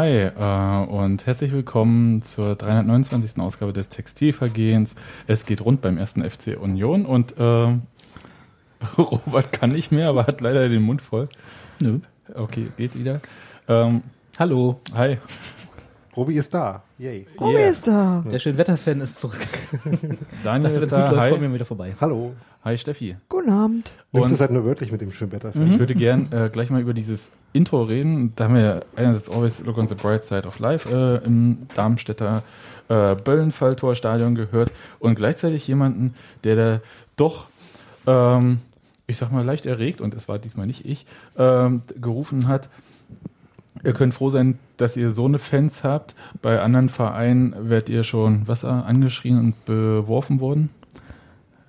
Hi äh, und herzlich willkommen zur 329. Ausgabe des Textilvergehens. Es geht rund beim ersten FC Union und äh, Robert kann nicht mehr, aber hat leider den Mund voll. Nö. Okay, geht wieder. Ähm, Hallo. hi. Robi ist da. Yay. Robi Yeah. ist da. Der Schönwetterfan ist zurück. Daniel Dachte, ist da. läuft, Hi. kommen wir wieder vorbei. Hallo. Hi Steffi. Guten Abend. Nimmst Und- es halt nur wörtlich mit dem Schönwetter. Ich würde gern äh, gleich mal über dieses Intro reden. Da haben wir einerseits Always Look on the Bright Side of Life äh, im Darmstädter äh, Böllenfalltor-Stadion gehört und gleichzeitig jemanden, der da doch, ähm, ich sag mal, leicht erregt, und es war diesmal nicht ich, ähm, gerufen hat, ihr könnt froh sein, dass ihr so eine Fans habt. Bei anderen Vereinen werdet ihr schon, was, äh, angeschrien und beworfen worden.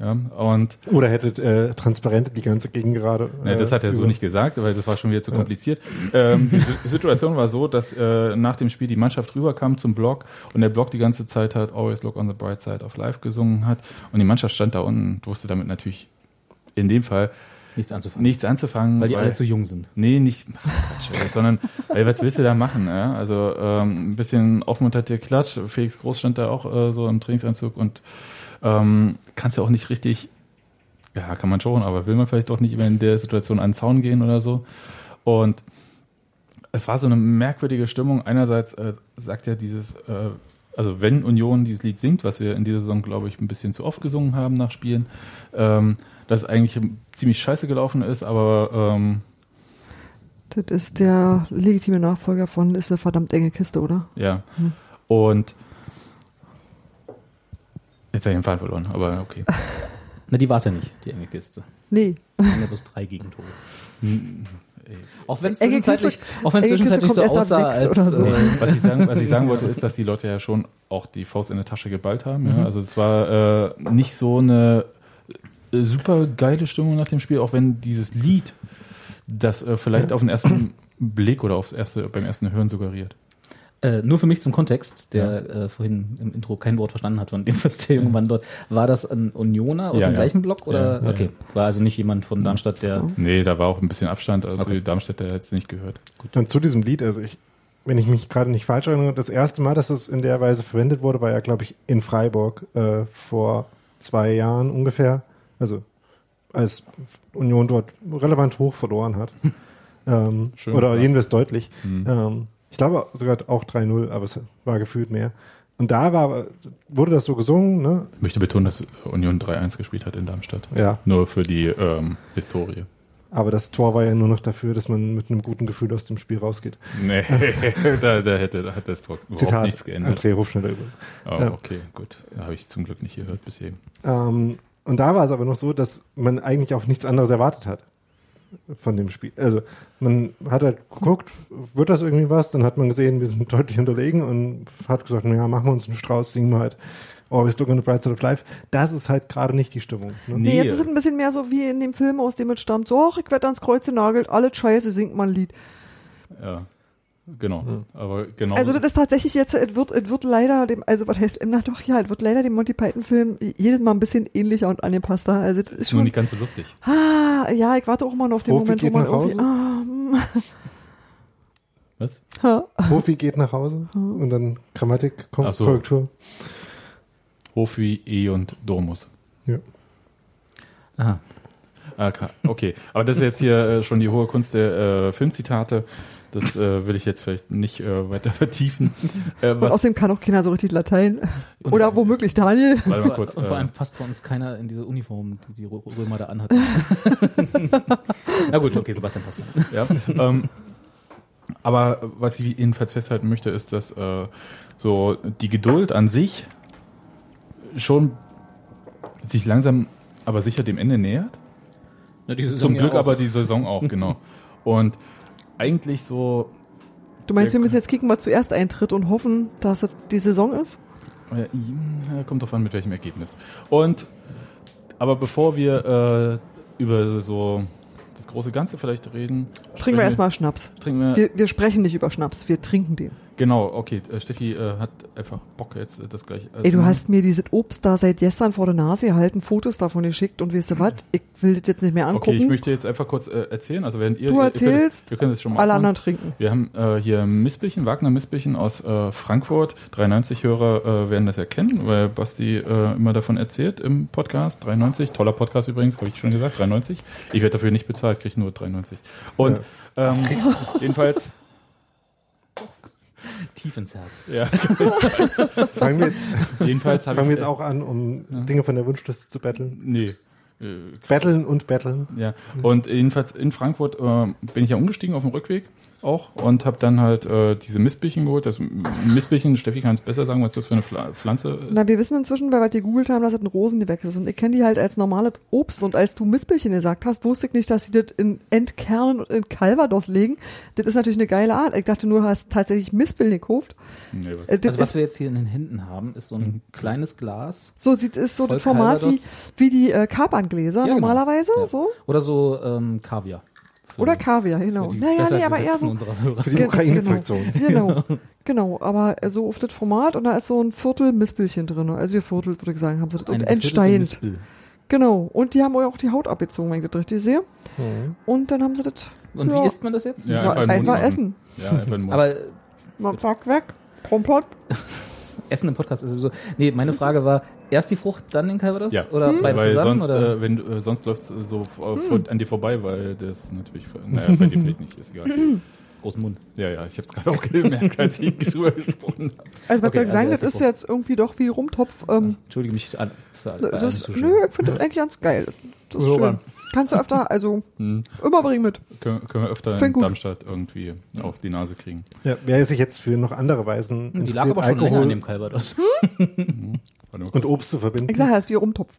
Ja, und Oder hättet äh, Transparente die ganze Gegend gerade. Ne, das hat er so nicht gesagt, weil das war schon wieder zu kompliziert. Ähm, die Si- Situation war so, dass äh, nach dem Spiel die Mannschaft rüberkam zum Block und der Block die ganze Zeit hat Always Look on the Bright Side of Life gesungen hat und die Mannschaft stand da unten und wusste damit natürlich in dem Fall Nichts anzufangen. nichts anzufangen. weil die alle zu jung sind. Nee, nicht, Quatsch, sondern, ey, was willst du da machen? Ja? Also ähm, ein bisschen aufmunterte Klatsch. Felix Groß stand da auch äh, so im Trainingsanzug und ähm, kannst ja auch nicht richtig, ja, kann man schon, aber will man vielleicht doch nicht immer in der Situation an den Zaun gehen oder so. Und es war so eine merkwürdige Stimmung. Einerseits äh, sagt ja dieses, äh, also wenn Union dieses Lied singt, was wir in dieser Saison, glaube ich, ein bisschen zu oft gesungen haben nach Spielen, ähm, dass es eigentlich ziemlich scheiße gelaufen ist, aber ähm, Das ist der legitime Nachfolger von ist eine verdammt enge Kiste, oder? Ja. Hm. Und jetzt habe ich den Faden verloren, aber okay. Na, die war es ja nicht, die enge Kiste. Nee. Ja bloß drei Gegentore. Auch wenn es zwischenzeitlich, auch wenn es enge Kiste zwischenzeitlich so aussah, als so. äh, Was ich sagen, was ich sagen wollte, ist, dass die Leute ja schon auch die Faust in der Tasche geballt haben. Mhm. Ja? Also es war äh, nicht so eine äh, super geile Stimmung nach dem Spiel, auch wenn dieses Lied das äh, vielleicht auf den ersten Blick oder aufs erste, beim ersten Hören suggeriert. Äh, nur für mich zum Kontext, der äh, vorhin im Intro kein Wort verstanden hat von dem, was der junge Mann dort. War das ein Unioner aus Ja, dem ja. gleichen Block? Oder? Ja, ja, okay. War also nicht jemand von Darmstadt, der. Nee, da war auch ein bisschen Abstand, also Okay. die Darmstädter jetzt nicht gehört. Und zu diesem Lied, also ich, wenn ich mich gerade nicht falsch erinnere, das erste Mal, dass es in der Weise verwendet wurde, war ja, glaube ich, in Freiburg äh, vor zwei Jahren ungefähr. Also als Union dort relevant hoch verloren hat. ähm, Schön oder jedenfalls deutlich. Mhm. Ähm, ich glaube sogar auch 3-0, aber es war gefühlt mehr. Und da war, wurde das so gesungen, ne? Ich möchte betonen, dass Union 3-1 gespielt hat in Darmstadt. Ja. Nur für die ähm, Historie. Aber das Tor war ja nur noch dafür, dass man mit einem guten Gefühl aus dem Spiel rausgeht. Nee, da, da, hätte, da hat das Tor überhaupt Zitat nichts geändert. André Hofschneider übrigens. Oh, okay, gut. Da habe ich zum Glück nicht gehört bis eben. Ähm, und da war es aber noch so, dass man eigentlich auch nichts anderes erwartet hat von dem Spiel. Also man hat halt geguckt, wird das irgendwie was? Dann hat man gesehen, wir sind deutlich unterlegen und hat gesagt, naja, machen wir uns einen Strauß, singen wir halt Always Look on the Bright Side of Life. Das ist halt gerade nicht die Stimmung. Ne? Nee, Nee. jetzt ist es ein bisschen mehr so wie in dem Film, aus dem es stammt. So, ach, ich werd ans Kreuz genagelt, alles scheiße, singt mal ein Lied. Ja, genau. Aber genau. Also das ist tatsächlich jetzt, es wird, es wird leider dem, also was heißt, na doch, ja, es wird leider dem Monty Python Film jedes Mal ein bisschen ähnlicher und angepasster. Also das ist ist nur schon, nicht ganz so lustig. ah, ja, ich warte auch mal noch auf den Profi Moment, wo geht man nach irgendwie, ah, hm, Was? ha, Profi geht nach Hause und dann Grammatik, Kom Ach so. Korrektur. Hofi, E und Domus. Ja. Aha. Ah, ka- Okay, aber das ist jetzt hier äh, schon die hohe Kunst der äh, Filmzitate. Das äh, will ich jetzt vielleicht nicht äh, weiter vertiefen. Äh, und außdem kann auch keiner so richtig Latein. Oder womöglich Daniel. warte mal kurz. Und vor äh, allem passt bei uns keiner in diese Uniform, die die Rö- Römer da anhat. Na gut, okay, Sebastian passt. Ja, ähm, aber was ich jedenfalls festhalten möchte, ist, dass äh, so die Geduld an sich schon sich langsam, aber sicher dem Ende nähert. Na, Zum ja Glück auch. aber die Saison auch, genau. Und eigentlich so, Du meinst, wir müssen jetzt kicken, was zuerst eintritt und hoffen, dass es die Saison ist? äh, ja, kommt drauf an, mit welchem Ergebnis. Und, aber bevor wir äh, über so das große Ganze vielleicht reden, Trinken wir erstmal Schnaps. Wir, Wir, wir sprechen nicht über Schnaps, wir trinken den. Genau, okay. äh, Steffi äh, hat einfach Bock jetzt äh, das gleich. Ey, du hast mir dieses Obst da seit gestern vor der Nase gehalten, Fotos davon geschickt und weißt du was? Ich will das jetzt nicht mehr angucken. Okay, ich möchte jetzt einfach kurz äh, erzählen. Also während ihr Du ihr- erzählst, ihr könnt, ihr könnt es schon mal Alle anderen trinken. Wir haben äh, hier Mispelchen, Wagner Mispelchen aus äh, Frankfurt. 93 Hörer äh, werden das erkennen, weil Basti äh, immer davon erzählt im Podcast. 93, toller Podcast übrigens, habe ich schon gesagt, 93. Ich werde dafür nicht bezahlt, kriege nur 93. Und ähm, jedenfalls, Tief ins Herz. ja, Fangen wir jetzt, jedenfalls fangen wir jetzt auch an, um Dinge von der Wunschliste zu betteln. nee. Äh, Betteln und betteln. Ja, und jedenfalls in Frankfurt äh, bin ich ja umgestiegen auf dem Rückweg auch und habe dann halt äh, diese Mistbierchen geholt. Das Mistbierchen, Steffi kann es besser sagen, was das für eine Pfla- Pflanze ist. Na, wir wissen inzwischen, weil wir gegoogelt haben, dass das ein Rosengewächs ist. Und ich kenne die halt als normales Obst. Und als du Mistbällchen gesagt hast, wusste ich nicht, dass sie das in Entkernen und in Calvados legen. Das ist natürlich eine geile Art. Ich dachte nur, du hast tatsächlich Mistbällen gekauft. Nee, was- Äh, Das Also was wir jetzt hier in den Händen haben, ist so ein kleines Glas. so sieht ist so das Format wie, Calvados. wie die äh, Kapern-Gläser Ja, genau. normalerweise. Ja. So. Oder so ähm, Kaviar. Oder Kaviar, genau. für die Naja, nee, aber eher so. Für die Ge- Ukraine-Fraktion. Genau, genau, aber so auf das Format und da ist so ein Viertel Mispelchen drin. Also geviertelt, würde ich sagen, haben sie das. Und entsteint. Genau. Und die haben auch die Haut abgezogen, wenn ich das richtig sehe. Mhm. Und dann haben sie das. Und Ja. wie isst man das jetzt? Ja, einfach einfach essen. Ja, einfach. Aber Man zack weg. Komplott. Essen im Podcast ist sowieso. Nee, meine Frage war, erst die Frucht, dann den Calvados? Ja. Oder beides weil zusammen? sonst, oder? äh, wenn, du- äh, sonst läuft es so vor, vor, an dir vorbei, weil das natürlich, naja, bei dir vielleicht nicht, ist egal. Großen Mund. Ja, ja, ich habe es gerade auch gemerkt, als ich drüber gesprochen habe. Also was Okay, soll ich sagen, also das ist jetzt irgendwie doch wie Rumtopf. Ähm, Entschuldige mich an, für alle, das, nö, ich finde das eigentlich ganz geil. Das ist Ja, schön. Kannst du öfter, also Hm. immer bringen mit. Können, können wir öfter Find in gut. Darmstadt irgendwie auf die Nase kriegen. Ja, wer sich jetzt für noch andere Weisen Hm, Die lag aber schon länger an Alkohol dem Calvados. Mal und. Obst zu Ich verbinden. sage, er ist wie Rumtopf.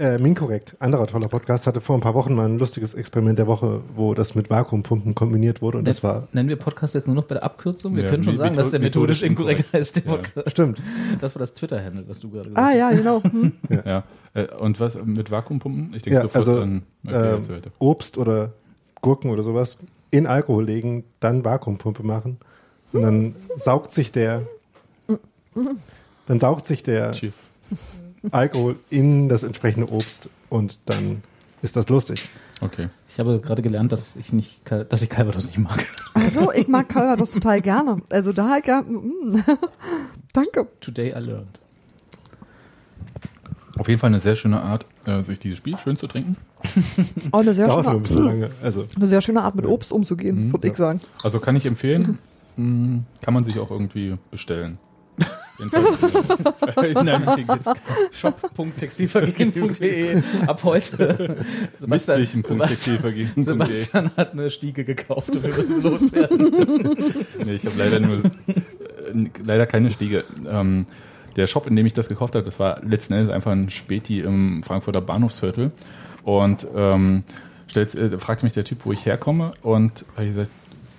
Äh, Minkorrekt, anderer toller Podcast, hatte vor ein paar Wochen mal ein lustiges Experiment der Woche, wo das mit Vakuumpumpen kombiniert wurde und das war, Nennen wir Podcast jetzt nur noch bei der Abkürzung? Wir Ja, können schon sagen, dass der methodisch methodisch inkorrekt inkorrekt. heißt, der Ja. Podcast. stimmt. Das war das Twitter-Handle, was du gerade gesagt Ah hast. ja, genau. Hm. Ja, äh, und was mit Vakuumpumpen? Ich denke Ja, sofort also an okay, äh. Obst oder Gurken oder sowas in Alkohol legen, dann Vakuumpumpe machen und dann saugt sich der dann saugt sich der Cheers. Alkohol in das entsprechende Obst und dann ist das lustig. Okay. Ich habe gerade gelernt, dass ich nicht, dass ich Calvados nicht mag. Also, ich mag Calvados total gerne. Also da halt gar, mm. Danke. Today I learned. Auf jeden Fall eine sehr schöne Art, äh, sich dieses Spiel schön zu trinken. Auch eine sehr, Dauert nur ein schöne, bisschen lange. Also eine sehr schöne Art mit Obst umzugehen, Mhm. würde ich sagen. Also kann ich empfehlen. Hm, Kann man sich auch irgendwie bestellen. Äh, Nein, jetzt shop.textilvergehen.de ab heute. Sebastian, Sebastian. Sebastian hat eine Stiege gekauft und wir müssen loswerden. Nee, ich habe leider nur, äh, leider keine Stiege. Ähm, der Shop, in dem ich das gekauft habe, das war letzten Endes einfach ein Späti im Frankfurter Bahnhofsviertel. Und ähm, stellt, äh, fragt mich der Typ, wo ich herkomme. Und hab ich gesagt,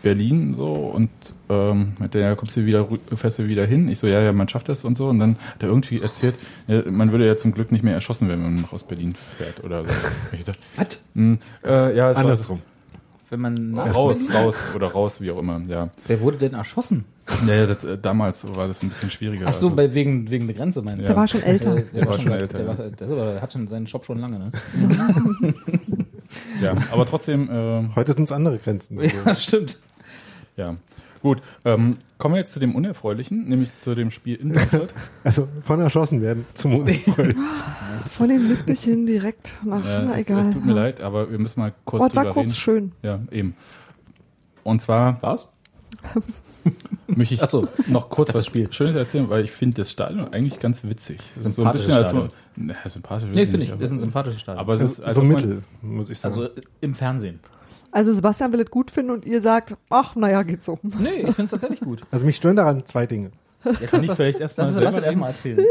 Berlin so. Und ähm, meinte, ja, kommst du wieder, fährst du wieder hin? Ich so, ja, ja, man schafft das und so. Und dann hat er irgendwie erzählt, ja, man würde ja zum Glück nicht mehr erschossen werden, wenn man noch aus Berlin fährt oder so. Und ich dachte, Was? hm, äh, ja, es war- andersrum. Wenn man Raus, raus oder raus, wie auch immer, ja. Wer wurde denn erschossen? Ja, ja das, äh, damals war das ein bisschen schwieriger. Ach so, Also, bei, wegen, wegen der Grenze meinst du? Der war schon älter. Der, der war schon älter, Der, war, der, war, der hat schon seinen Shop schon lange, ne? ja, aber trotzdem, äh, Heute sind es andere Grenzen. Ja, stimmt. Ja. Gut, ähm, kommen wir jetzt zu dem Unerfreulichen, nämlich zu dem Spiel in Darmstadt. Also von erschossen werden zum Unerfreulich. Von den Lispelchen direkt nach, Äh, na egal. es tut mir leid, aber wir müssen mal kurz Oh, das war drüber kurz reden. schön. Ja, eben. Und zwar Was? möchte ich Ach so. noch kurz Das was Spiel. Schönes erzählen, weil ich finde das Stadion eigentlich ganz witzig. Es ist so ein bisschen als. Na, sympathisch. Nee, finde ich. Das ist ein sympathisches Stadion. aber es ist Also, als so mittel, muss ich sagen. also im Fernsehen. Also Sebastian will es gut finden und ihr sagt, ach, naja, geht so. Nee, ich finde es tatsächlich gut. Also mich stören daran zwei Dinge. Jetzt Kann ich vielleicht erstmal es selber Sebastian erstmal erzählen.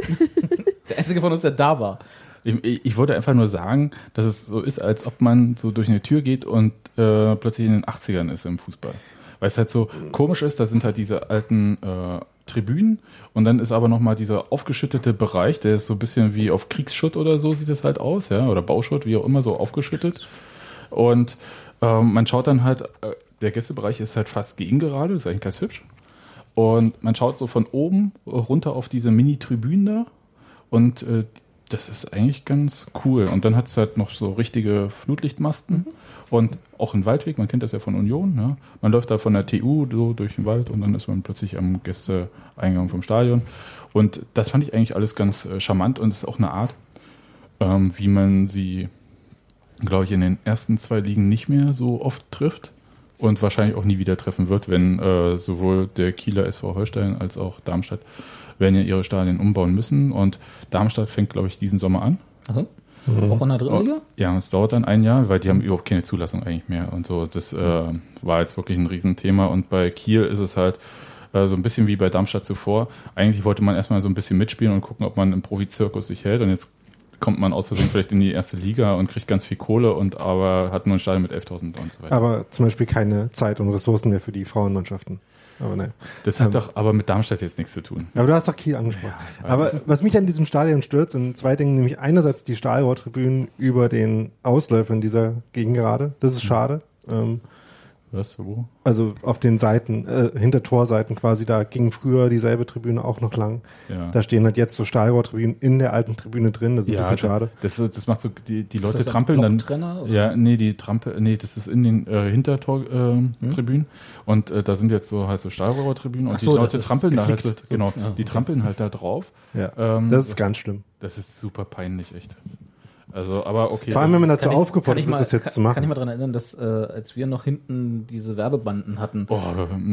Der einzige von uns, der da war. Ich, ich ich wollte einfach nur sagen, dass es so ist, als ob man so durch eine Tür geht und äh, plötzlich in den 80ern ist im Fußball. Weil es halt so komisch ist, da sind halt diese alten äh, Tribünen und dann ist aber nochmal dieser aufgeschüttete Bereich, der ist so ein bisschen wie auf Kriegsschutt oder so sieht es halt aus, ja, oder Bauschutt, wie auch immer, so aufgeschüttet. Und ähm, man schaut dann halt, äh, der Gästebereich ist halt fast gegengerade, ist eigentlich ganz hübsch. Und man schaut so von oben runter auf diese Mini-Tribünen da. Und äh, das ist eigentlich ganz cool. Und dann hat es halt noch so richtige Flutlichtmasten und auch ein Waldweg. Man kennt das ja von Union. Ne? Man läuft da von der TU so durch den Wald und dann ist man plötzlich am Gästeeingang vom Stadion. Und das fand ich eigentlich alles ganz äh, charmant und es ist auch eine Art, ähm, wie man sie, glaube ich, in den ersten zwei Ligen nicht mehr so oft trifft und wahrscheinlich auch nie wieder treffen wird, wenn äh, sowohl der Kieler SV Holstein als auch Darmstadt werden ja ihre Stadien umbauen müssen und Darmstadt fängt, glaube ich, diesen Sommer an. Also, auch in der dritten Liga? Ja, es dauert dann ein Jahr, weil die haben überhaupt keine Zulassung eigentlich mehr und so. Das äh, war jetzt wirklich ein Riesenthema und bei Kiel ist es halt äh, so ein bisschen wie bei Darmstadt zuvor. Eigentlich wollte man erstmal so ein bisschen mitspielen und gucken, ob man im Profizirkus sich hält und jetzt kommt man aus Versehen vielleicht in die erste Liga und kriegt ganz viel Kohle und aber hat nur ein Stadion mit 11.000 und so weiter. Aber zum Beispiel keine Zeit und Ressourcen mehr für die Frauenmannschaften. Aber ne. das hat ähm, doch aber mit Darmstadt jetzt nichts zu tun. Aber du hast doch Kiel angesprochen. Aber was mich an diesem Stadion stört, sind zwei Dinge, nämlich einerseits die Stahlrohrtribünen über den Ausläufern dieser Gegengerade. Das ist schade. Ähm, Was? Wo? also auf den Seiten, äh, hinter Torseiten quasi, da ging früher dieselbe Tribüne auch noch lang. Ja. Da stehen halt jetzt so Stahlrohrtribünen in der alten Tribüne drin. Das ist ein bisschen schade. Das, das macht so, die, die Ist Leute trampeln dann. Oder? Ja, nee, die Trampe, nee, das ist in den äh, Hintertor-Tribünen. Äh, Tribünen. Und äh, da sind jetzt so halt so Stahlrohrtribünen und so, die Leute trampeln da halt so, genau, Ja, die okay. trampeln halt da drauf. Ja. Ähm, das ist ganz schlimm. Das ist super peinlich, echt. Also, aber okay. Vor allem, wenn man dazu ich- aufgefordert wird, mal- das jetzt kann, zu machen. Kann ich mal daran erinnern, dass äh, als wir noch hinten diese Werbebanden hatten, Oh,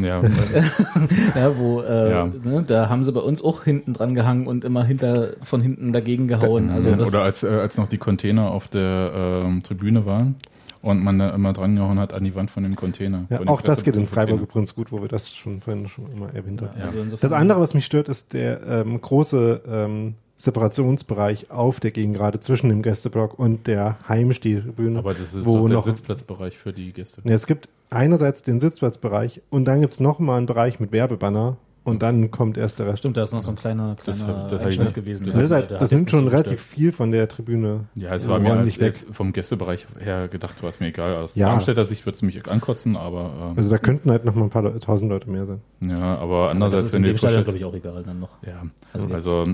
ja, ja, wo äh, Ja. ne, da haben sie bei uns auch hinten dran gehangen und immer hinter von hinten dagegen gehauen. Also das, Oder als, äh, als noch die Container auf der ähm, Tribüne waren und man da immer dran gehauen hat an die Wand von dem Container. Ja, von dem auch das geht in. Freiburg übrigens gut, wo wir das schon vorhin schon immer erwähnt haben. Ja. also Das andere, was mich stört, ist der ähm, große ähm, Separationsbereich auf der Gegengrade zwischen dem Gästeblock und der Heimspieltribüne. Aber das ist wo der noch, Sitzplatzbereich für die Gäste. Ja, es gibt einerseits den Sitzplatzbereich und dann gibt's noch mal einen Bereich mit Werbebanner und dann kommt erst der Rest. Stimmt, da ist noch so ein kleiner, Das kleiner das nicht- gewesen. Das, ist halt, das nimmt schon relativ viel von der Tribüne. Ja, es war mir als, als vom Gästebereich her gedacht, war es mir egal. Aus Ja. Darmstädter Sicht würde es mich ankotzen, aber ähm, Also da könnten halt noch mal ein paar tausend Leute mehr sein. ja, aber Das andererseits, ist wenn in du dem Stadion, glaube ich, auch egal dann noch. ja, Also also,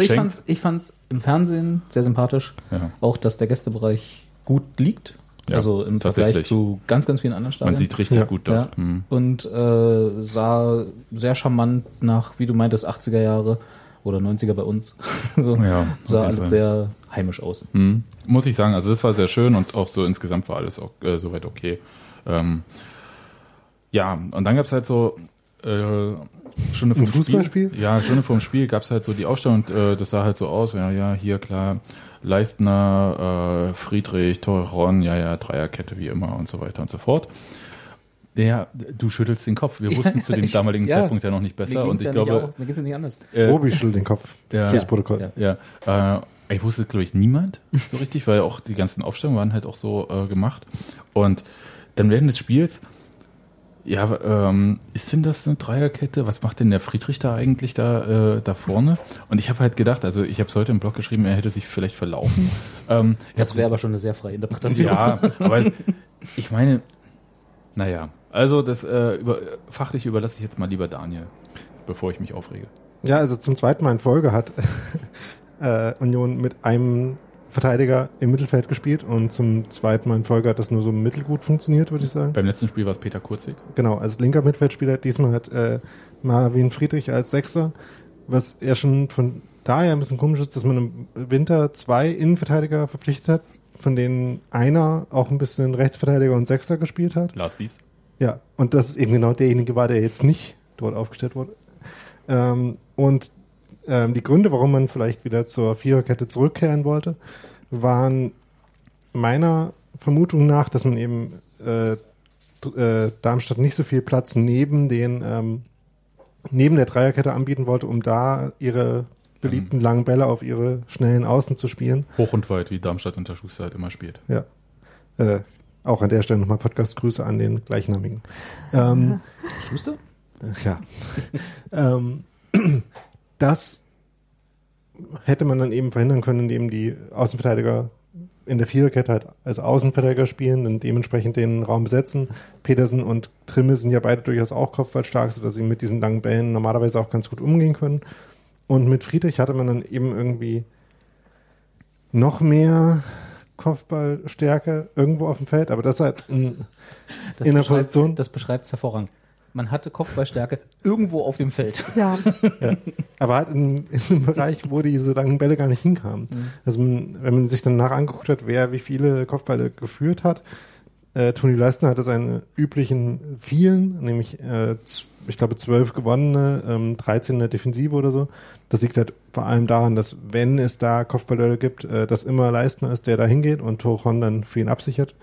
Also ich fand's, ich fand's im Fernsehen sehr sympathisch. ja, Auch, dass der Gästebereich gut liegt. Ja, also im Vergleich tatsächlich. zu ganz, ganz vielen anderen Stadien. man sieht richtig Ja. gut ja. dort. Hm. Und äh, sah sehr charmant nach, wie du meintest, 80er Jahre oder 90er bei uns. so, sah alles Fall. sehr heimisch aus. Hm. Muss ich sagen, also das war sehr schön und auch so insgesamt war alles auch äh, soweit okay. Ähm, ja, und dann gab es halt so äh, Stunde vorm Fußballspiel? Spiel. Ja, Stunde vorm Spiel gab es halt so die Ausstellung und äh, das sah halt so aus, ja, ja, hier klar, Leistner, äh, Friedrich, Torron, ja, ja, Dreierkette wie immer und so weiter und so fort. Ja, du schüttelst den Kopf. Wir wussten zu dem ich- damaligen ja. Zeitpunkt ja noch nicht besser und ich ja glaube, auch, mir geht's ja nicht anders. äh, Robi schüttelt den Kopf ja. fürs Ja. Protokoll. Ja. ja, äh, ich wusste, glaube ich, niemand so richtig, weil auch die ganzen Aufstellungen waren halt auch so äh, gemacht. Und dann während des Spiels, ja, ähm, ist denn das eine Dreierkette? Was macht denn der Friedrich da eigentlich da, äh, da vorne? Und ich habe halt gedacht, also ich habe es heute im Blog geschrieben, er hätte sich vielleicht verlaufen. Ähm, Das wäre aber schon eine sehr freie Interpretation. ja, aber ich meine, naja, also das äh, über, fachlich überlasse ich jetzt mal lieber Daniel, bevor ich mich aufrege. Ja, also zum zweiten Mal in Folge hat äh, Union mit einem Verteidiger im Mittelfeld gespielt und zum zweiten Mal in Folge hat das nur so mittelgut funktioniert, würde ich sagen. Beim letzten Spiel war es Peter Kurzweg. Genau, als linker Mittelfeldspieler. Diesmal hat äh, Marvin Friedrich als Sechser, was ja schon von daher ein bisschen komisch ist, dass man im Winter zwei Innenverteidiger verpflichtet hat, von denen einer auch ein bisschen Rechtsverteidiger und Sechser gespielt hat. Lars Dies. Ja, und das ist eben genau derjenige war, der jetzt nicht dort aufgestellt wurde. Ähm, und die Gründe, warum man vielleicht wieder zur Viererkette zurückkehren wollte, waren meiner Vermutung nach, dass man eben äh, äh, Darmstadt nicht so viel Platz neben den ähm, neben der Dreierkette anbieten wollte, um da ihre beliebten langen Bälle auf ihre schnellen Außen zu spielen. Hoch und weit, wie Darmstadt unter Schuster halt immer spielt. Ja. Äh, auch an der Stelle nochmal Podcast-Grüße an den gleichnamigen. Ähm, Schuster? Ja. ähm, das hätte man dann eben verhindern können, indem die Außenverteidiger in der Viererkette halt als Außenverteidiger spielen und dementsprechend den Raum besetzen. Petersen und Trimme sind ja beide durchaus auch kopfballstark, sodass sie mit diesen langen Bällen normalerweise auch ganz gut umgehen können. Und mit Friedrich hatte man dann eben irgendwie noch mehr Kopfballstärke irgendwo auf dem Feld, aber das halt in, Das in der Position. Das beschreibt es hervorragend. Man hatte Kopfballstärke irgendwo auf dem Feld. Ja, Ja. Aber halt in, in einem Bereich, wo diese langen Bälle gar nicht hinkamen. Also man, wenn man sich dann nach angeguckt hat, wer wie viele Kopfbälle geführt hat, äh, Toni Leistner hatte seine üblichen vielen, nämlich äh, ich glaube zwölf gewonnene, ähm, 13 in der Defensive oder so. Das liegt halt vor allem daran, dass wenn es da Kopfballduelle gibt, äh, dass immer Leistner ist, der da hingeht und Torchon dann für ihn absichert.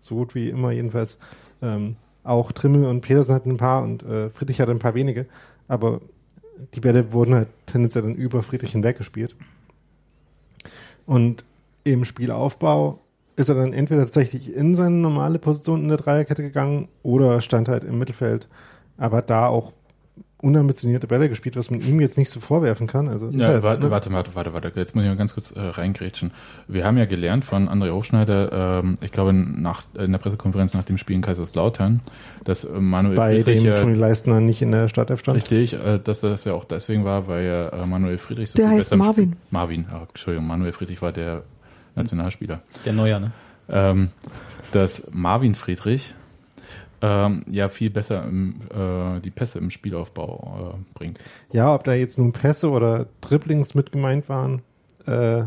So gut wie immer jedenfalls. Ähm, auch Trimmel und Petersen hatten ein paar und äh, Friedrich hatte ein paar wenige. Aber die Bälle wurden halt tendenziell dann über Friedrich hinweggespielt. Und im Spielaufbau ist er dann entweder tatsächlich in seine normale Position in der Dreierkette gegangen oder stand halt im Mittelfeld, aber da auch unambitionierte Bälle gespielt, was man ihm jetzt nicht so vorwerfen kann. Also Ja, halt, warte, ne? warte, warte, warte, warte. Jetzt muss ich mal ganz kurz äh, reingrätschen. Wir haben ja gelernt von André Hochschneider, ähm, ich glaube nach, in der Pressekonferenz nach dem Spiel in Kaiserslautern, dass äh, Manuel bei Friedrich dem ja Toni Leistner nicht in der Startelf stand. richtig, äh, dass das ja auch deswegen war, weil äh, Manuel Friedrich so Der heißt Marvin. Spiel- Marvin, ah, Entschuldigung, Manuel Friedrich war der Nationalspieler. Der Neuer, ne? ähm, dass Marvin Friedrich ähm, ja viel besser im, äh, die Pässe im Spielaufbau äh, bringt. Ja, ob da jetzt nun Pässe oder Dribblings mit gemeint waren, äh,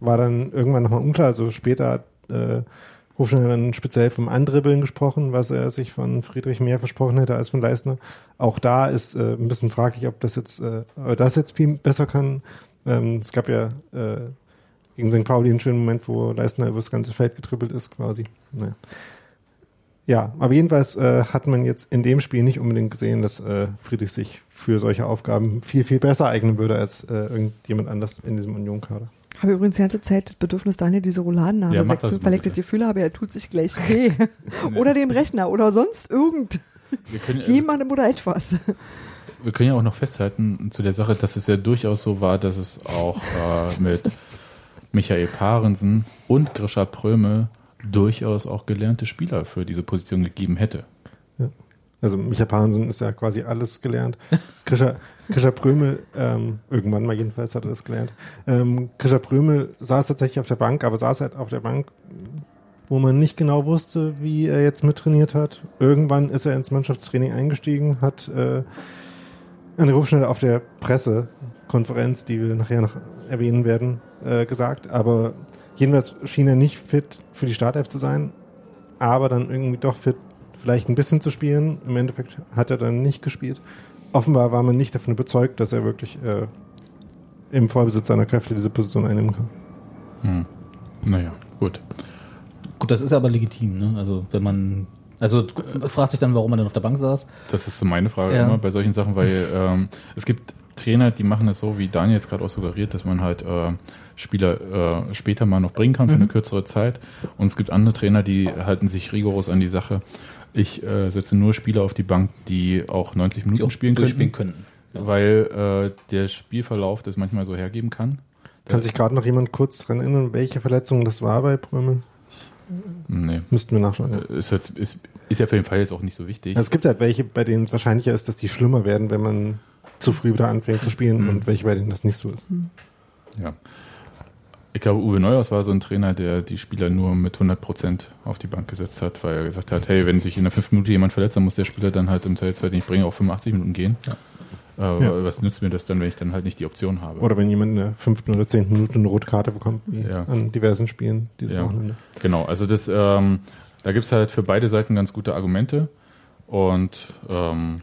war dann irgendwann nochmal unklar. Also später hat äh, Hofschneider dann speziell vom Andribbeln gesprochen, was er sich von Friedrich mehr versprochen hätte als von Leistner. Auch da ist äh, ein bisschen fraglich, ob das jetzt, äh, das jetzt viel besser kann. Ähm, es gab ja äh, gegen St. Pauli einen schönen Moment, wo Leistner über das ganze Feld getribbelt ist quasi. Naja. Ja, aber jedenfalls äh, hat man jetzt in dem Spiel nicht unbedingt gesehen, dass äh, Friedrich sich für solche Aufgaben viel, viel besser eignen würde als äh, irgendjemand anders in diesem Union-Kader. habe übrigens die ganze Zeit das Bedürfnis, Daniel diese Rouladennabe Ja, mach das wegzu, mal weil ich das. Gefühl habe, er tut sich gleich weh. oder dem Rechner oder sonst irgend Wir können, ja- jemandem oder etwas. wir können ja auch noch festhalten zu der Sache, dass es ja durchaus so war, dass es auch äh, mit Michael Parensen und Grisha Prömel durchaus auch gelernte Spieler für diese Position gegeben hätte. Also Micha Pahnsen ist ja quasi alles gelernt. Krischer, Krischer Prömel, ähm, irgendwann mal jedenfalls hat er das gelernt. Ähm, Krischer Prömel saß tatsächlich auf der Bank, aber saß halt auf der Bank, wo man nicht genau wusste, wie er jetzt mittrainiert hat. Irgendwann ist er ins Mannschaftstraining eingestiegen, hat äh, eine Rufschnelle auf der Pressekonferenz, die wir nachher noch erwähnen werden, äh, gesagt. Aber jedenfalls schien er nicht fit für die Startelf zu sein, aber dann irgendwie doch fit, vielleicht ein bisschen zu spielen. Im Endeffekt hat er dann nicht gespielt. Offenbar war man nicht davon überzeugt, dass er wirklich äh, im Vollbesitz seiner Kräfte diese Position einnehmen kann. Hm. Naja, gut. Gut, das ist aber legitim, ne? Also wenn man also fragt sich dann, warum man denn auf der Bank saß. Das ist so meine Frage Ja. immer bei solchen Sachen, weil ähm, es gibt Trainer, die machen es so, wie Daniel jetzt gerade auch suggeriert, dass man halt äh, Spieler äh, später mal noch bringen kann für eine kürzere Zeit. Und es gibt andere Trainer, die halten sich rigoros an die Sache. Ich äh, setze nur Spieler auf die Bank, die auch 90 Minuten Die auch spielen können, können. weil äh, der Spielverlauf das manchmal so hergeben kann. Kann sich gerade noch jemand kurz dran erinnern, welche Verletzung das war bei Prömel? Nee. Müssten wir nachschauen. Ja. Ist, jetzt, ist, ist ja für den Fall jetzt auch nicht so wichtig. Es gibt halt welche, bei denen es wahrscheinlicher ist, dass die schlimmer werden, wenn man zu früh wieder anfängt zu spielen Mhm. und welche, bei denen das nicht so ist. Ja. Ich glaube, Uwe Neuhaus war so ein Trainer, der die Spieler nur mit 100 Prozent auf die Bank gesetzt hat, weil er gesagt hat, hey, wenn sich in der 5 Minute jemand verletzt, dann muss der Spieler dann halt im Zweifelsfall, den ich bringe, auf 85 Minuten gehen. Äh, Ja. Was nützt mir das dann, wenn ich dann halt nicht die Option habe? Oder wenn jemand in der fünften oder zehnten Minute eine rote Karte bekommt, wie Ja. an diversen Spielen dieses Ja. Wochenende. Genau, also das, ähm, da gibt's halt für beide Seiten ganz gute Argumente. Und ähm,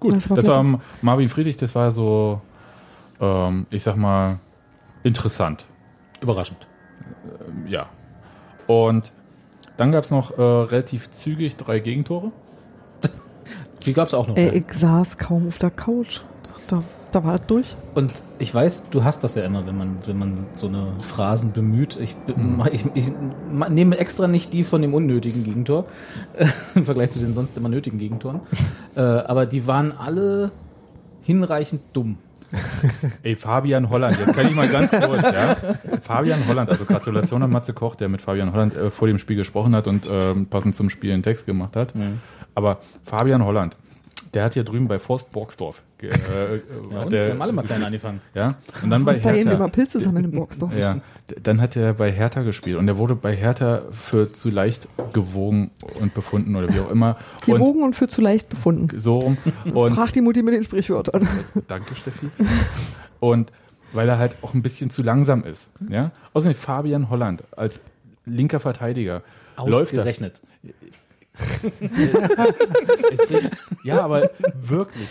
gut, Das das war war, gut. Marvin Friedrich, das war so, ähm, ich sag mal, interessant. Überraschend. Ja. Und dann gab's noch äh, relativ zügig drei Gegentore. Die gab es auch noch. Ey, ich saß kaum auf der Couch. Da, da war das durch. Und ich weiß, du hast das ja immer, wenn man, wenn man so eine Phrasen bemüht. Ich, be- ich, ich, nehme extra nicht die von dem unnötigen Gegentor im Vergleich zu den sonst immer nötigen Gegentoren. äh, aber die waren alle hinreichend dumm. Ey, Fabian Holland, jetzt kann ich mal ganz kurz, ja. Fabian Holland, also Gratulation an Matze Koch, der mit Fabian Holland äh, vor dem Spiel gesprochen hat und ähm, passend zum Spiel einen Text gemacht hat. Aber Fabian Holland, der hat hier drüben bei Forst Borgsdorf, äh, äh, Ja, hat und? Wir der, haben alle mal klein angefangen. ja, und dann bei Da eben immer Hertha, Pilze sammeln im Boxdorf. ja, dann hat er bei Hertha gespielt und er wurde bei Hertha für zu leicht gewogen und befunden oder wie auch immer. Und Gewogen und für zu leicht befunden. so rum. Und Frag die Mutti mit den Sprichwörtern. Danke, Steffi. Und weil er halt auch ein bisschen zu langsam ist. Ja? Außerdem Fabian Holland als linker Verteidiger. Läuft er. Ja, aber wirklich.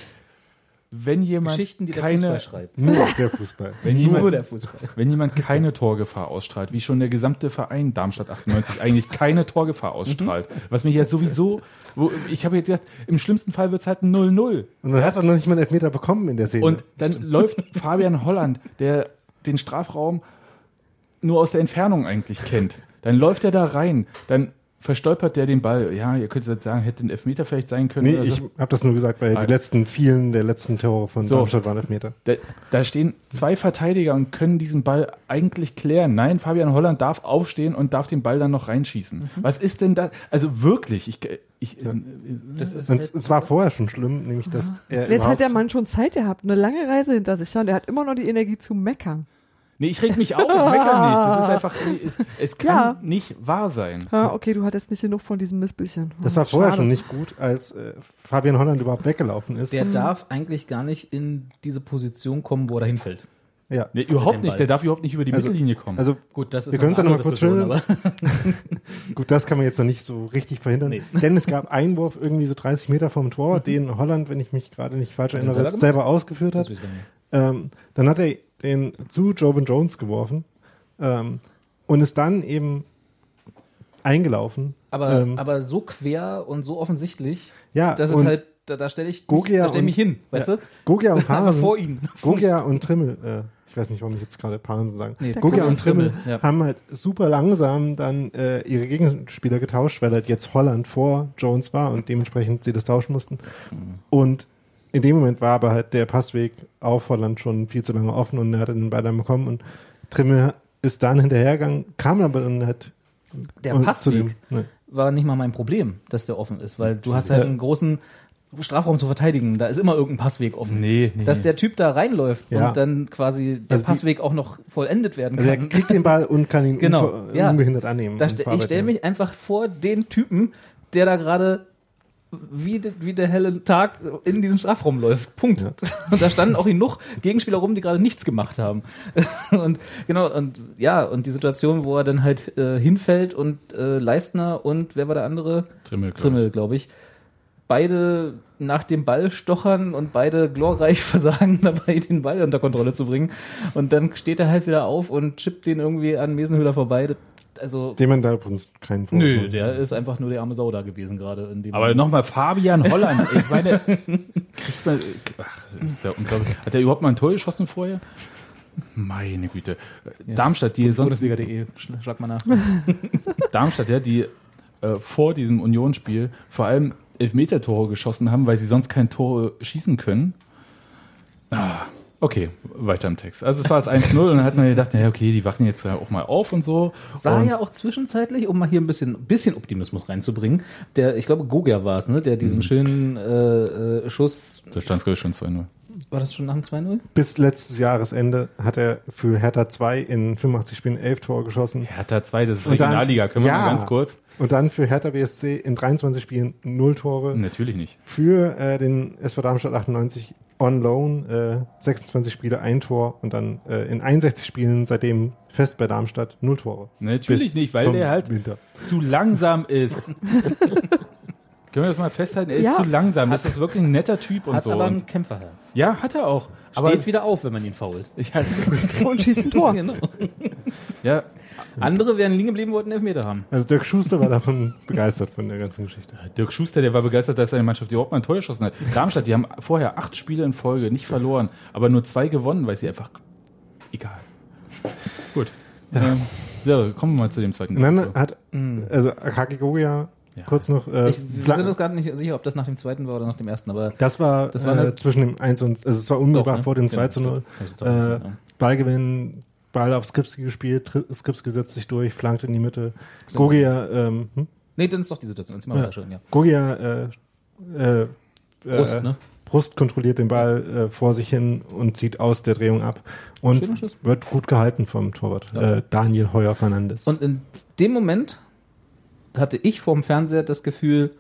Wenn jemand Geschichten, die der keine, Fußball schreibt. Nur der Fußball. wenn Nur jemand, der Fußball. wenn jemand keine Torgefahr ausstrahlt, wie schon der gesamte Verein Darmstadt 98 eigentlich keine Torgefahr ausstrahlt, was mich ja sowieso, wo, ich habe jetzt gedacht, im schlimmsten Fall wird es halt ein 0-0. Und man hat auch noch nicht mal einen Elfmeter bekommen in der Szene. Und dann läuft Fabian Holland, der den Strafraum nur aus der Entfernung eigentlich kennt. Dann läuft er da rein, dann verstolpert der den Ball. Ja, ihr könnt jetzt sagen, hätte ein Elfmeter vielleicht sein können. nee, oder ich so. habe das nur gesagt, weil Ah. die letzten vielen der letzten Tore von So. Darmstadt waren Elfmeter. Da, da stehen zwei Verteidiger und können diesen Ball eigentlich klären. Nein, Fabian Holland darf aufstehen und darf den Ball dann noch reinschießen. Was ist denn das? Also wirklich, ich, ich Das ist Und es, es war vorher schon schlimm, nämlich dass er Und jetzt hat der Mann schon Zeit gehabt, eine lange Reise hinter sich. Ja, und er hat immer noch die Energie zu meckern. Nee, ich reg mich auf, ich mecker nicht. Das ist einfach, es, es kann Ja. nicht wahr sein. Ja, okay, du hattest nicht genug von diesem Missbildchen. Das war vorher Schade. schon nicht gut, als äh, Fabian Holland überhaupt weggelaufen ist. der darf eigentlich gar nicht in diese Position kommen, wo er hinfällt. ja. Nee, überhaupt nicht. Ball. Der darf überhaupt nicht über die Also- Mittellinie kommen. Also Gut, das ist Wir können es ja noch mal andere kurz schildern. Gut, das kann man jetzt noch nicht so richtig verhindern. Nee. Denn es gab Einwurf irgendwie so 30 Meter vom Tor, den Holland, wenn ich mich gerade nicht falsch erinnere, selber gemacht? ausgeführt hat. Ähm, dann hat er den zu Jovan Jones geworfen ähm, und ist dann eben eingelaufen. Aber, ähm, aber so quer und so offensichtlich, ja, dass es halt, da, da stelle ich, Gogia da stell ich mich und- hin, weißt ja, du? Gogia und Parensen, vor ihm. Gogia und Trimmel, äh, ich weiß nicht, warum ich jetzt gerade Parensen sagen. Nee, Gogia und Trimmel Trimmel, ja. haben halt super langsam dann äh, ihre Gegenspieler getauscht, weil halt jetzt Holland vor Jones war und dementsprechend sie das tauschen mussten. Mhm. Und in dem Moment war aber halt der Passweg auf Holland schon viel zu lange offen und er hat den Ball dann bekommen und Trimmel ist dann hinterhergegangen, kam aber dann halt Der Passweg zu dem- ne. war nicht mal mein Problem, dass der offen ist, weil du hast halt Ja. einen großen Strafraum zu verteidigen. Da ist immer irgendein Passweg offen. nee, nee. Dass der Typ da reinläuft Ja. und dann quasi der Also die- Passweg auch noch vollendet werden Also er kann. kriegt den Ball und kann ihn Genau, ja. unbehindert annehmen. Ste ich stelle mich einfach vor den Typen, der da gerade wie, de, wie der helle Tag in diesen Strafraum läuft. Punkt. Ja. Und da standen auch genug Gegenspieler rum, die gerade nichts gemacht haben. Und genau, und ja, und die Situation, wo er dann halt äh, hinfällt und äh, Leistner und wer war der andere? Trimmel, Trimmel, glaube ich. Beide nach dem Ball stochern und beide glorreich versagen dabei, den Ball unter Kontrolle zu bringen. Und dann steht er halt wieder auf und chippt den irgendwie an Mesenhöhler vorbei. Das- Also, Dem man da übrigens keinen Vorwurf nö, der ist einfach nur der arme Sau da gewesen gerade in dem Aber nochmal Fabian Holland. Ich meine, kriegt man, ach, das ist ja unglaublich. Hat er überhaupt mal ein Tor geschossen vorher? Meine Güte. Darmstadt, die sonst, Bundesliga.de, schlag schlag mal nach. Darmstadt, ja, die äh, vor diesem Unionsspiel vor allem Elfmeter-Tore geschossen haben, weil sie sonst kein Tor schießen können. Ah, okay, weiter im Text. Also es war das 1-0 und dann hat man gedacht, naja, okay, die wachen jetzt ja auch mal auf und so. Sah und ja auch zwischenzeitlich, um mal hier ein bisschen, bisschen Optimismus reinzubringen, der, ich glaube, Gogia war es, ne, der diesen schönen äh, äh, Schuss, da stand es glaube ich schon 2-0. war das schon nach dem 2-0? Bis letztes Jahresende hat er für Hertha 2 in 85 Spielen 11 Tore geschossen. Hertha 2, das ist Regionalliga, können wir Ja. mal ganz kurz? Und dann für Hertha BSC in 23 Spielen 0 Tore. Natürlich nicht. Für äh, den SV Darmstadt 98 on loan äh, 26 Spiele, ein Tor und dann äh, in 61 Spielen seitdem fest bei Darmstadt 0 Tore. Natürlich Bis nicht, weil der halt Winter. zu langsam ist. Können wir das mal festhalten? Er ist Ja. zu langsam. Das ist wirklich ein netter Typ und Hat so. aber Und, ein Kämpferherz. ja, hat er auch. Aber Steht wieder auf, wenn man ihn fault. ich halt, Und schießt ein Tor. Genau. ja, Andere wären liegen geblieben, wollten Elfmeter haben. Also Dirk Schuster war davon begeistert von der ganzen Geschichte. Dirk Schuster, der war begeistert, dass seine Mannschaft überhaupt mal ein Tor geschossen hat. Darmstadt, die haben vorher acht Spiele in Folge nicht verloren, aber nur zwei gewonnen, weil sie einfach egal. Gut. Ähm, so, kommen wir mal zu dem zweiten. Tor. hat, also Akaki Gogia kurz noch. Äh, Ich, wir sind uns gerade nicht sicher, ob das nach dem zweiten war oder nach dem ersten, aber das war, Das war äh, zwischen dem 1 und, also es war unmittelbar Doch, ne? vor dem Genau, 2 zu 0. das ist doch- Äh, ja. Ballgewinn, Ball auf Skripski gespielt, Skripski setzt sich durch, flankt in die Mitte. Gogia, ähm, hm? Nee, dann ist doch die Situation. Mal Ja. schon, ja. Gogia, äh, äh, Brust, äh, ne? Brust kontrolliert den Ball äh, vor sich hin und zieht aus der Drehung ab. Und wird gut gehalten vom Torwart. Ja. Äh, Daniel Heuer Fernandes. Und in dem Moment hatte ich vorm Fernseher das Gefühl,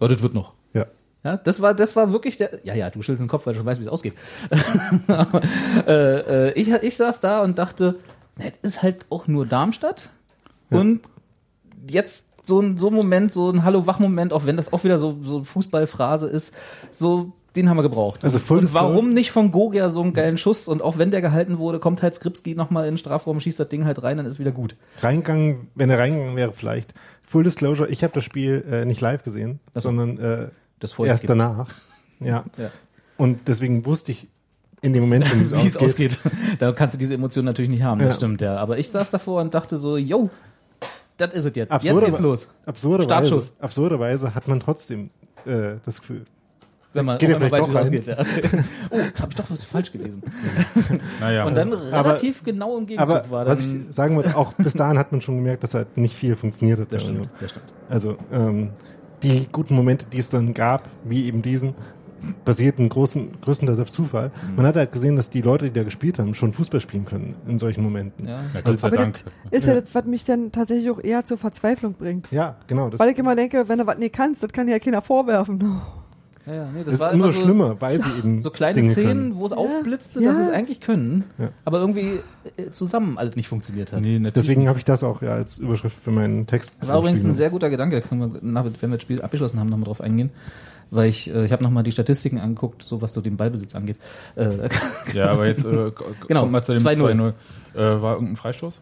oh, das wird noch. Ja. Ja, das war, das war wirklich der. Ja, ja, du schüttelst den Kopf, weil du schon weißt, wie es ausgeht. Aber, äh, äh, ich, ich saß da und dachte, na, das ist halt auch nur Darmstadt. Und jetzt so ein, so ein Moment, so ein Hallo-Wach-Moment, auch wenn das auch wieder so, so Fußballphrase ist, so, den haben wir gebraucht. Also Full und warum nicht von Gogia so einen geilen Schuss? Und auch wenn der gehalten wurde, kommt halt Skripski nochmal in den Strafraum, schießt das Ding halt rein, dann ist wieder gut. Reingegangen, wenn er reingegangen wäre, vielleicht. Full Disclosure, ich habe das Spiel äh, nicht live gesehen, Ach so. sondern äh, Das vorher erst gibt. danach. Ja. Ja. Und deswegen wusste ich in dem Moment, schon, wie es ausgeht. Da kannst du diese Emotion natürlich nicht haben, das Ja. stimmt, ja. Aber ich saß davor und dachte so, yo, das ist es jetzt. Jetzt geht's los. Absurderweise, Startschuss. absurderweise hat man trotzdem äh, das Gefühl. Wenn man, Geht wenn man weiß, wie ausgeht. Ja. Oh, habe ich doch was falsch gelesen. Naja, Und dann Aber- relativ genau im Gegenzug Aber war was dann. ich sagen wollte, auch bis dahin hat man schon gemerkt, dass halt nicht viel funktioniert hat. das stimmt, das stimmt. Also ähm, die guten Momente, die es dann gab, wie eben diesen, basierten großen, größtenteils auf Zufall. Mhm. Man hat halt gesehen, dass die Leute, die da gespielt haben, schon Fußball spielen können in solchen Momenten. Ja. ja, Gott sei Aber Dank. das ist ja. das, was mich dann tatsächlich auch eher zur Verzweiflung bringt. Ja, genau. Das, Weil ich immer denke, wenn du was nicht kannst, das kann ja keiner vorwerfen. Ja, ja, nee, das, das ist war umso immer so, schlimmer, weil sie eben so kleine Dinge Szenen, wo es Ja, aufblitzte, ja. dass es eigentlich können, Ja. aber irgendwie äh, zusammen alles nicht funktioniert hat. Nee. Deswegen habe ich das auch ja als Überschrift für meinen Text. Das war übrigens ein sehr guter Gedanke, da können wir, nach, wenn wir das Spiel abgeschlossen haben, nochmal drauf eingehen. Weil ich, äh, ich habe nochmal die Statistiken angeguckt, so was so den Ballbesitz angeht. Äh, ja, aber jetzt äh, Genau, kommt mal zu dem 2-0. 2-0. Äh, war irgendein Freistoß.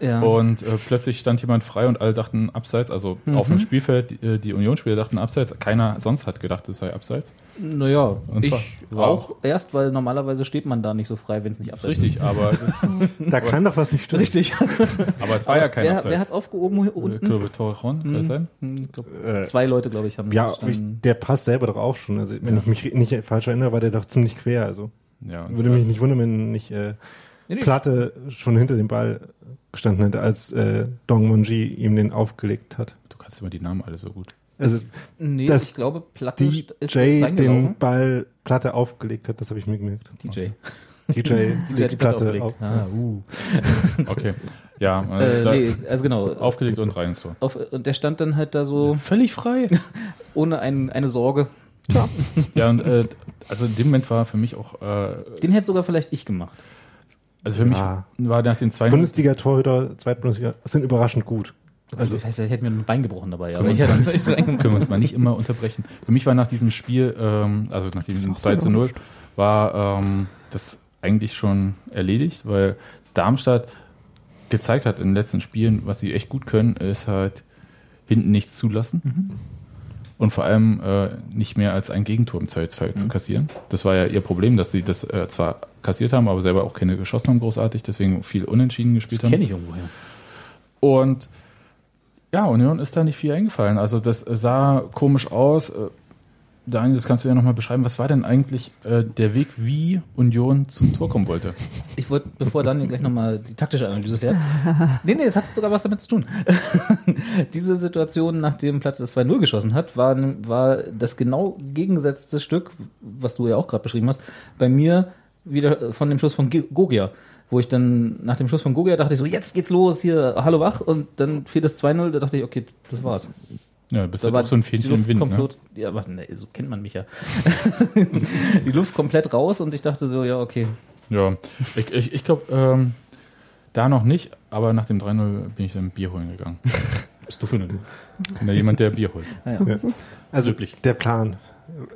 Ja. Und äh, plötzlich stand jemand frei und alle dachten abseits, also Mhm. auf dem Spielfeld, die, äh, die Unionsspieler dachten abseits, keiner sonst hat gedacht, es sei abseits. Naja, Und ich auch erst, weil normalerweise steht man da nicht so frei, wenn es nicht Das ist abseits richtig, aber es, ist, Da kann doch was nicht stimmen. Richtig. aber es war ja kein wer, wer Abseits. hat's aufgehoben hier Äh, unten? Torrejon, kann das sein? Hm, ich glaub, Äh, zwei Leute, glaube ich, haben Ja, ich, der Pass selber doch auch schon. Also wenn Ja. ich mich nicht falsch erinnere, war der doch ziemlich quer. Also Ja, würde mich nicht wundern, wenn nicht äh, nee. Platte schon hinter dem Ball gestanden hätte, als äh, Dong Monji ihm den aufgelegt hat. du kannst immer die Namen alle so gut. Also Nee, dass ich glaube, Platte DJ ist den. Ball Platte aufgelegt hat, das habe ich mir gemerkt. DJ. DJ DJ hat die Platte Platte aufgelegt. auf. Ah, uh. Okay. Ja, Äh, äh, da, nee, also genau. aufgelegt und rein Tor. Auf, und der stand dann halt da so Völlig frei. ohne ein, eine Sorge. ja, und äh, also in dem Moment war für mich auch, äh, Den hätte sogar vielleicht ich gemacht. Also für mich Ja. war nach den zwei Bundesliga-Torhüter, Zweitbundesliga, sind überraschend gut. Also vielleicht, vielleicht hätte mir ein Bein gebrochen dabei, aber Können ich wir, hätte uns mal nicht können wir uns mal nicht immer unterbrechen. Für mich war nach diesem Spiel, ähm, also nach diesem 2 zu 0, war ähm, das eigentlich schon erledigt, weil Darmstadt gezeigt hat in den letzten Spielen, was sie echt gut können, ist halt hinten nichts zulassen. Und vor allem äh, nicht mehr als ein Gegentor im Zweifelsfall zu kassieren. Das war ja ihr Problem, dass sie das äh, zwar kassiert haben, aber selber auch keine geschossen haben großartig, deswegen viel unentschieden gespielt Das haben. kenne ich irgendwoher. Und ja, Union ist da nicht viel eingefallen. Also das äh, sah komisch aus. Daniel, das kannst du ja nochmal beschreiben. Was war denn eigentlich äh, der Weg, wie Union zum Tor kommen wollte? Ich wollte, bevor Daniel gleich nochmal die taktische Analyse fährt. Nee, nee, es hat sogar was damit zu tun. Diese Situation, nachdem Platte das 2-0 geschossen hat, war, war das genau gegengesetzte Stück, was du ja auch gerade beschrieben hast, bei mir wieder von dem Schuss von Gogia. Wo ich dann nach dem Schuss von Gogia dachte ich so, jetzt geht's los, hier, hallo wach, und dann fiel das 2-0, da dachte ich, okay, das war's. Ja, bist Da du auch so ein die Fähnchen Luft im Wind. Ne? komplett, ja, aber nee, so kennt man mich ja. die Luft komplett raus und ich dachte so, ja, okay. Ja, ich, ich, ich glaube, ähm, da noch nicht, aber nach dem 3-0 bin ich dann Bier holen gegangen. Bist du für eine Na, jemand, der Bier holt. Also Üblich. der Plan.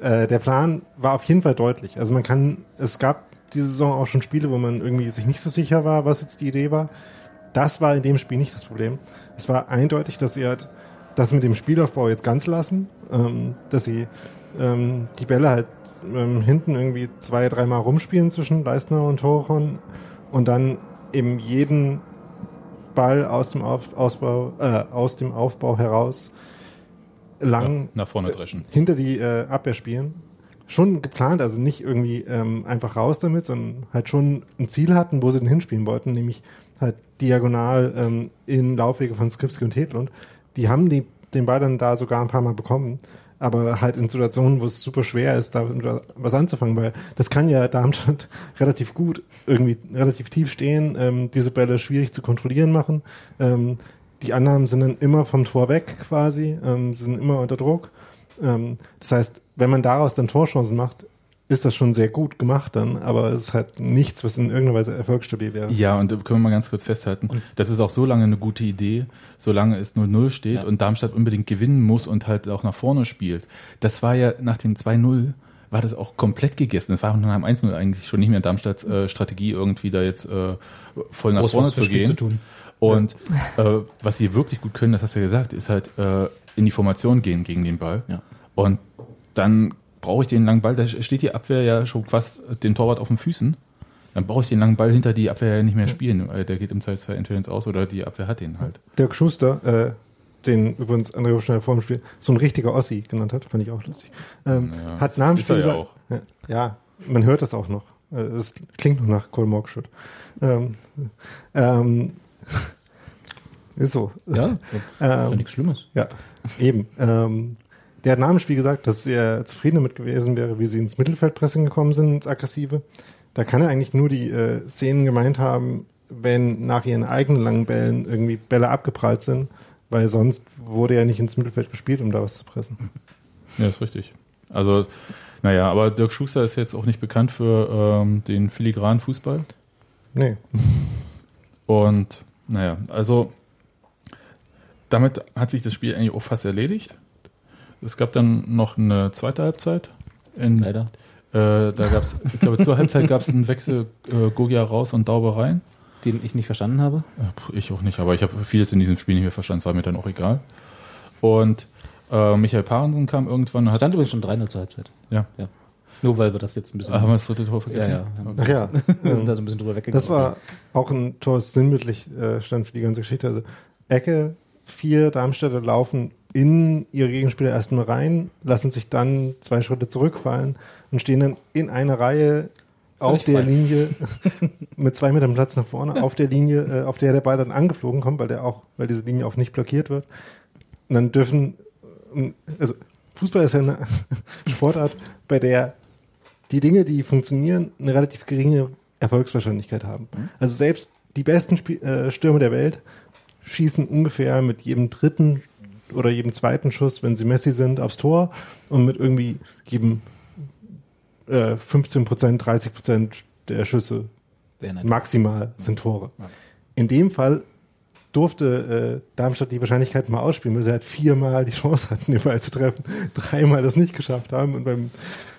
Äh, der Plan war auf jeden Fall deutlich. Also man kann, es gab diese Saison auch schon Spiele, wo man irgendwie sich nicht so sicher war, was jetzt die Idee war. Das war in dem Spiel nicht das Problem. Es war eindeutig, dass sie halt das mit dem Spielaufbau jetzt ganz lassen, ähm, dass sie ähm, die Bälle halt ähm, hinten irgendwie zwei, dreimal rumspielen zwischen Leistner und Torchon und dann eben jeden Ball aus dem Auf Ausbau, äh, aus dem Aufbau heraus lang Ja, nach vorne dreschen. hinter die äh, Abwehr spielen. Schon geplant, also nicht irgendwie ähm, einfach raus damit, sondern halt schon ein Ziel hatten, wo sie den hinspielen wollten, nämlich halt diagonal ähm, in Laufwege von Skripski und Hedlund. Die haben die, den Ball dann da sogar ein paar Mal bekommen, aber halt in Situationen, wo es super schwer ist, da was anzufangen, weil das kann ja Darmstadt relativ gut irgendwie relativ tief stehen, ähm, diese Bälle schwierig zu kontrollieren machen. Ähm, die Annahmen sind dann immer vom Tor weg quasi, ähm, sie sind immer unter Druck. Ähm, das heißt, wenn man daraus dann Torchancen macht, ist das schon sehr gut gemacht dann, aber es ist halt nichts, was in irgendeiner Weise erfolgsstabil wäre. Ja, und da können wir mal ganz kurz festhalten, das ist auch so lange eine gute Idee, solange es 0-0 steht Ja. und Darmstadt unbedingt gewinnen muss und halt auch nach vorne spielt. Das war ja nach dem 2-0 war das auch komplett gegessen. Das war nach dem 1-0 eigentlich schon nicht mehr Darmstadts äh, Strategie, irgendwie da jetzt äh, voll nach Groß vorne zu Spiel gehen. zu tun. Und äh, was sie wirklich gut können, das hast du ja gesagt, ist halt äh, in die Formation gehen gegen den Ball. Ja. Und dann brauche ich den langen Ball, da steht die Abwehr ja schon fast den Torwart auf den Füßen. Dann brauche ich den langen Ball hinter die Abwehr ja nicht mehr spielen. weil Der geht im Zweifelsfall entweder ins Aus oder die Abwehr hat den halt. Dirk Schuster, äh, den übrigens André Hofschneider vor dem Spiel so ein richtiger Ossi genannt hat, fand ich auch lustig. Ähm, Ja, hat nach dem Spiel ja auch. ja, man hört das auch noch. Äh, Es klingt noch nach Cole Morgshut. Ähm, ähm, ist so. Ja, ist ja Ähm, nichts Schlimmes. Ja, eben. Ähm, der hat dem Spiel gesagt, dass er zufrieden damit gewesen wäre, wie sie ins Mittelfeldpressing gekommen sind, ins Aggressive. Da kann er eigentlich nur die äh, Szenen gemeint haben, wenn nach ihren eigenen langen Bällen irgendwie Bälle abgeprallt sind, weil sonst wurde er nicht ins Mittelfeld gespielt, um da was zu pressen. Ja, ist richtig. Also, naja, aber Dirk Schuster ist jetzt auch nicht bekannt für ähm, den filigranen Fußball. Nee. Und naja, also damit hat sich das Spiel eigentlich auch fast erledigt. Es gab dann noch eine zweite Halbzeit. In, Leider. Äh, da gab es, ich glaube, zur Halbzeit gab es einen Wechsel äh, Gogia raus und Daube rein. Den ich nicht verstanden habe. Ich auch nicht, aber ich habe vieles in diesem Spiel nicht mehr verstanden, es war mir dann auch egal. Und äh, Michael Parensen kam irgendwann und hat. Stand übrigens schon 3-0 zur Halbzeit. Ja. ja. Nur weil wir das jetzt ein bisschen. Ah, haben wir das dritte Tor ja, vergessen? ja. Ach ja. Wir sind da so ein bisschen drüber weggegangen. Das war auch ein Tor, das sinnbildlich äh, stand für die ganze Geschichte. Also Ecke, vier Darmstädter laufen in ihre Gegenspieler erstmal rein, lassen sich dann zwei Schritte zurückfallen und stehen dann in einer Reihe auf der. Linie mit zwei Metern Platz nach vorne, auf der Linie, äh, auf der der Ball dann angeflogen kommt, weil der auch, weil diese Linie auch nicht blockiert wird. Und dann dürfen, ähm, also Fußball ist ja eine Sportart, bei der die Dinge, die funktionieren, eine relativ geringe Erfolgswahrscheinlichkeit haben. Also selbst die besten Spie äh, Stürmer der Welt schießen ungefähr mit jedem dritten oder jedem zweiten Schuss, wenn sie Messi sind, aufs Tor und mit irgendwie jedem äh, 15 Prozent, 30 Prozent der Schüsse maximal sind Tore. In dem Fall durfte äh, Darmstadt die Wahrscheinlichkeit mal ausspielen, weil sie halt viermal die Chance hatten, den Ball zu treffen, dreimal das nicht geschafft haben und beim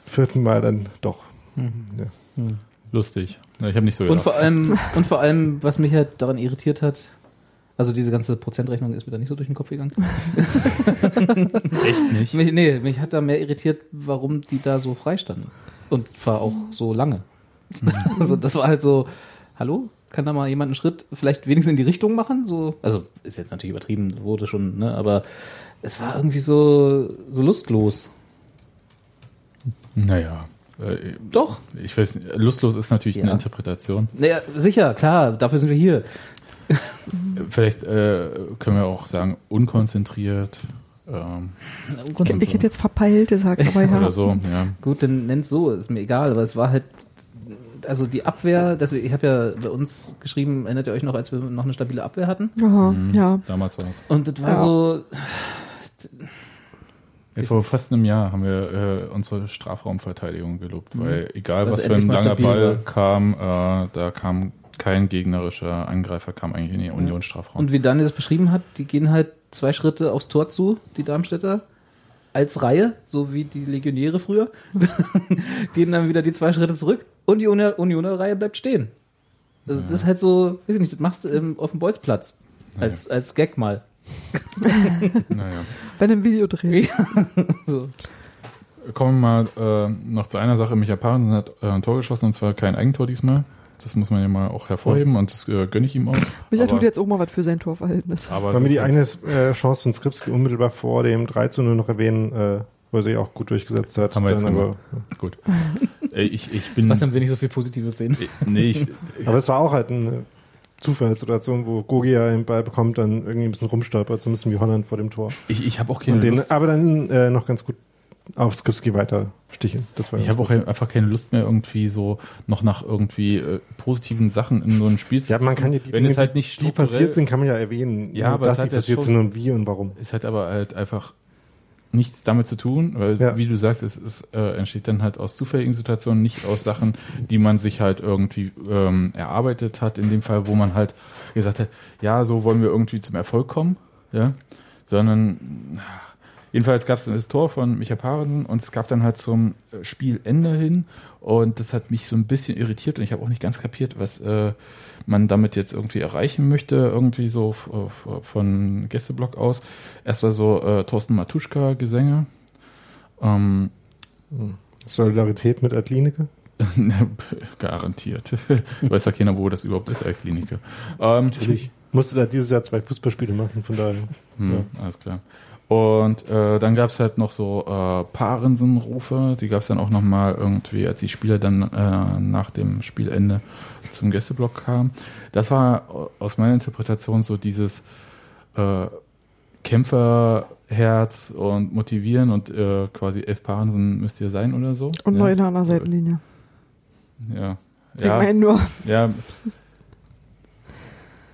vierten Mal dann doch. Ja. Lustig. Ja, ich habe nicht so Und gedacht. vor allem, und vor allem, was mich halt daran irritiert hat, also diese ganze Prozentrechnung ist mir da nicht so durch den Kopf gegangen. Echt nicht. Mich, nee, mich hat da mehr irritiert, warum die da so frei standen. Und zwar auch so lange. also das war halt so, hallo? Kann da mal jemand einen Schritt vielleicht wenigstens in die Richtung machen? So, also ist jetzt natürlich übertrieben, wurde schon, ne? Aber es war irgendwie so, so lustlos. Naja. Äh, Doch. ich weiß nicht, lustlos ist natürlich Ja. eine Interpretation. Naja, sicher, klar, dafür sind wir hier. Vielleicht äh, können wir auch sagen, unkonzentriert ähm, Ich, ich hätte jetzt verpeilt gesagt, aber ja. oder so. Ja. Gut, dann nennt's so, ist mir egal, aber es war halt, also die Abwehr, das, ich habe ja bei uns geschrieben, erinnert ihr euch noch, als wir noch eine stabile Abwehr hatten? Aha, ja. Damals war es. Und das war Ja. so, Ja, vor fast einem Jahr haben wir äh, unsere Strafraumverteidigung gelobt, weil egal Also was für ein langer Ball war. kam, äh, da kam kein gegnerischer Angreifer, kam eigentlich in den Union-Strafraum. und wie Daniel das beschrieben hat, die gehen halt zwei Schritte aufs Tor zu, die Darmstädter, als Reihe, so wie die Legionäre früher, gehen dann wieder die zwei Schritte zurück und die Uni- Unioner Reihe bleibt stehen. Also das ist halt so, weiß ich nicht, das machst du im, auf dem Bolzplatz. Als, als Gag mal. naja. Wenn du ein Video drehst. So. Kommen wir mal äh, noch zu einer Sache. Micha Parensen hat äh, ein Tor geschossen und zwar kein Eigentor diesmal, Das muss man ja mal auch hervorheben und das äh, gönne ich ihm auch. Micha tut jetzt auch mal was für sein Torverhältnis. Aber Wollen wir die eine äh, Chance von Skripski unmittelbar vor dem 3 zu 0 noch erwähnen, äh, wo er sich auch gut durchgesetzt hat. Haben wir jetzt aber, Gut. Äh, ich, ich bin. Sebastian will nicht so viel Positives sehen. Äh, Nee, ich, aber es war auch halt eine Zufallssituation, wo Gogia den Ball bekommt, dann irgendwie ein bisschen rumstolpert, so ein bisschen wie Holland vor dem Tor. ich, ich habe auch keine den, Lust. aber dann äh, noch ganz gut auf Skripski weiter sticheln. Das war Ich habe auch einfach keine Lust mehr, irgendwie so noch nach irgendwie äh, positiven Sachen in so ein Spiel zu Ja, man kann ja die Wenn Dinge, es halt nicht die passiert sind, kann man ja erwähnen. Ja, aber dass sie ja passiert schon- sind und wie und warum. Es hat aber halt einfach nichts damit zu tun, weil, Ja. wie du sagst, es, es äh, entsteht dann halt aus zufälligen Situationen, nicht aus Sachen, die man sich halt irgendwie ähm, erarbeitet hat, in dem Fall, wo man halt gesagt hat, ja, so wollen wir irgendwie zum Erfolg kommen, ja, sondern ach, jedenfalls gab es das Tor von Micha Parensen und es gab dann halt zum äh, Spielende hin und das hat mich so ein bisschen irritiert und ich habe auch nicht ganz kapiert, was äh, man damit jetzt irgendwie erreichen möchte, irgendwie so f- von Gästeblock aus. Erst war so äh, Thorsten Matuschka-Gesänge. Ähm, Solidarität mit Adlinike. garantiert. Weiß ja keiner, wo das überhaupt ist, Altklinike. Ähm, Ich musste da dieses Jahr zwei Fußballspiele machen, von daher. Hm, Alles klar. Und äh, dann gab es halt noch so äh, Parensen-Rufe, die gab es dann auch nochmal irgendwie, als die Spieler dann äh, nach dem Spielende zum Gästeblock kamen. Das war aus meiner Interpretation so dieses äh, Kämpferherz und motivieren und äh, quasi elf Parensen müsst ihr sein oder so. Und ja. an der Seitenlinie. Ja. Ich Ja. meine nur, Ja.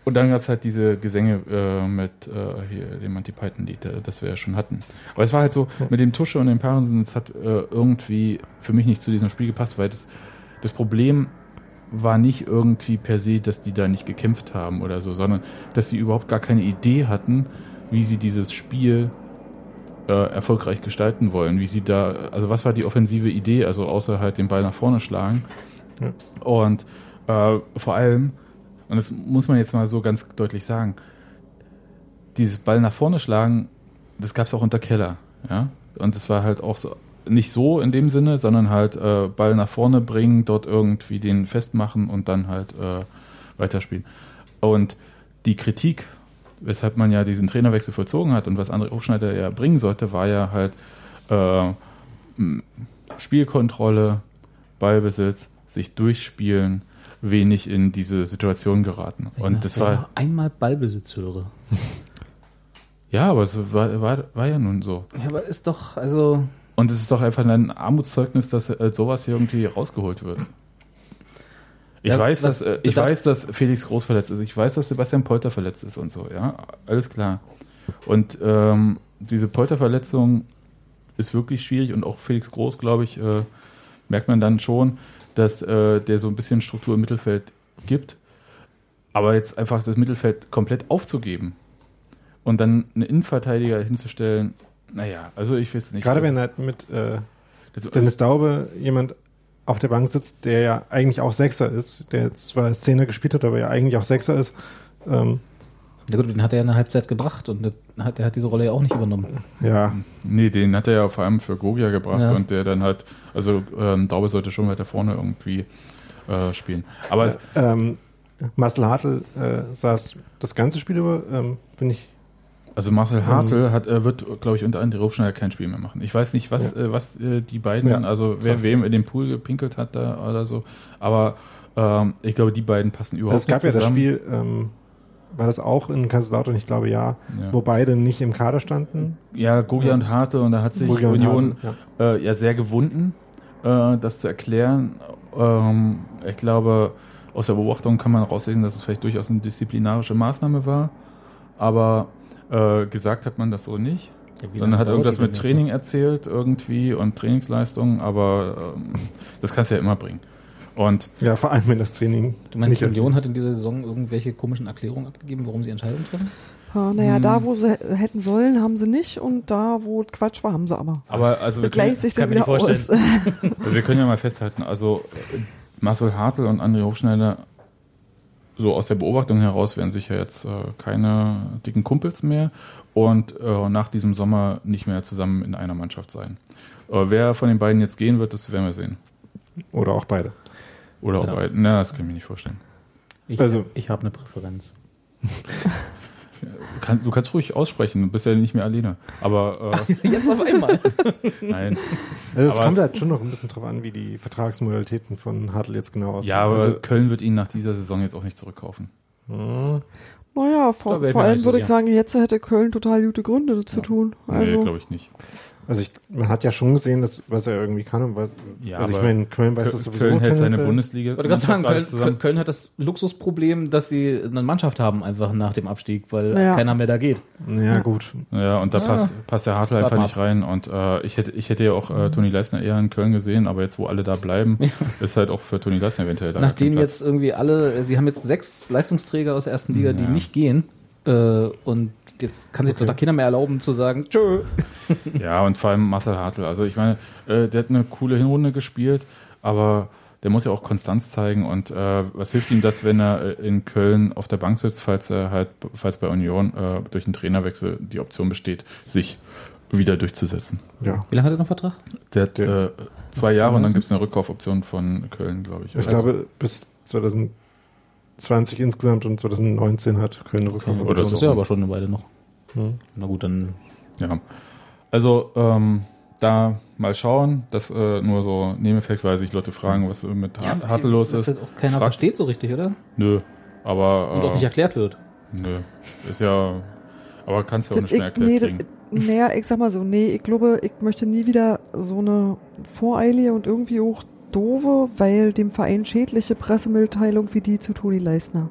Und dann gab es halt diese Gesänge äh, mit äh, hier, dem Monty Python-Lied, äh, das wir ja schon hatten. Aber es war halt so, mit dem Tusche und dem Parensen, es hat äh, irgendwie für mich nicht zu diesem Spiel gepasst, weil das, das Problem war nicht irgendwie per se, dass die da nicht gekämpft haben oder so, sondern dass sie überhaupt gar keine Idee hatten, wie sie dieses Spiel äh, erfolgreich gestalten wollen, wie sie da, also was war die offensive Idee, also außer halt den Ball nach vorne schlagen. Ja. Und äh, vor allem, und das muss man jetzt mal so ganz deutlich sagen, dieses Ball nach vorne schlagen, das gab es auch unter Keller, ja. Und es war halt auch so, nicht so in dem Sinne, sondern halt äh, Ball nach vorne bringen, dort irgendwie den festmachen und dann halt äh, weiterspielen. Und die Kritik, weshalb man ja diesen Trainerwechsel vollzogen hat und was André Hochschneider ja bringen sollte, war ja halt äh, Spielkontrolle, Ballbesitz, sich durchspielen, wenig in diese Situation geraten. Und das war, einmal Ballbesitz höre. ja, aber es war, war, war ja nun so. Ja, aber ist doch, also. Und es ist doch einfach ein Armutszeugnis, dass äh, sowas hier irgendwie rausgeholt wird. Ich, Ja, weiß, was- dass, äh, ich weiß, dass Felix Groß verletzt ist. Ich weiß, dass Sebastian Polter verletzt ist und so, ja. Alles klar. Und ähm, diese Polter-Verletzung ist wirklich schwierig und auch Felix Groß, glaube ich, äh, merkt man dann schon, dass äh, der so ein bisschen Struktur im Mittelfeld gibt. Aber jetzt einfach das Mittelfeld komplett aufzugeben und dann einen Innenverteidiger hinzustellen, naja, also ich weiß nicht. Gerade wenn halt mit äh, Dennis Daube jemand auf der Bank sitzt, der ja eigentlich auch Sechser ist, der jetzt zwar als Zehner gespielt hat, aber ja eigentlich auch Sechser ist. Ähm, Ja gut, den hat er ja eine Halbzeit gebracht und hat, er hat diese Rolle ja auch nicht übernommen. ja, Nee, den hat er ja vor allem für Gogia gebracht Ja. und der dann halt, also ähm, Daube sollte schon weiter vorne irgendwie äh, spielen. Aber es, ähm, Marcel Hartl äh, saß das ganze Spiel über, ähm, bin ich, also Marcel Hartl hat, äh, wird, glaube ich, unter André Rufschneider kein Spiel mehr machen. Ich weiß nicht, was, äh, was äh, die beiden, Ja. also wer Das- wem in den Pool gepinkelt hat da oder so. Aber ähm, ich glaube, die beiden passen überhaupt es gab ja nicht das zusammen. Spiel, ähm, war das auch in Kaiserslautern, ich glaube ja, Ja. wo beide nicht im Kader standen. Ja, Gogia und Hartl und da hat sich Gogia Union Hartl, ja. äh, ja sehr gewunden, äh, das zu erklären. Ähm, ich glaube, aus der Beobachtung kann man rauslesen, dass es vielleicht durchaus eine disziplinarische Maßnahme war, aber äh, gesagt hat man das so nicht. Sondern hat irgendwas mit Training erzählt irgendwie und Trainingsleistung, aber ähm, das kannst du ja immer bringen. Und Ja, vor allem wenn das Training Du meinst, nicht Union hat in dieser Saison irgendwelche komischen Erklärungen abgegeben, warum sie Entscheidungen treffen? ja, naja, Hm. da wo sie hätten sollen, haben sie nicht und da wo Quatsch war, haben sie aber. aber also wir können, sich kann mir nicht vorstellen. also wir können ja mal festhalten, also Marcel Hartl und André Hofschneider so aus der Beobachtung heraus werden sicher jetzt äh, keine dicken Kumpels mehr und äh, nach diesem Sommer nicht mehr zusammen in einer Mannschaft sein. Äh, wer von den beiden jetzt gehen wird, das werden wir sehen. oder auch beide. Oder Ja. ob er, na, das kann ich mir nicht vorstellen. Ich, Also- ich habe eine Präferenz. Du, kann, du kannst ruhig aussprechen, du bist ja nicht mehr alleine. Aber Jetzt auf einmal. äh, nein. Also es Aber kommt es- halt schon noch ein bisschen drauf an, wie die Vertragsmodalitäten von Hartl jetzt genau aussehen. Ja, aber also, Köln wird ihn nach dieser Saison jetzt auch nicht zurückkaufen. mh, Naja, vor, vor allem würde ich sagen, jetzt hätte Köln total gute Gründe das zu tun. nee, Also, glaube ich nicht. Also ich, man hat ja schon gesehen, dass, was er irgendwie kann und was, Ja, also ich aber meine, Köln weiß Köln, das sowieso Köln hält seine. Bundesliga. Ich wollte gerade sagen, Köln, zusammen. Köln hat das Luxusproblem, dass sie eine Mannschaft haben, einfach nach dem Abstieg, weil Ja. keiner mehr da geht. Ja, gut. Ja, und da Ah. passt, passt der Hartl einfach nicht rein. Und äh, ich hätte, ich hätte ja auch äh, Toni Leisner eher in Köln gesehen, aber jetzt, wo alle da bleiben, ist halt auch für Toni Leisner eventuell da. Nachdem jetzt irgendwie alle, wir haben jetzt sechs Leistungsträger aus der ersten Liga, die Ja. nicht gehen. Äh, und jetzt kann sich doch da keiner mehr erlauben zu sagen, tschö. Ja, und vor allem Marcel Hartl. Also ich meine, äh, der hat eine coole Hinrunde gespielt, aber der muss ja auch Konstanz zeigen. Und äh, was hilft ihm das, wenn er äh, in Köln auf der Bank sitzt, falls er halt, falls bei Union äh, durch einen Trainerwechsel die Option besteht, sich wieder durchzusetzen. Ja. Wie lange hat er noch Vertrag? Der hat Der- äh, zwei Jahre und dann gibt es eine Rückkaufoption von Köln, glaube ich. Ich oder? glaube, bis 2020 insgesamt und 2019 hat Köln eine Oder Rückkaufoption. Das ist ja aber schon eine Weile noch. Hm. Na gut, dann Ja. Also, ähm, da mal schauen, das äh, nur so nebeneffektweise ich Leute fragen, was mit Har- Hartl los ist. jetzt auch keiner Frag- versteht so richtig, oder? Nö, aber Und auch nicht äh, erklärt wird. nö, ist ja, aber kannst du auch das- nicht schnell ich, nee, erklärt kriegen. das- naja, ich sag mal so, nee, ich glaube, ich möchte nie wieder so eine voreilige und irgendwie auch doofe, weil dem Verein schädliche Pressemitteilung wie die zu Toni Leisner.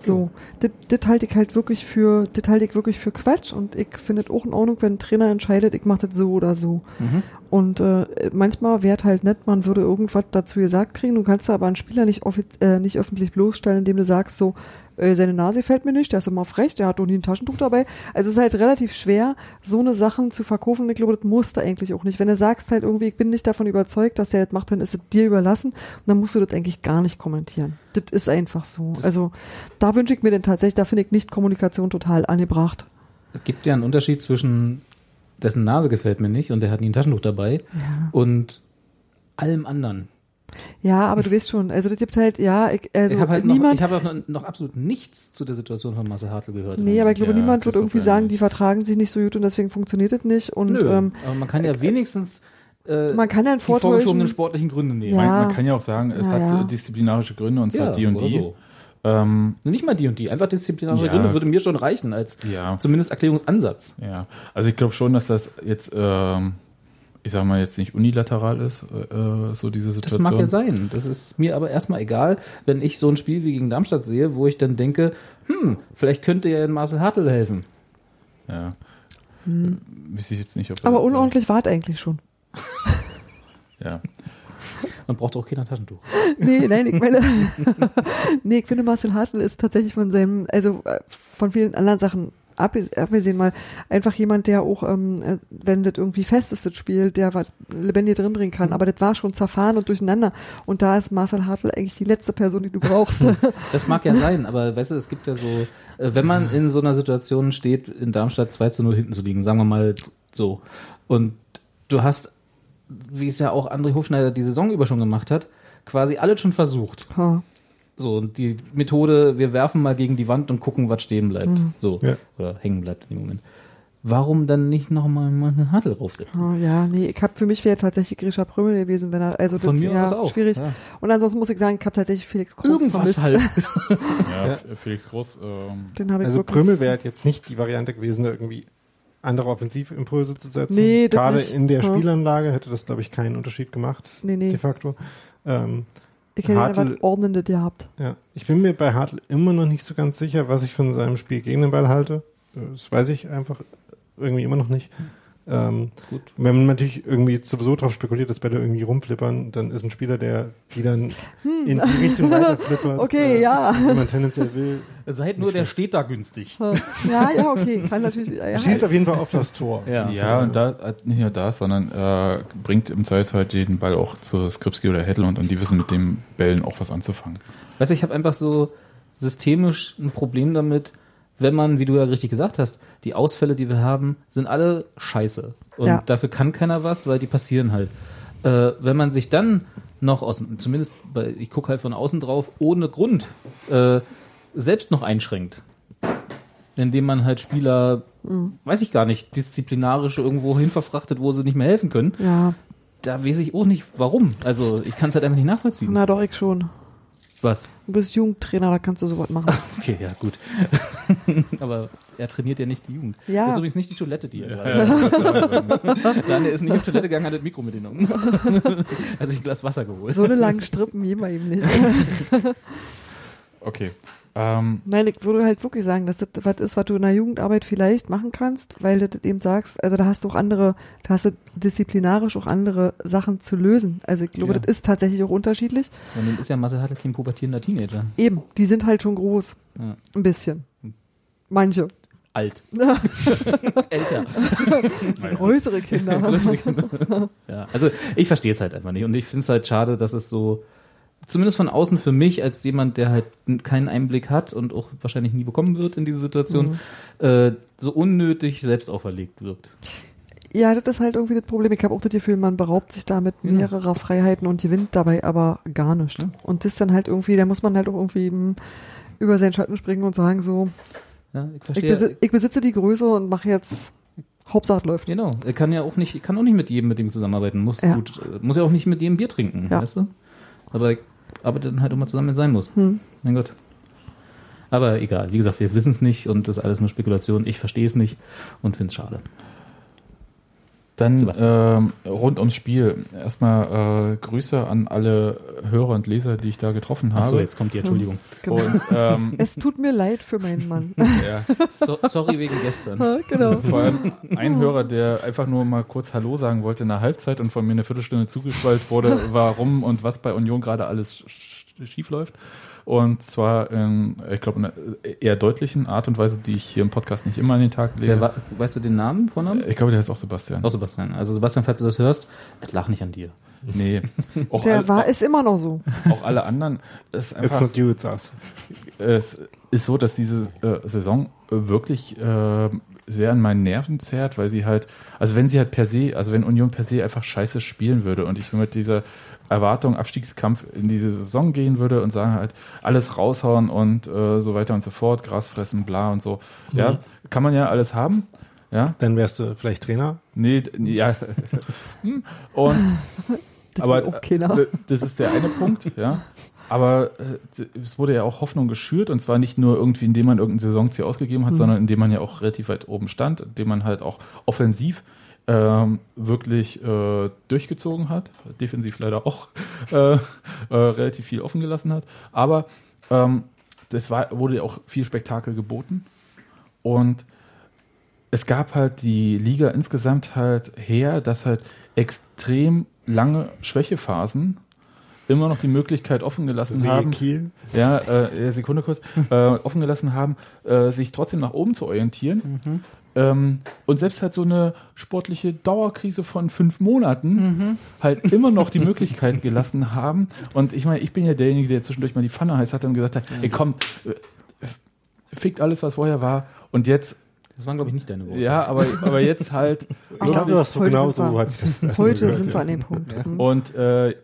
So, das das halte ich halt wirklich für, das halte ich wirklich für Quatsch und ich finde es auch in Ordnung, wenn ein Trainer entscheidet, ich mache das so oder so. Mhm. Und äh, manchmal wäre halt nett, man würde irgendwas dazu gesagt kriegen. Du kannst aber einen Spieler nicht, äh, nicht öffentlich bloßstellen, indem du sagst so, äh, seine Nase fällt mir nicht, der ist immer frech, der hat doch nie ein Taschentuch dabei. Also es ist halt relativ schwer, so eine Sachen zu verkaufen. Und ich glaube, das musst du eigentlich auch nicht. Wenn du sagst halt irgendwie, ich bin nicht davon überzeugt, dass der das macht, dann ist es dir überlassen. Und dann musst du das eigentlich gar nicht kommentieren. Das ist einfach so. also da wünsche ich mir denn tatsächlich, da finde ich nicht Kommunikation total angebracht. Es gibt ja einen Unterschied zwischen dessen Nase gefällt mir nicht und der hat nie ein Taschentuch dabei und allem anderen. Ja, aber du weißt schon, also das gibt halt, ja, ich, also ich habe halt noch, niemand, ich habe auch noch, noch absolut nichts zu der Situation von Marcel Hartl gehört. Nee, aber ich glaube, Ja, niemand wird irgendwie sagen, nicht. die vertragen sich nicht so gut und deswegen funktioniert das nicht. Und Nö, ähm, aber man kann ja wenigstens äh, man kann ja einen die vorgeschobenen sportlichen Gründe nehmen. Ja. Man, man kann ja auch sagen, es Ja, hat äh, disziplinarische Gründe und zwar Ja, die und die. so. Ähm, Nicht mal die und die, einfach disziplinarische Ja. Gründe würde mir schon reichen als ja, zumindest Erklärungsansatz. ja. Also ich glaube schon, dass das jetzt, ähm, ich sag mal, jetzt nicht unilateral ist, äh, so diese Das Situation. mag ja sein. Das ist mir aber erstmal egal, wenn ich so ein Spiel wie gegen Darmstadt sehe, wo ich dann denke, hm, vielleicht könnte ja Marcel Hartl helfen. Ja. Hm. Weiß ich jetzt nicht, ob aber das- unordentlich war es eigentlich schon. Ja. Man braucht auch kein Taschentuch. Nee, nein, ich meine, nee, ich finde Marcel Hartl ist tatsächlich von seinem, also äh, von vielen anderen Sachen abgesehen mal einfach jemand, der auch, ähm, äh, wenn das irgendwie fest ist, das Spiel, der was lebendig drin bringen kann. Aber das war schon zerfahren und durcheinander. Und da ist Marcel Hartl eigentlich die letzte Person, die du brauchst. Das mag ja sein, aber weißt du, es gibt ja so, äh, wenn man in so einer Situation steht, in Darmstadt 2 zu 0 hinten zu liegen, sagen wir mal so, und du hast, wie es ja auch André Hofschneider die Saison über schon gemacht hat, quasi alles schon versucht. Ha. So, und die Methode, wir werfen mal gegen die Wand und gucken, was stehen bleibt. So. Ja. Oder hängen bleibt in dem Moment. Warum dann nicht nochmal mal eine Hartl draufsetzen? Ah, ja, nee, ich habe für mich wäre tatsächlich Grisha Prömel gewesen, wenn er, also Von das, mir ja, auch. schwierig. Ja. Und ansonsten muss ich sagen, ich habe tatsächlich Felix Groß Irgendwas vermisst. halt. Ja, Felix Groß, ähm, Den habe ich Also. Prömel wäre jetzt nicht die Variante gewesen, da irgendwie andere Offensivimpulse zu setzen. Nee, das Gerade nicht. in der Ja. Spielanlage hätte das, glaube ich, keinen Unterschied gemacht, Nee, nee, de facto. Ähm, ich hätte Hartl- einfach Ordnendes gehabt. ja. Ich bin mir bei Hartl immer noch nicht so ganz sicher, was ich von seinem Spiel gegen den Ball halte. Das weiß ich einfach irgendwie immer noch nicht. Ähm, Gut. wenn man natürlich irgendwie sowieso drauf spekuliert, dass Bälle irgendwie rumflippern, dann ist ein Spieler, der die dann in die Richtung weiterflippert. Hm. Okay, ja. Wie man tendenziell will. Seid nur, der steht da günstig. Ja, ja, okay, kann natürlich. Ja, Schießt auf jeden Fall auf das Tor. ja, und da hat nicht nur das, sondern äh, bringt im Zweifelsfall den Ball auch zu Skripski oder Hedlund und die wissen mit den Bällen auch was anzufangen. Weißt du, ich habe einfach so systemisch ein Problem damit, wenn man, wie du ja richtig gesagt hast, die Ausfälle, die wir haben, sind alle scheiße. Und Ja. dafür kann keiner was, weil die passieren halt. Äh, wenn man sich dann noch aus, zumindest bei, ich gucke halt von außen drauf, ohne Grund äh, selbst noch einschränkt. Indem man halt Spieler, weiß ich gar nicht, disziplinarisch irgendwo hin verfrachtet, wo sie nicht mehr helfen können. Ja, Da weiß ich auch nicht, warum. Also ich kann es halt einfach nicht nachvollziehen. na doch, ich schon. Was? Du bist Jugendtrainer, da kannst du sowas machen. Okay, ja, gut. Aber er trainiert ja nicht die Jugend. Ja. Das ist übrigens nicht die Toilette, die er gerade. Nein, er ist nicht auf Toilette gegangen, hat das Mikro mitgenommen. also ich ein Glas Wasser geholt. So eine langen Strippen geben wir ihm nicht. Okay. Ähm, Nein, ich würde halt wirklich sagen, dass das was ist, was du in der Jugendarbeit vielleicht machen kannst, weil du das eben sagst, also da hast du auch andere, da hast du disziplinarisch auch andere Sachen zu lösen. Also ich glaube, Ja. das ist tatsächlich auch unterschiedlich. Und dann ist ja Marcel Hartl kein pubertierender Teenager. Eben, die sind halt schon groß. Ja. Ein bisschen. Manche. Alt. Älter. Größere Kinder. ja, also ich verstehe es halt einfach nicht. Und ich finde es halt schade, dass es so, zumindest von außen für mich, als jemand, der halt keinen Einblick hat und auch wahrscheinlich nie bekommen wird in diese Situation, äh, so unnötig selbst auferlegt wirkt. Ja, das ist halt irgendwie das Problem. Ich habe auch das Gefühl, man beraubt sich damit Ja. mehrerer Freiheiten und gewinnt dabei aber gar nicht. Ja. Und das dann halt irgendwie, da muss man halt auch irgendwie mm, über seinen Schatten springen und sagen so, Ja, ich ich, verstehe. besi ich besitze die Größe und mache jetzt, Hauptsache läuft. Genau, er kann ja auch nicht, kann auch nicht mit jedem mit dem zusammenarbeiten, muss Ja. gut, äh, muss ja auch nicht mit jedem Bier trinken, Ja. weißt du? Aber arbeitet dann halt mal zusammen, wenn sein muss. Hm. Mein Gott. Aber egal, wie gesagt, wir wissen es nicht und das ist alles nur Spekulation. Ich verstehe es nicht und finde es schade. Dann ähm, rund ums Spiel. Erstmal äh, Grüße an alle Hörer und Leser, die ich da getroffen habe. Achso, jetzt kommt die Entschuldigung. Genau. Und ähm, Es tut mir leid für meinen Mann. ja, So, sorry wegen gestern. Ja, genau. vor allem ein Hörer, der einfach nur mal kurz Hallo sagen wollte in der Halbzeit und von mir eine Viertelstunde zugeschwallt wurde, warum und was bei Union gerade alles schief läuft. Und zwar in, ich glaube, in einer eher deutlichen Art und Weise, die ich hier im Podcast nicht immer an den Tag lege. Wer war, weißt du den Namen, Vornamen? ich glaube, der heißt auch Sebastian. Auch Sebastian. Also Sebastian, falls du das hörst, es lag nicht an dir. Nee. Auch, Der alle, war, ist immer noch so. auch alle anderen. Es ist It's einfach not you, it's us. es ist so, dass diese äh, Saison wirklich äh, sehr an meinen Nerven zerrt, weil sie halt, also wenn sie halt per se, also wenn Union per se einfach scheiße spielen würde und ich mit dieser Erwartung, Abstiegskampf in diese Saison gehen würde und sagen halt, alles raushauen und äh, so weiter und so fort, Gras fressen, bla und so. Ja, kann man ja alles haben. Ja, Dann wärst du vielleicht Trainer. nee, ja. Hm. und Das aber d- das ist der eine Punkt, ja. Aber äh, es wurde ja auch Hoffnung geschürt und zwar nicht nur irgendwie, indem man irgendein Saisonziel ausgegeben hat, sondern indem man ja auch relativ weit oben stand, indem man halt auch offensiv ähm, wirklich äh, durchgezogen hat, defensiv leider auch äh, äh, relativ viel offen gelassen hat. Aber ähm, das war, wurde ja auch viel Spektakel geboten und es gab halt die Liga insgesamt halt her, dass halt extrem lange Schwächephasen immer noch die Möglichkeit offen gelassen haben, Kiel. ja, äh, Sekunde kurz, äh, offen gelassen haben, äh, sich trotzdem nach oben zu orientieren. Ähm, und selbst halt so eine sportliche Dauerkrise von fünf Monaten halt immer noch die Möglichkeit gelassen haben. Und ich meine, ich bin ja derjenige, der zwischendurch mal die Pfanne heiß hatte und gesagt hat, ey komm, äh, fickt alles, was vorher war. Und jetzt, Das waren, glaube ich, nicht deine Worte. ja, aber, aber jetzt halt Ich glaube, du hast so Heute genau sind wir- so Heute sind wir ja. an dem Punkt. Hm. Und äh,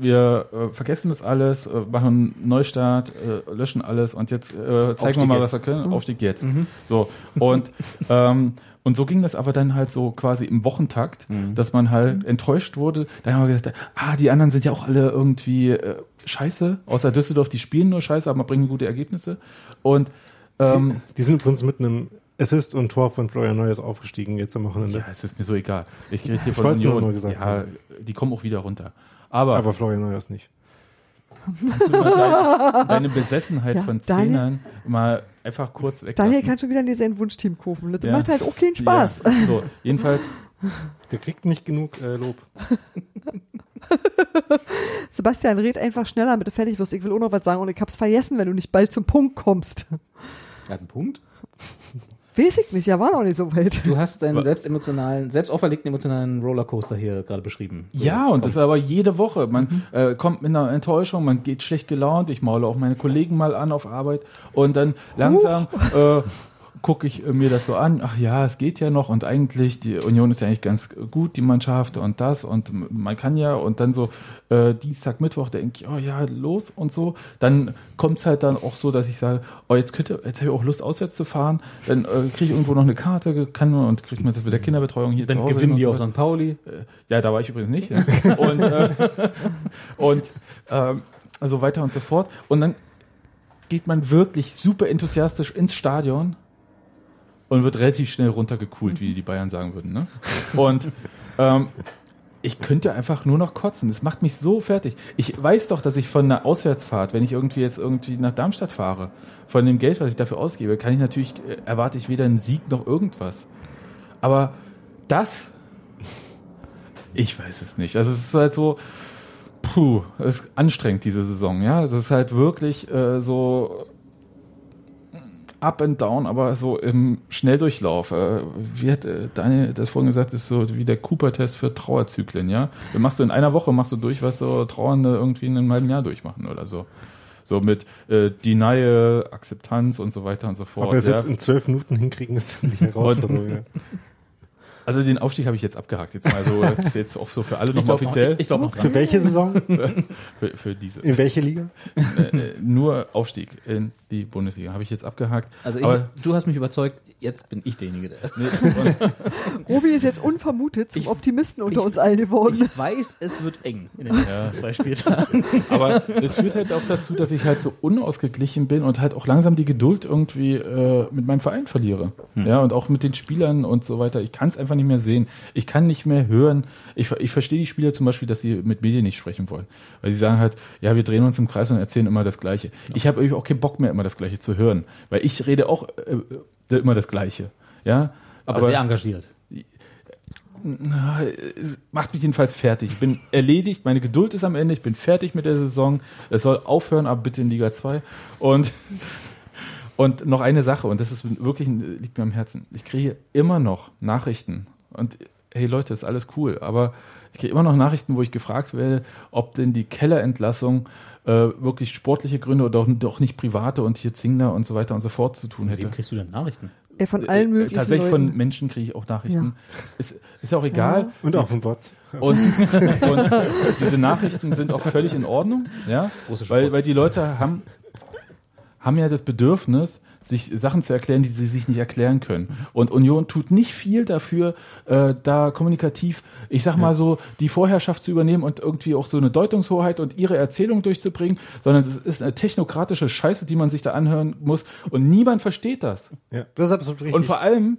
wir äh, vergessen das alles, äh, machen einen Neustart, äh, löschen alles und jetzt äh, zeigen wir mal, jetzt. was wir können. Mhm. Aufstieg jetzt. So. Und, ähm, und so ging das aber dann halt so quasi im Wochentakt, Mhm. dass man halt enttäuscht wurde. Da haben wir gesagt, ah, die anderen sind ja auch alle irgendwie äh, scheiße, außer Düsseldorf, die spielen nur scheiße, aber bringen gute Ergebnisse. Und ähm, Die sind übrigens mit einem Assist und Tor von Florian Neuers aufgestiegen jetzt am Wochenende. ja, es ist mir so egal. Ich rede hier von wollt's nur Union. mal gesagt ja, haben. die kommen auch wieder runter. Aber, Aber Florian Neuers nicht. kannst du mal deine, deine Besessenheit Ja, von Daniel- Zehnern mal einfach kurz weg. Daniel kann schon wieder in sein Wunschteam kaufen. Das Ja. macht halt auch keinen Spaß. Ja. So, jedenfalls, Der kriegt nicht genug äh, Lob. Sebastian, red einfach schneller, damit du fertig wirst. Ich will auch noch was sagen und ich hab's vergessen, wenn du nicht bald zum Punkt kommst. Er hat einen Punkt. Weiß ich nicht, ja, war noch nicht so weit. Du hast deinen selbst emotionalen, selbst auferlegten emotionalen Rollercoaster hier gerade beschrieben. So, ja, und das komm. ist aber jede Woche. Man äh, kommt mit einer Enttäuschung, man geht schlecht gelaunt, ich maule auch meine Kollegen mal an auf Arbeit und dann langsam äh, gucke ich äh, mir das so an, ach ja, es geht ja noch und eigentlich, die Union ist ja eigentlich ganz gut, die Mannschaft und das und man kann ja und dann so äh, Dienstag, Mittwoch denke ich, oh ja, los und so. Dann kommt es halt dann auch so, dass ich sage, oh, jetzt könnte, jetzt habe ich auch Lust, auswärts zu fahren, dann äh, kriege ich irgendwo noch eine Karte, kann man und kriegt man das mit der Kinderbetreuung hier Dann zu Hause gewinnen hin die und auf so. St. Pauli. Ja, da war ich übrigens nicht. Ja. Und, äh, und ähm, also weiter und so fort. Und dann geht man wirklich super enthusiastisch ins Stadion und wird relativ schnell runtergekühlt, wie die Bayern sagen würden. Ne? Und ähm, ich könnte einfach nur noch kotzen. Das macht mich so fertig. Ich weiß doch, dass ich von einer Auswärtsfahrt, wenn ich irgendwie jetzt irgendwie nach Darmstadt fahre, von dem Geld, was ich dafür ausgebe, kann ich natürlich, äh, erwarte ich weder einen Sieg noch irgendwas. Aber das, ich weiß es nicht. Also es ist halt so, puh, es ist anstrengend diese Saison, ja. Es ist halt wirklich äh, so up and down, aber so im Schnelldurchlauf. Äh, wie hat äh, Daniel das vorhin gesagt, ist so wie der Cooper-Test für Trauerzyklen, ja. Du machst du in einer Woche machst du durch, was so Trauernde irgendwie in einem halben Jahr durchmachen oder so. So mit äh, Denial, Akzeptanz und so weiter und so fort. Ob wir es ja. jetzt in zwölf Minuten hinkriegen, ist dann die Herausforderung. ja. Also den Aufstieg habe ich jetzt abgehakt. Jetzt mal so, jetzt, jetzt auch so für alle nochmal glaub noch- offiziell. ich glaube noch dran. Für welche Saison? für, für diese. In welche Liga? äh, nur Aufstieg in die Bundesliga. Habe ich jetzt abgehakt. Also ich, Aber, du hast mich überzeugt, jetzt bin ich derjenige, der. nee, Robi ist jetzt unvermutet zum Ich- Optimisten unter uns allen geworden. Ich weiß, es wird eng in den nächsten zwei Spieltagen. aber es führt halt auch dazu, dass ich halt so unausgeglichen bin und halt auch langsam die Geduld irgendwie äh, mit meinem Verein verliere. Ja, und auch mit den Spielern und so weiter. Ich kann es einfach nicht mehr sehen. Ich kann nicht mehr hören. Ich, ich verstehe die Spieler zum Beispiel, dass sie mit Medien nicht sprechen wollen. Weil sie sagen halt, ja, wir drehen uns im Kreis und erzählen immer das Gleiche. Ich habe irgendwie auch keinen Bock mehr, immer das Gleiche zu hören. Weil ich rede auch äh, immer das Gleiche. Ja, Aber, sehr engagiert. Na, macht mich jedenfalls fertig. Ich bin erledigt, meine Geduld ist am Ende, ich bin fertig mit der Saison. Es soll aufhören, aber bitte in Liga 2. Und, und noch eine Sache, und das ist wirklich, liegt mir am Herzen. Ich kriege immer noch Nachrichten. Und hey Leute, ist alles cool, aber ich kriege immer noch Nachrichten, wo ich gefragt werde, ob denn die Kellerentlassung äh, wirklich sportliche Gründe oder doch, doch nicht private und hier Zingler und so weiter und so fort zu tun hätte. Wem kriegst du denn Nachrichten? Ey, von allen Äh, möglichen Tatsächlich Leuten. von Menschen kriege ich auch Nachrichten. Ist, ist ja auch egal. Und auch von Bots. Und, und diese Nachrichten sind auch völlig in Ordnung, ja, weil, weil die Leute haben, haben ja das Bedürfnis, sich Sachen zu erklären, die sie sich nicht erklären können. Und Union tut nicht viel dafür, äh, da kommunikativ, ich sag mal so, die Vorherrschaft zu übernehmen und irgendwie auch so eine Deutungshoheit und ihre Erzählung durchzubringen, sondern es ist eine technokratische Scheiße, die man sich da anhören muss und niemand versteht das. Ja, das ist absolut richtig. Und vor allem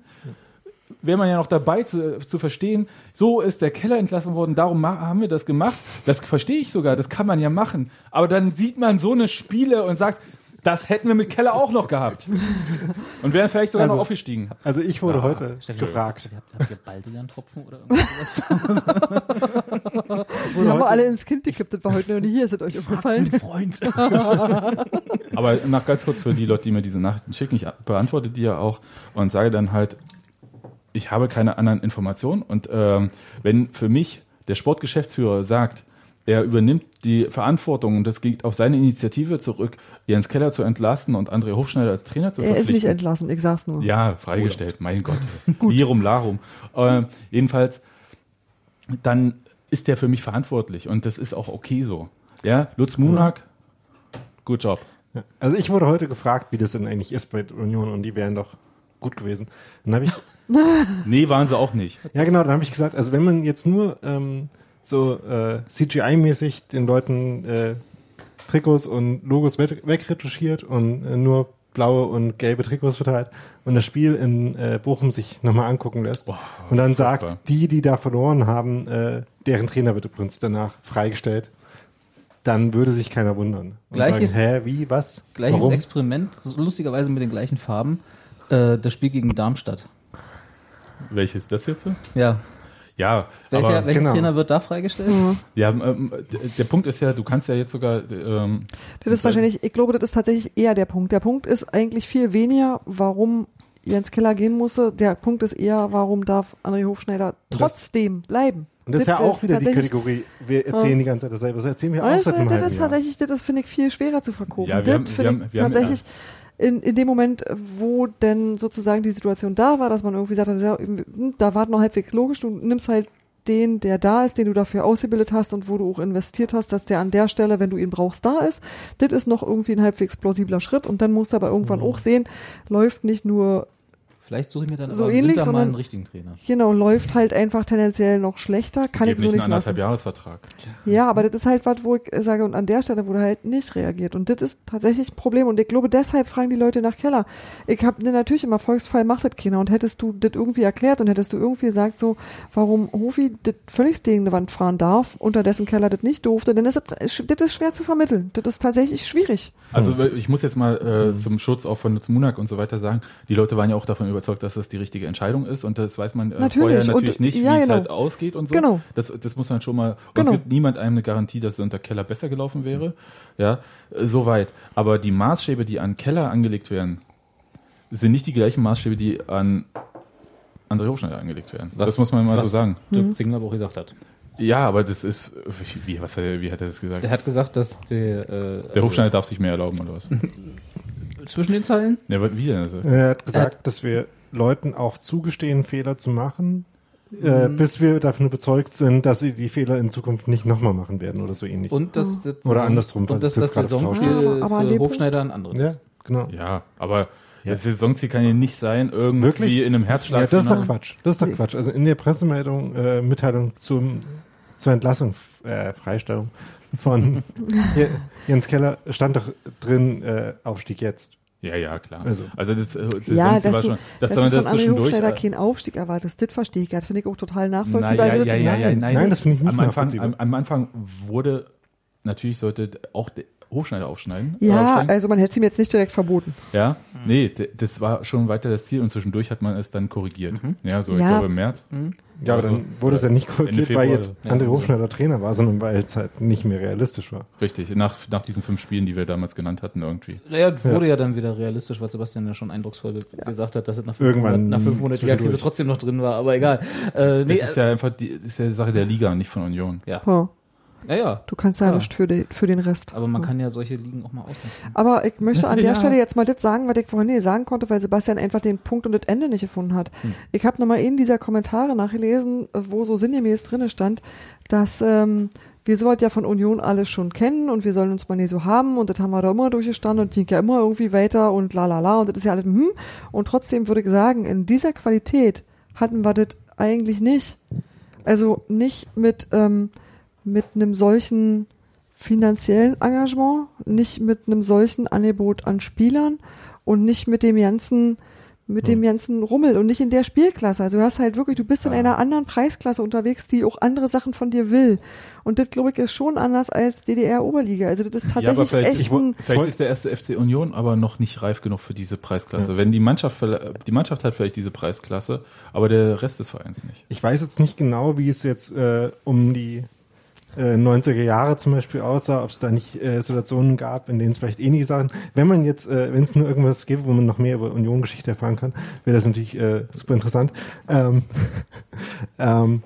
wäre man ja noch dabei zu, zu verstehen, so ist der Keller entlassen worden, darum haben wir das gemacht. Das verstehe ich sogar, das kann man ja machen. Aber dann sieht man so eine Spiele und sagt, das hätten wir mit Keller auch noch gehabt. Und wären vielleicht sogar Also- noch aufgestiegen. also ich wurde heute Steffi, gefragt. Habt, habt ihr Baldrian-Tropfen oder irgendwas? Die haben wir alle ins Kind gekippt, das war heute noch nie hier, ist das euch aufgefallen? Freund. Aber nach ganz kurz für die Leute, die mir diese Nachrichten schicken, ich beantworte die ja auch und sage dann halt, ich habe keine anderen Informationen. Und ähm, wenn für mich der Sportgeschäftsführer sagt, er übernimmt die Verantwortung und das geht auf seine Initiative zurück, Jens Keller zu entlasten und André Hofschneider als Trainer zu Er ist verpflichten. nicht entlassen, ich sag's nur. Ja, freigestellt, mein Gott. Lirum Larum. Äh, jedenfalls, dann ist der für mich verantwortlich und das ist auch okay so. Ja, Lutz Munak, good job. Also ich wurde heute gefragt, wie das denn eigentlich ist bei Union und die wären doch gut gewesen. Dann habe ich, Nee, waren sie auch nicht. ja genau, dann habe ich gesagt, also wenn man jetzt nur ähm, so äh, CGI-mäßig den Leuten äh, Trikots und Logos weg- wegretuschiert und äh, nur blaue und gelbe Trikots verteilt und das Spiel in äh, Bochum sich nochmal angucken lässt Boah, und dann sagt, die, die da verloren haben, äh, deren Trainer wird übrigens danach freigestellt, dann würde sich keiner wundern. Und Gleiches- sagen, hä, wie, was, Gleiches warum? Experiment, lustigerweise mit den gleichen Farben. Äh, das Spiel gegen Darmstadt. Welches das jetzt? Ja. Ja, Welcher, aber welcher genau. Trainer wird da freigestellt? ja, ähm, d- der Punkt ist ja, du kannst ja jetzt sogar ähm, Das ist wahrscheinlich, ich glaube, das ist tatsächlich eher der Punkt. Der Punkt ist eigentlich viel weniger, warum Jens Keller gehen musste. Der Punkt ist eher, warum darf André Hofschneider das- trotzdem bleiben. Und das ist ja auch wieder die Kategorie, wir erzählen die ganze Zeit dasselbe. Das erzählen wir auch Das, seit einem das halben ist Jahr. tatsächlich, das, das finde ich viel schwerer zu verkopen. Ja, wir das haben- wir finde haben- ich wir haben- tatsächlich, in, in dem Moment, wo denn sozusagen die Situation da war, dass man irgendwie sagt, hm, da war noch halbwegs logisch, du nimmst halt den, der da ist, den du dafür ausgebildet hast und wo du auch investiert hast, dass der an der Stelle, wenn du ihn brauchst, da ist. Das ist noch irgendwie ein halbwegs plausibler Schritt und dann musst du aber irgendwann Mhm. auch sehen, läuft nicht nur Vielleicht suche ich mir dann So ähnlich, Winter mal sondern- einen richtigen Trainer. Genau, läuft halt einfach tendenziell noch schlechter, kann Gib ich so nicht nicht einen lassen. anderthalb Jahresvertrag. Ja, aber das ist halt was, wo ich sage, und an der Stelle wurde halt nicht reagiert. Und das ist tatsächlich ein Problem. Und ich glaube, deshalb fragen die Leute nach Keller. Ich habe natürlich im Erfolgsfall macht das keiner. Und hättest du das irgendwie erklärt und hättest du irgendwie gesagt, so, warum Hofi das völlig gegen eine Wand fahren darf, unterdessen Keller das nicht durfte, dann ist das, das ist schwer zu vermitteln. Das ist tatsächlich schwierig. Also ich muss jetzt mal äh, zum Schutz auch von Munak und so weiter sagen, die Leute waren ja auch davon überzeugt, dass das die richtige Entscheidung ist und das weiß man äh, Natürlich. vorher natürlich Und- nicht, ja, wie es genau. halt ausgeht und so. Genau. Das, das muss man schon mal, und Genau. es gibt niemand einem eine Garantie, dass es unter Keller besser gelaufen wäre. Ja, äh, soweit. Aber die Maßstäbe, die an Keller angelegt werden, sind nicht die gleichen Maßstäbe, die an André Hochschneider angelegt werden. Was- das muss man mal so sagen. Dirk Zingler auch gesagt hat. Ja, aber das ist, wie, was hat er, wie hat er das gesagt? Der hat gesagt, dass der, äh, Der Hochschneider darf sich mehr erlauben oder was? zwischen den Zeilen Ja, aber wie denn? Also, Er hat gesagt, dass wir Leuten auch zugestehen, Fehler zu machen, äh, bis wir davon überzeugt sind, dass sie die Fehler in Zukunft nicht nochmal machen werden oder so ähnlich. und das, das Oder andersrum, und das, das Saisonziel aber an für dem Hochschneider ein anderes. ja, genau. Ja, aber Ja. das Saisonziel kann ja nicht sein, irgendwie Wirklich? in einem Herzschlag. Ja, das ist doch. Quatsch. Das ist doch. Quatsch. Also in der Pressemeldung, äh, Mitteilung zum, zur Entlassung, äh, Freistellung von Je- Jens Keller stand doch drin, äh, Aufstieg jetzt. Ja, ja, klar. Also- Also, das, äh, das Ja, dass war du, schon, dass dass du man von das André. Hochschneider keinen Aufstieg erwartest, das verstehe ich. Das finde ich auch total na, nachvollziehbar. ja, Also ja, ja, ja, nein, nein, nein, das finde ich nicht am Anfang, nachvollziehbar. am, am Anfang wurde, natürlich sollte auch der Hochschneider aufschneiden. äh, Ja, aufsteigen. also man hätte es ihm jetzt nicht direkt verboten. ja, nee, d- das war schon weiter das Ziel und zwischendurch hat man es dann korrigiert. Ja, so, ich Ja. glaube im März. Ja, aber Also, dann wurde es ja nicht korrigiert, weil jetzt ja, André Hofschneider Trainer war, sondern weil es halt nicht mehr realistisch war. Richtig, nach, nach diesen fünf Spielen, die wir damals genannt hatten, irgendwie. Ja, wurde ja. dann wieder realistisch, weil Sebastian ja schon eindrucksvoll ge- gesagt hat, dass es nach fünf Irgendwann Monaten, nach fünf Monaten die Krise trotzdem noch drin war, aber egal. Äh, nee, Das ist ja einfach die, ist ja die Sache der Liga, nicht von Union. ja. Ja, ja, ja. du kannst ja, Ja. nicht für, die, für den Rest. Aber man kann ja solche Ligen auch mal ausnutzen. Aber ich möchte an der Ja. Stelle jetzt mal das sagen, was ich vorhin nicht sagen konnte, weil Sebastian einfach den Punkt und das Ende nicht gefunden hat. Hm. Ich habe nochmal in dieser Kommentare nachgelesen, wo so sinngemäß drinne stand, dass ähm, wir sollten ja von Union alles schon kennen und wir sollen uns mal nicht so haben und das haben wir da immer durchgestanden und ging ja immer irgendwie weiter und la la la und das ist ja alles hm. Und trotzdem würde ich sagen, in dieser Qualität hatten wir das eigentlich nicht. Also nicht mit, ähm, mit einem solchen finanziellen Engagement, nicht mit einem solchen Angebot an Spielern und nicht mit dem ganzen mit dem ganzen Rummel und nicht in der Spielklasse. Also du hast halt wirklich, du bist in Ja. einer anderen Preisklasse unterwegs, die auch andere Sachen von dir will. Und das, glaube ich, ist schon anders als DDR-Oberliga. Also das ist Ja, tatsächlich vielleicht, echt ich, ein, vielleicht ist der erste FC Union aber noch nicht reif genug für diese Preisklasse. Wenn die Mannschaft, die Mannschaft hat vielleicht diese Preisklasse, aber der Rest des Vereins nicht. Ich weiß jetzt nicht genau, wie es jetzt äh, um die äh, 90er Jahre zum Beispiel aussah, ob es da nicht äh, Situationen gab, in denen es vielleicht ähnliche Sachen, wenn man jetzt, äh, wenn es nur irgendwas gäbe, wo man noch mehr über Union-Geschichte erfahren kann, wäre das natürlich äh, super interessant. Ähm, ähm,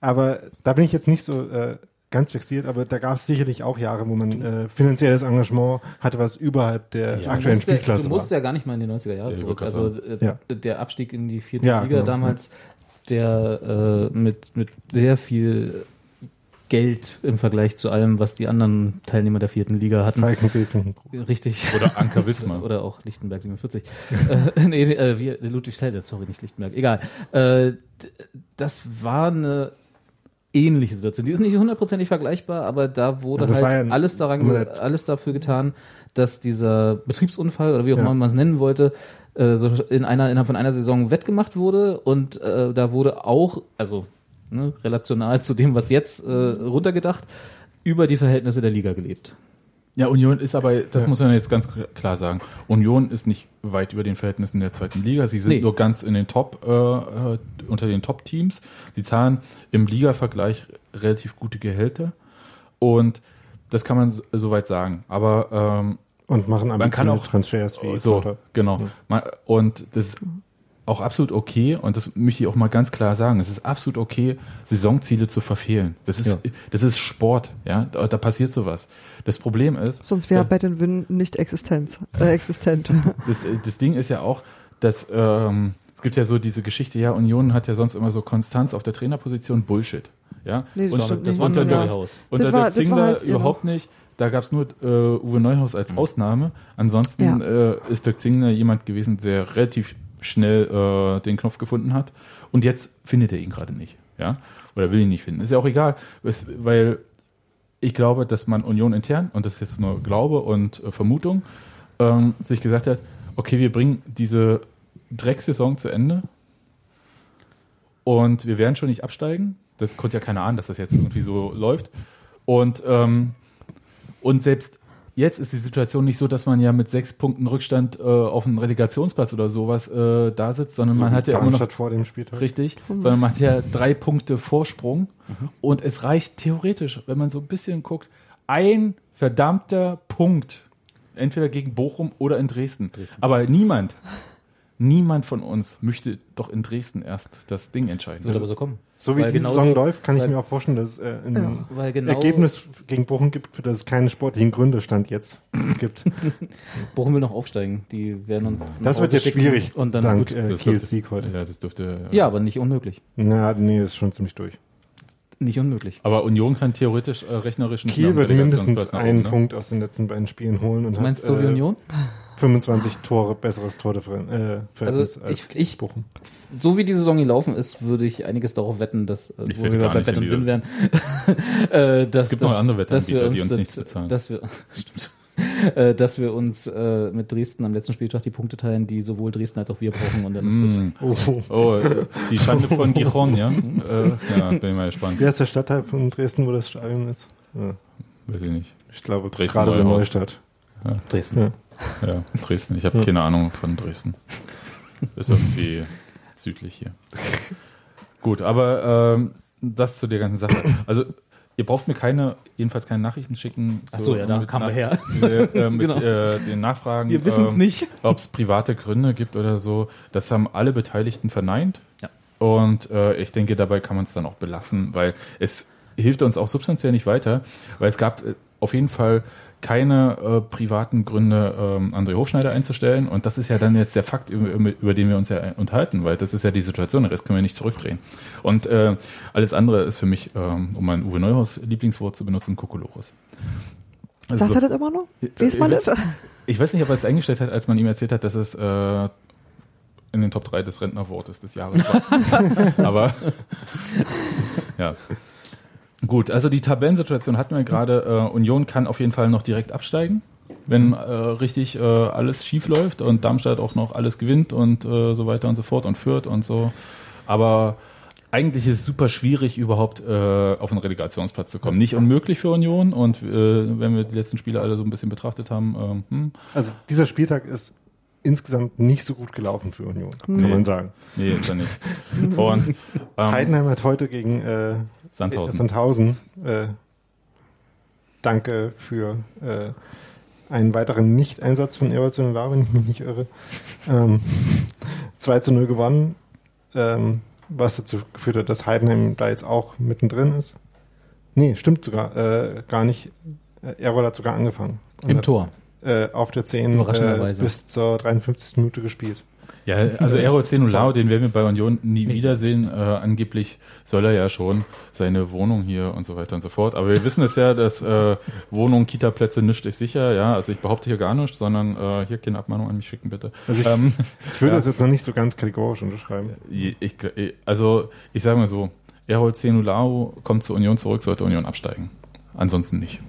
aber da bin ich jetzt nicht so äh, ganz fixiert, aber da gab es sicherlich auch Jahre, wo man äh, finanzielles Engagement hatte, was überhalb der Ja, aktuellen ja, Spielklasse du war. musst ja gar nicht mal in die 90er Jahre Ja, zurück. Also äh, der Abstieg in die vierte Ja, Liga genau. damals, der äh, mit, mit sehr viel Geld im Vergleich zu allem, was die anderen Teilnehmer der vierten Liga hatten. Falkensee. Richtig. Oder Anker Wismar. Oder auch Lichtenberg 47. äh, nee, nee, äh, wie, Ludwigshelde, sorry, nicht Lichtenberg. Egal. Äh, das war eine ähnliche Situation. Die ist nicht hundertprozentig vergleichbar, aber da wurde Ja, halt ja alles daran, alles dafür getan, dass dieser Betriebsunfall oder wie auch Ja. immer man es nennen wollte, äh, so in einer, innerhalb von einer Saison wettgemacht wurde und äh, da wurde auch, also ne, relational zu dem, was jetzt äh, runtergedacht, über die Verhältnisse der Liga gelebt. Ja, Union ist aber, das Ja. muss man jetzt ganz klar sagen, Union ist nicht weit über den Verhältnissen der zweiten Liga. Sie sind Nee. nur ganz in den Top, äh, äh, unter den Top-Teams. Sie zahlen im Liga-Vergleich relativ gute Gehälter. Und das kann man so- soweit sagen. Aber ähm, Und machen Man kann ambitionierte auch- Transfers wie so, Porter. genau. Man, und das auch absolut okay, und das möchte ich auch mal ganz klar sagen, es ist absolut okay, Saisonziele zu verfehlen. Das ist, Ja. das ist Sport, ja, da, da passiert sowas. Das Problem ist, Sonst wäre Ja. And Win nicht Existenz, äh, existent. das, das Ding ist ja auch, dass ähm, es gibt ja so diese Geschichte, ja, Union hat ja sonst immer so Konstanz auf der Trainerposition, Bullshit. Ja, Nee, das und Das nicht. war unter Ja. Neuhaus. unter Das war- der das Zingler halt, genau. überhaupt nicht. Da gab es nur äh, Uwe Neuhaus als Ausnahme. Ansonsten Ja. äh, ist Dirk Zingler jemand gewesen, der relativ schnell äh, den Knopf gefunden hat. Und jetzt findet er ihn gerade nicht. Ja? Oder will ihn nicht finden. Ist ja auch egal, es, weil ich glaube, dass man Union intern, und das ist jetzt nur Glaube und äh, Vermutung, ähm, sich gesagt hat, okay, wir bringen diese Drecksaison zu Ende und wir werden schon nicht absteigen. Das konnte ja keiner ahnen, dass das jetzt irgendwie so läuft. Und, ähm, und selbst jetzt ist die Situation nicht so, dass man ja mit sechs Punkten Rückstand äh, auf einem Relegationsplatz oder sowas äh, da sitzt, sondern man wie hat ja immer noch Darmstadt vor dem Spieltag. Richtig, sondern man hat ja drei Punkte Vorsprung. Und es reicht theoretisch, wenn man so ein bisschen guckt, ein verdammter Punkt, entweder gegen Bochum oder in Dresden. Aber niemand, niemand von uns möchte doch in Dresden erst das Ding entscheiden. Wird aber so kommen. So wie Weil die genauso- Saison läuft, kann ich weil- mir auch vorstellen, dass es äh, ein Ja. Weil genau Ergebnis gegen Bochum gibt, für das es keine sportlichen Gründe stand jetzt gibt. Bochum will noch aufsteigen. Die werden uns. Das wird jetzt schwierig, Und dann ist dank gut. äh, Kiels Sieg heute. Ja, das dürfte. Ja, aber nicht unmöglich. Na, nee, ist schon ziemlich durch. Nicht unmöglich. Aber Union kann theoretisch äh, rechnerisch nicht Kiel wird mindestens einen oben, ne? Punkt aus den letzten beiden Spielen holen und Du meinst hat, so wie äh, Union? 25 Tore, besseres Tordifferenz äh, Verhältnis Also als ich- ich- Bochum. So wie die Saison gelaufen ist, würde ich einiges darauf wetten, dass, äh, Ich wo wir bei nicht Bet in and Win wären, äh, dass, Es gibt dass, noch andere dass wir Wettanbieter, uns, die uns nichts bezahlen. Dass wir, stimmt. Äh, dass wir uns äh, mit Dresden am letzten Spieltag die Punkte teilen, die sowohl Dresden als auch wir brauchen und dann ist gut. Mm. Oh. Oh, äh, die Schande von Gijon, ja? äh, ja, bin ich mal gespannt. Wie heißt der Stadtteil von Dresden, wo das Stadion ist? Ja, Weiß ich nicht. ich glaube, Dresden gerade so. Neustadt. Dresden. Ja. Ja, Dresden. Ich habe keine Ahnung von Dresden. Ist irgendwie südlich hier. Gut, aber ähm, das zu der ganzen Sache. Also ihr braucht mir keine, jedenfalls keine Nachrichten schicken. Ach so, ja, da kamen wir her. Äh, mit Genau. äh, den Nachfragen. Wir wissen es ähm, nicht. Ob es private Gründe gibt oder so. Das haben alle Beteiligten verneint. Ja. Und äh, ich denke, dabei kann man es dann auch belassen, weil es hilft uns auch substanziell nicht weiter, weil es gab äh, auf jeden Fall keine äh, privaten Gründe, ähm, André Hofschneider einzustellen. Und das ist ja dann jetzt der Fakt, über, über den wir uns ja unterhalten, weil das ist ja die Situation, den Rest können wir nicht zurückdrehen. Und äh, alles andere ist für mich, ähm, um mein Uwe Neuhaus Lieblingswort zu benutzen, Kokolores. Also Sagt er das immer noch? Weiß man ich, das? ich weiß nicht, ob er es eingestellt hat, als man ihm erzählt hat, dass es äh, in den Top 3 des Rentnerwortes des Jahres war. Aber ja. Gut, also die Tabellensituation hatten wir gerade. Äh, Union kann auf jeden Fall noch direkt absteigen, wenn äh, richtig äh, alles schief läuft und Darmstadt auch noch alles gewinnt und äh, so weiter und so fort und führt und so. Aber eigentlich ist es super schwierig, überhaupt äh, auf einen Relegationsplatz zu kommen. Nicht unmöglich für Union und äh, wenn wir die letzten Spiele alle so ein bisschen betrachtet haben, ähm, hm, Also dieser Spieltag ist insgesamt nicht so gut gelaufen für Union, kann Nee. man sagen. nee, ist er nicht. Und ähm, Heidenheim hat heute gegen äh, Sandhausen. Sandhausen äh, danke für äh, einen weiteren Nicht-Einsatz von Erol Lar, wenn ich mich nicht irre. Ähm, 2 zu 0 gewonnen, ähm, was dazu geführt hat, dass Heidenheim da jetzt auch mittendrin ist. Nee, stimmt sogar äh, gar nicht. Äh, Erol hat sogar angefangen. Im hat, Tor. Äh, auf der 10 äh, Überraschenderweise. bis zur 53. Minute gespielt. Ja, also Errol Zenulao, den werden wir bei Union nie Nicht. wiedersehen. Äh, angeblich soll er ja schon seine Wohnung hier und so weiter und so fort. Aber wir wissen es ja, dass äh, Wohnung, Kita-Plätze nichts ist sicher. Ja, also ich behaupte hier gar nichts, sondern äh, hier keine Abmahnung an mich schicken, bitte. Also ich, Ähm, ich würde ja. das jetzt noch nicht so ganz kategorisch unterschreiben. ich, ich- also ich sage mal so, Errol Zenulao kommt zur Union zurück, sollte Union absteigen. Ansonsten nicht.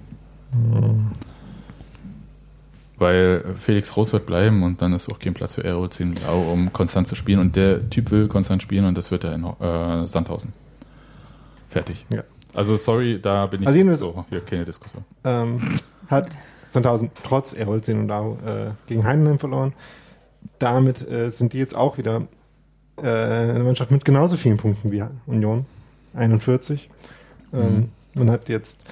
Weil Felix Groß wird bleiben und dann ist auch kein Platz für Errol Zenulao, um konstant zu spielen. Und der Typ will konstant spielen und das wird er in äh, Sandhausen. Fertig. Ja. Also sorry, da bin ich Also so, hier keine Diskussion. ähm, hat Sandhausen trotz Errol Zenodau äh, gegen Heidenheim verloren. Damit äh, sind die jetzt auch wieder äh, eine Mannschaft mit genauso vielen Punkten wie Union, 41. Ähm, Man hat jetzt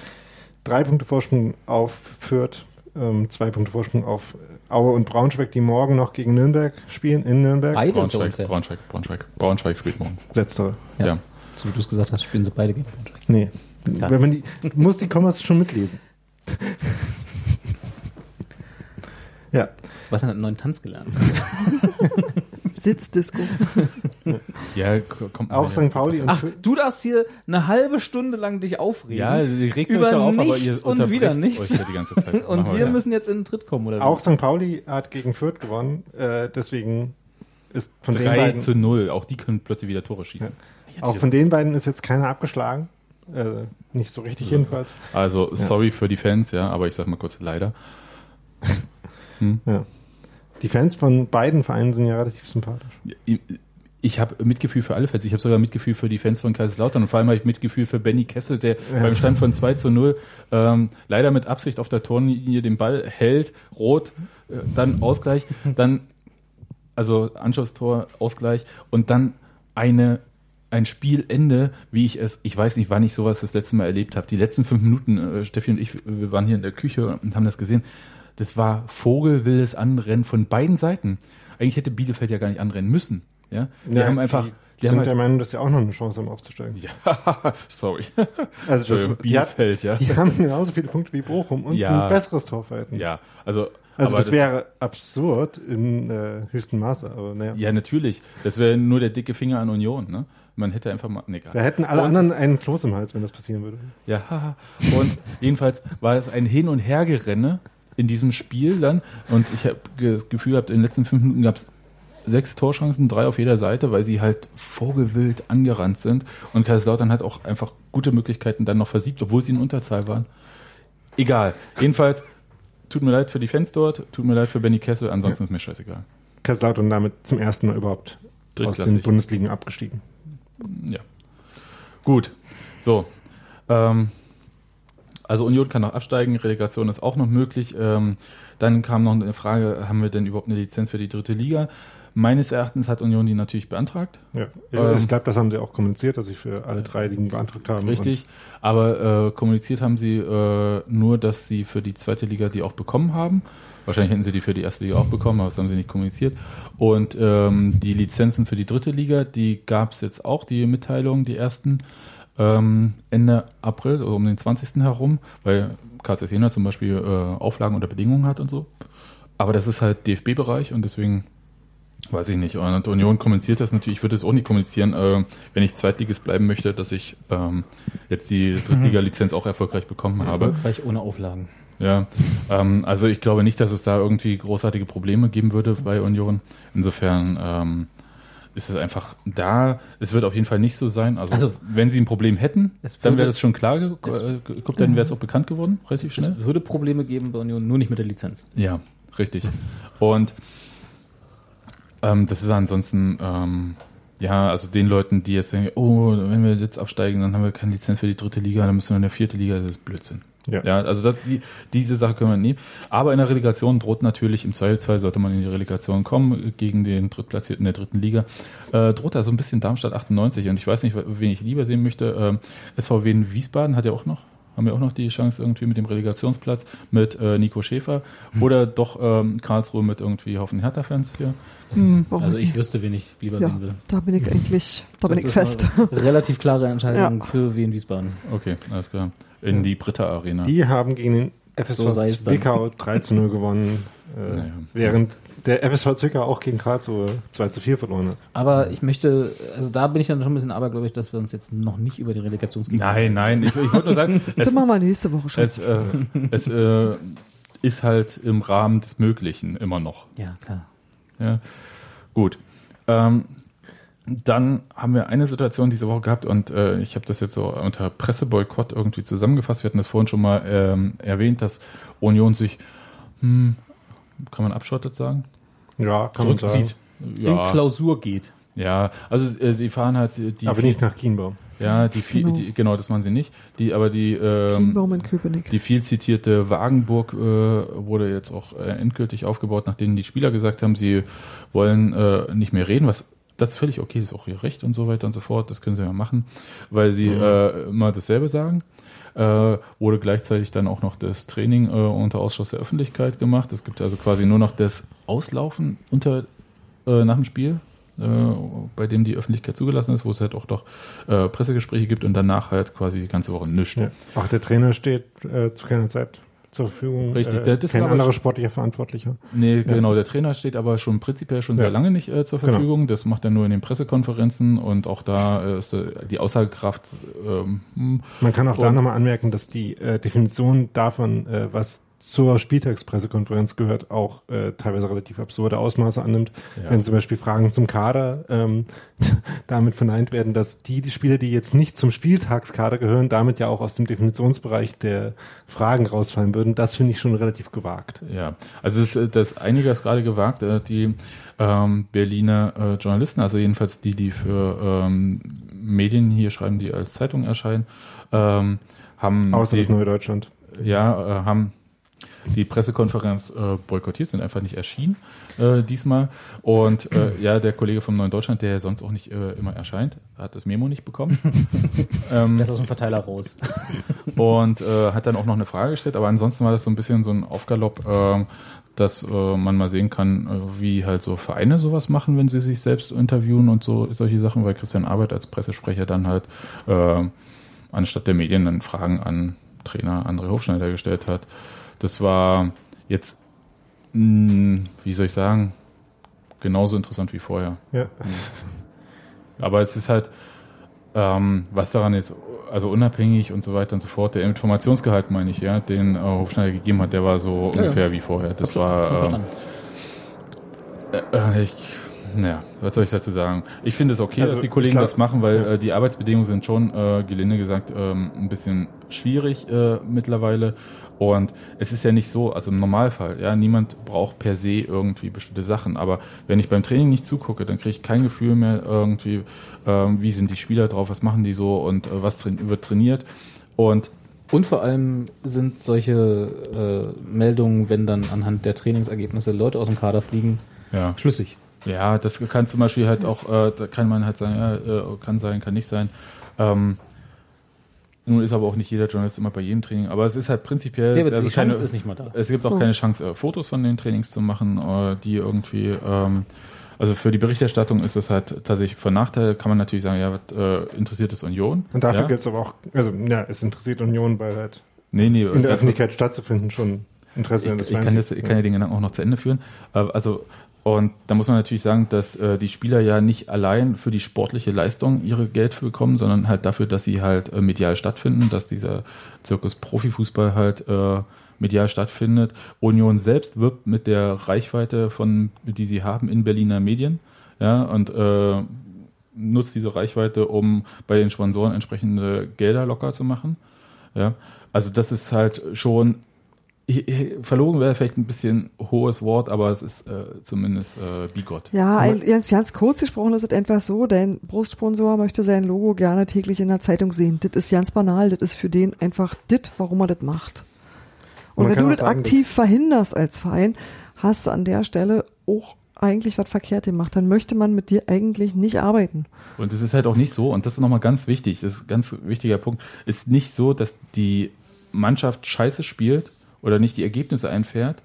drei Punkte Vorsprung auf Fürth, ähm, zwei Punkte Vorsprung auf Aue und Braunschweig, die morgen noch gegen Nürnberg spielen, in Nürnberg. Beide Braunschweig, unfair. Braunschweig, Braunschweig, Braunschweig spielt morgen. Letztere. Ja. Ja. So wie du es gesagt hast, spielen sie beide gegen Braunschweig. Nee. Ja. Wenn man die, du musst die Kommas schon mitlesen. ja. Sebastian hat einen neuen Tanz gelernt. Sitzdisco. Ja, kommt Auch St. Pauli und Ach, du darfst hier eine halbe Stunde lang dich aufregen. Ja, ihr regt Über euch da auf, aber ihr und wieder nichts. euch ja die ganze Zeit. Und Machen wir ja. müssen jetzt in den Tritt kommen, oder? Auch St. Pauli hat gegen Fürth gewonnen. Äh, deswegen ist von den 3 beiden, zu 0. Auch die können plötzlich wieder Tore schießen. auch von den beiden ist jetzt keiner abgeschlagen. Äh, nicht so richtig jedenfalls. Also, sorry für die Fans, ja, aber ich sag mal kurz leider. Ja. Die Fans von beiden Vereinen sind ja relativ sympathisch. Ich- habe Mitgefühl für alle Fans. Ich habe sogar Mitgefühl für die Fans von Kaiserslautern und vor allem habe ich Mitgefühl für Benny Kessel, der beim Stand von 2 zu 0 ähm, leider mit Absicht auf der Torlinie den Ball hält, rot, äh, dann Ausgleich, dann also Anschlusstor, Ausgleich und dann eine ein Spielende, wie ich es, ich weiß nicht, wann ich sowas das letzte Mal erlebt habe. Die letzten fünf Minuten, äh, Steffi und ich, wir waren hier in der Küche und haben das gesehen. Das war vogelwildes Anrennen von beiden Seiten. Eigentlich hätte Bielefeld ja gar nicht anrennen müssen. Ja, die Ja, haben einfach, Die, die, sind der halt, Meinung, dass sie auch noch eine Chance haben aufzusteigen. ja, sorry, Also das, Entschuldigung, die, hat, Bielefeld, ja, die haben genauso viele Punkte wie Bochum und Ja. ein besseres Torverhältnis. ja, also, Also aber das wäre absurd im äh, höchsten Maße, aber naja. ja natürlich, das wäre nur der dicke Finger an Union, ne? Man hätte einfach mal, nee. Da hätten alle Und- anderen einen Kloß im Hals, wenn das passieren würde. Ja, und jedenfalls war es ein Hin- und Hergerenne in diesem Spiel dann. Und ich habe das Gefühl gehabt, in den letzten fünf Minuten gab es sechs Torchancen, drei auf jeder Seite, weil sie halt vogelwild angerannt sind. Und Kaiserslautern hat auch einfach gute Möglichkeiten dann noch versiegt, obwohl sie in Unterzahl waren. Egal. Jedenfalls, tut mir leid für die Fans dort, tut mir leid für Benny Kessel, ansonsten ist mir scheißegal. Kaiserslautern damit zum ersten Mal überhaupt aus den. Bundesligen abgestiegen. Ja. Gut. So. Ähm, also Union kann noch absteigen, Relegation ist auch noch möglich. Ähm, dann kam noch eine Frage, haben wir denn überhaupt eine Lizenz für die dritte Liga? Meines Erachtens hat Union die natürlich beantragt. Ja. Ähm, ich glaube, das haben sie auch kommuniziert, dass sie für alle drei Ligen beantragt haben. Richtig. Aber äh, kommuniziert haben sie äh, nur, dass sie für die zweite Liga die auch bekommen haben. Wahrscheinlich hätten sie die für die erste Liga auch bekommen, aber das haben sie nicht kommuniziert. Und ähm, die Lizenzen für die dritte Liga, die gab es jetzt auch, die Mitteilungen, die ersten, ähm, Ende April, also um den 20. herum, weil KZ Jena zum Beispiel äh, Auflagen oder Bedingungen hat und so. Aber das ist halt DFB-Bereich und deswegen weiß ich nicht. Und Union kommuniziert das natürlich, ich würde es auch nicht kommunizieren, äh, wenn ich Zweitligist bleiben möchte, dass ich ähm, jetzt die Drittliga-Lizenz auch erfolgreich bekommen habe. Erfolgreich ohne Auflagen. Ja, ähm, also ich glaube nicht, dass es da irgendwie großartige Probleme geben würde bei Union. Insofern ähm, ist es einfach da. Es wird auf jeden Fall nicht so sein. Also, Also, wenn sie ein Problem hätten, dann wäre das schon klar äh, geguckt, dann wäre es auch bekannt geworden, relativ schnell. Es würde Probleme geben bei Union, nur nicht mit der Lizenz. Ja, richtig. Und ähm, das ist ansonsten, ähm, ja, also den Leuten, die jetzt denken, oh, wenn wir jetzt absteigen, dann haben wir keine Lizenz für die dritte Liga, dann müssen wir in der vierten Liga, das ist Blödsinn. Ja. Ja, also das, die, diese Sache können wir nehmen. Aber in der Relegation droht natürlich, im Zweifelsfall sollte man in die Relegation kommen, gegen den Drittplatzierten der dritten Liga, äh, droht da so ein bisschen Darmstadt 98 und ich weiß nicht, wen ich lieber sehen möchte. Ähm, SVW in Wiesbaden hat ja auch noch, haben ja auch noch die Chance irgendwie mit dem Relegationsplatz mit äh, Nico Schäfer oder doch ähm, Karlsruhe mit irgendwie Haufen Hertha-Fans hier. Hm, Also ich wüsste, wen ich lieber ja, sehen will. da bin ich eigentlich, da bin Das ich ist fest. eine relativ klare Entscheidung Ja. für Wien Wiesbaden. Okay, alles klar. In die Britta Arena. Die haben gegen den FSV So. Zwickau 3 zu 0 gewonnen, äh, Naja. während der FSV Zwickau auch gegen Karlsruhe 2 zu 4 verloren hat. Aber ich möchte, also da bin ich dann schon ein bisschen abergläubig, dass wir uns jetzt noch nicht über die Relegationsgegner Nein, nein, ich, ich wollte nur sagen, es, Das machen wir nächste Woche schon. es, äh, es äh, ist halt im Rahmen des Möglichen immer noch. Ja, klar. Ja, gut. Ähm, dann haben wir eine Situation diese Woche gehabt und äh, ich habe das jetzt so unter Presseboykott irgendwie zusammengefasst. Wir hatten das vorhin schon mal ähm, erwähnt, dass Union sich, hm, kann man abschottet sagen? Ja, kann man sagen. Zurückzieht. In Klausur geht. Ja, also äh, sie fahren halt die, die Aber nicht nach Kienbaum. ja, die, viel, Genau. die genau, das machen sie nicht. Die, aber die ähm, Kienbaum in Köpenick. Die viel zitierte Wagenburg äh, wurde jetzt auch äh, endgültig aufgebaut, nachdem die Spieler gesagt haben, sie wollen äh, nicht mehr reden, was das ist völlig okay, das ist auch ihr Recht und so weiter und so fort, das können sie ja machen, weil sie Mhm. äh, immer dasselbe sagen. Äh, wurde gleichzeitig dann auch noch das Training äh, unter Ausschluss der Öffentlichkeit gemacht. Es gibt also quasi nur noch das Auslaufen unter äh, nach dem Spiel, äh, bei dem die Öffentlichkeit zugelassen ist, wo es halt auch doch äh, Pressegespräche gibt und danach halt quasi die ganze Woche nichts. Ja. Auch der Trainer steht äh, zu keiner Zeit zur Verfügung. Richtig, äh, der- das kein anderer sportlicher Verantwortlicher. Nee, genau, der Trainer steht aber schon prinzipiell schon Ja. sehr lange nicht äh, zur Genau. Verfügung. Das macht er nur in den Pressekonferenzen und auch da äh, ist äh, die Aussagekraft ähm, hm, Man kann auch da Und- nochmal anmerken, dass die äh, Definition davon, was zur Spieltagspressekonferenz gehört, auch äh, teilweise relativ absurde Ausmaße annimmt. Ja. Wenn zum Beispiel Fragen zum Kader ähm, damit verneint werden, dass die, die Spieler, die jetzt nicht zum Spieltagskader gehören, damit ja auch aus dem Definitionsbereich der Fragen rausfallen würden. Das finde ich schon relativ gewagt. Ja, also es ist das einige ist gerade gewagt, äh, die ähm, Berliner äh, Journalisten, also jedenfalls die, die für ähm, Medien hier schreiben, die als Zeitung erscheinen, ähm, haben Außer das Neue Deutschland. ja, äh, haben die Pressekonferenz äh, boykottiert, sind einfach nicht erschienen äh, diesmal. Und äh, ja, der Kollege vom Neuen Deutschland, der ja sonst auch nicht äh, immer erscheint, hat das Memo nicht bekommen. ähm, Der ist aus dem Verteiler raus. und äh, hat dann auch noch eine Frage gestellt, aber ansonsten war das so ein bisschen so ein Aufgalopp, ähm, dass äh, man mal sehen kann, wie halt so Vereine sowas machen, wenn sie sich selbst interviewen und so solche Sachen, weil Christian Arbeit als Pressesprecher dann halt anstatt der Medien dann Fragen an Trainer André Hofschneider gestellt hat. Das war jetzt, mh, wie soll ich sagen, genauso interessant wie vorher. Ja. Aber es ist halt, ähm, was daran jetzt, also unabhängig und so weiter und so fort, der Informationsgehalt, meine ich, ja, den äh, Hofschneider gegeben hat, der war so Ja, ungefähr wie vorher. Das war, ähm, Verstanden. äh, ich, naja, was soll ich dazu sagen? Ich finde es okay, Also, dass die Kollegen glaub- das machen, weil ja. äh, die Arbeitsbedingungen sind schon, äh, gelinde gesagt, ähm, ein bisschen schwierig äh, mittlerweile. Und es ist ja nicht so, also im Normalfall, ja, niemand braucht per se irgendwie bestimmte Sachen. Aber wenn ich beim Training nicht zugucke, dann kriege ich kein Gefühl mehr irgendwie, ähm, wie sind die Spieler drauf, was machen die so und äh, was train wird trainiert. Und Und vor allem sind solche äh, Meldungen, wenn dann anhand der Trainingsergebnisse Leute aus dem Kader fliegen, ja, schlüssig. Ja, das kann zum Beispiel halt auch, äh, da kann man halt sagen, ja, äh, kann sein, kann nicht sein. Ähm, nun ist aber auch nicht jeder Journalist immer bei jedem Training, aber es ist halt prinzipiell, aber also die keine, Chance ist nicht mal da. es gibt auch Oh. keine Chance, äh, Fotos von den Trainings zu machen, äh, die irgendwie, ähm, also für die Berichterstattung ist es halt tatsächlich von Nachteil, kann man natürlich sagen, ja, was äh, interessiert es Union? Und dafür ja? gibt's aber auch, also ja, es interessiert Union, weil halt nee, nee, in der das- Öffentlichkeit stattzufinden schon Interesse ich, ich, Fans kann das, gibt. ich kann ja den Gedanken auch noch zu Ende führen. Also, und da muss man natürlich sagen, dass äh, die Spieler ja nicht allein für die sportliche Leistung ihre Geld bekommen, sondern halt dafür, dass sie halt äh, medial stattfinden, dass dieser Zirkus Profifußball halt äh, medial stattfindet. Union selbst wirbt mit der Reichweite von, die sie haben in Berliner Medien, ja, und äh, nutzt diese Reichweite, um bei den Sponsoren entsprechende Gelder locker zu machen. Ja, also das ist halt schon verlogen wäre vielleicht ein bisschen hohes Wort, aber es ist äh, zumindest äh, bigot. Ja, ein, ganz, ganz kurz gesprochen ist es einfach so, dein Brustsponsor möchte sein Logo gerne täglich in der Zeitung sehen. Das ist ganz banal, das ist für den einfach das, warum er das macht. Und Man wenn du das sagen, aktiv dass- verhinderst als Verein, hast du an der Stelle auch eigentlich was verkehrt gemacht. Dann möchte man mit dir eigentlich nicht arbeiten. Und es ist halt auch nicht so, und das ist nochmal ganz wichtig, das ist ein ganz wichtiger Punkt, ist nicht so, dass die Mannschaft scheiße spielt oder nicht die Ergebnisse einfährt,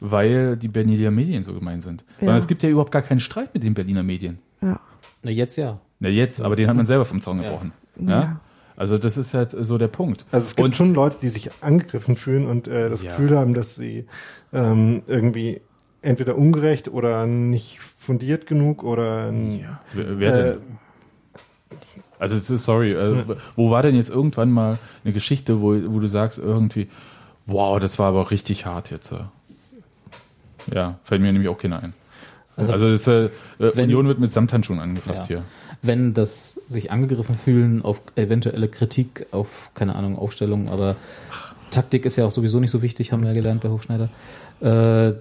weil die Berliner Medien so gemein sind. Sondern Ja. es gibt ja überhaupt gar keinen Streit mit den Berliner Medien. Ja. Na, jetzt ja. Na jetzt, aber den hat man selber vom Zaun gebrochen. Ja. Ja? Also das ist halt so der Punkt. Also es gibt Und- schon Leute, die sich angegriffen fühlen und äh, das Ja. Gefühl haben, dass sie ähm, irgendwie entweder ungerecht oder nicht fundiert genug oder Ja, wer, wer Äh, denn? Also sorry, äh, wo war denn jetzt irgendwann mal eine Geschichte, wo, wo du sagst irgendwie, wow, das war aber richtig hart jetzt. äh. Ja, fällt mir nämlich auch keiner ein. Also, Also, das, äh, äh, wenn- Union wird mit Samthandschuhen angefasst Ja. hier. Wenn das sich angegriffen fühlen auf eventuelle Kritik, auf, keine Ahnung, Aufstellung, aber Taktik ist ja auch sowieso nicht so wichtig, haben wir ja gelernt bei Hofschneider. Äh,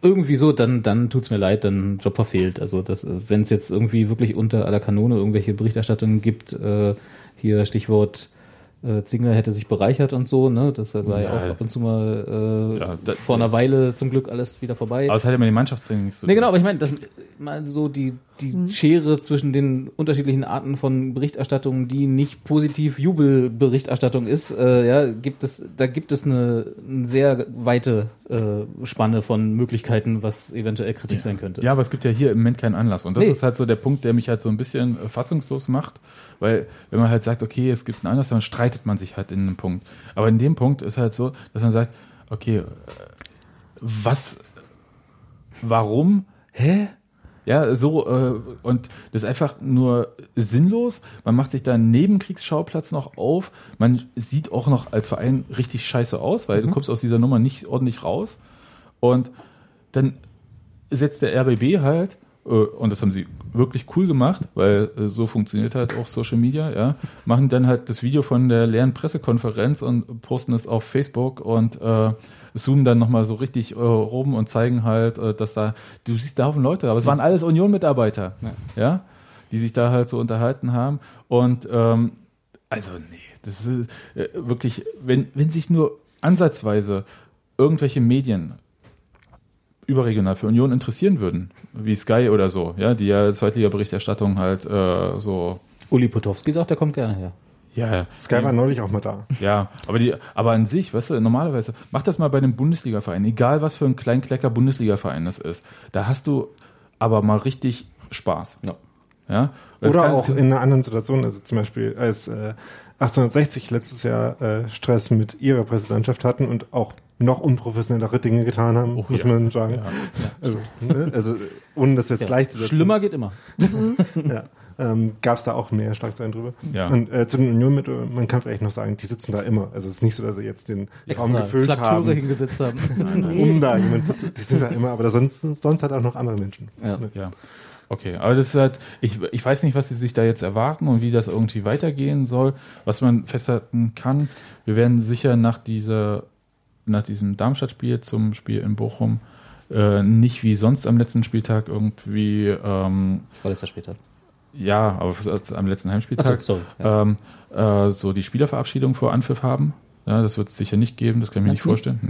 irgendwie so, dann, dann tut's mir leid, dann Job verfehlt. Also das, wenn es jetzt irgendwie wirklich unter aller Kanone irgendwelche Berichterstattungen gibt, äh, hier Stichwort äh, Zingler hätte sich bereichert und so, ne? Das war ja, Ja. auch ab und zu mal äh, Ja, da- vor einer Weile zum Glück alles wieder vorbei. Aber es hat ja mit dem Mannschaftstraining nichts zu Nee, genau, aber ich meine, das mal so die die Schere zwischen den unterschiedlichen Arten von Berichterstattung, die nicht positiv Jubelberichterstattung ist, äh, ja, gibt es, da gibt es eine, eine sehr weite äh, Spanne von Möglichkeiten, was eventuell Kritik sein könnte. Ja, aber es gibt ja hier im Moment keinen Anlass. Und das Nee. ist halt so der Punkt, der mich halt so ein bisschen äh, fassungslos macht. Weil, wenn man halt sagt, okay, es gibt einen Anlass, dann streitet man sich halt in einem Punkt. Aber in dem Punkt ist halt so, dass man sagt, okay, äh, was, warum, hä? Ja, so, äh, und das ist einfach nur sinnlos. Man macht sich da einen Nebenkriegsschauplatz noch auf. Man sieht auch noch als Verein richtig scheiße aus, weil du kommst aus dieser Nummer nicht ordentlich raus. Und dann setzt der RBB halt, äh, und das haben sie wirklich cool gemacht, weil äh, so funktioniert halt auch Social Media, ja, machen dann halt das Video von der leeren Pressekonferenz und posten es auf Facebook und äh, zoomen dann nochmal so richtig äh, rum und zeigen halt, äh, dass da, du siehst da Haufen Leute, aber es waren alles Union-Mitarbeiter, ja. die sich da halt so unterhalten haben und ähm, also nee, das ist äh, wirklich, wenn, wenn sich nur ansatzweise irgendwelche Medien überregional für Union interessieren würden, wie Sky oder so, ja, die ja Zweitliga-Berichterstattung halt äh, so, Uli Potowski sagt, er kommt gerne her. Ja, Sky war neulich auch mal da. ja, aber die, aber an sich, weißt du, normalerweise, mach das mal bei einem Bundesliga-Verein, egal was für ein Kleinklecker Bundesliga-Verein das ist, da hast du aber mal richtig Spaß. Ja. Ja? Oder auch in einer anderen Situation, also zum Beispiel als äh, 1860 letztes Jahr äh, Stress mit ihrer Präsidentschaft hatten und auch noch unprofessionellere Dinge getan haben, Oh, muss ja. man sagen. Ja. Also, ne? also ohne das jetzt Ja. gleichzusetzen. Schlimmer geht immer. Ja. Ähm, Gab es da auch mehr Schlagzeilen drüber. Ja. Und äh, zu den Union mit, man kann vielleicht noch sagen, die sitzen da immer. Also es ist nicht so, dass sie jetzt den Raum gefüllt Trakteure haben, hingesetzt haben. um da jemanden zu Die sind da immer, aber da sonst, sonst halt auch noch andere Menschen. Ja. Ja. Okay, aber das ist halt, ich, ich weiß nicht, was sie sich da jetzt erwarten und wie das irgendwie weitergehen soll. Was man festhalten kann, wir werden sicher nach dieser, nach diesem Darmstadt-Spiel zum Spiel in Bochum äh, nicht wie sonst am letzten Spieltag irgendwie, ähm, Vorletzter Spieltag. Ja, aber am letzten Heimspieltag, sorry. Ja. ähm, äh, so die Spielerverabschiedung vor Anpfiff haben. Ja, das wird es sicher nicht geben, das kann ich mir Meinst nicht vorstellen.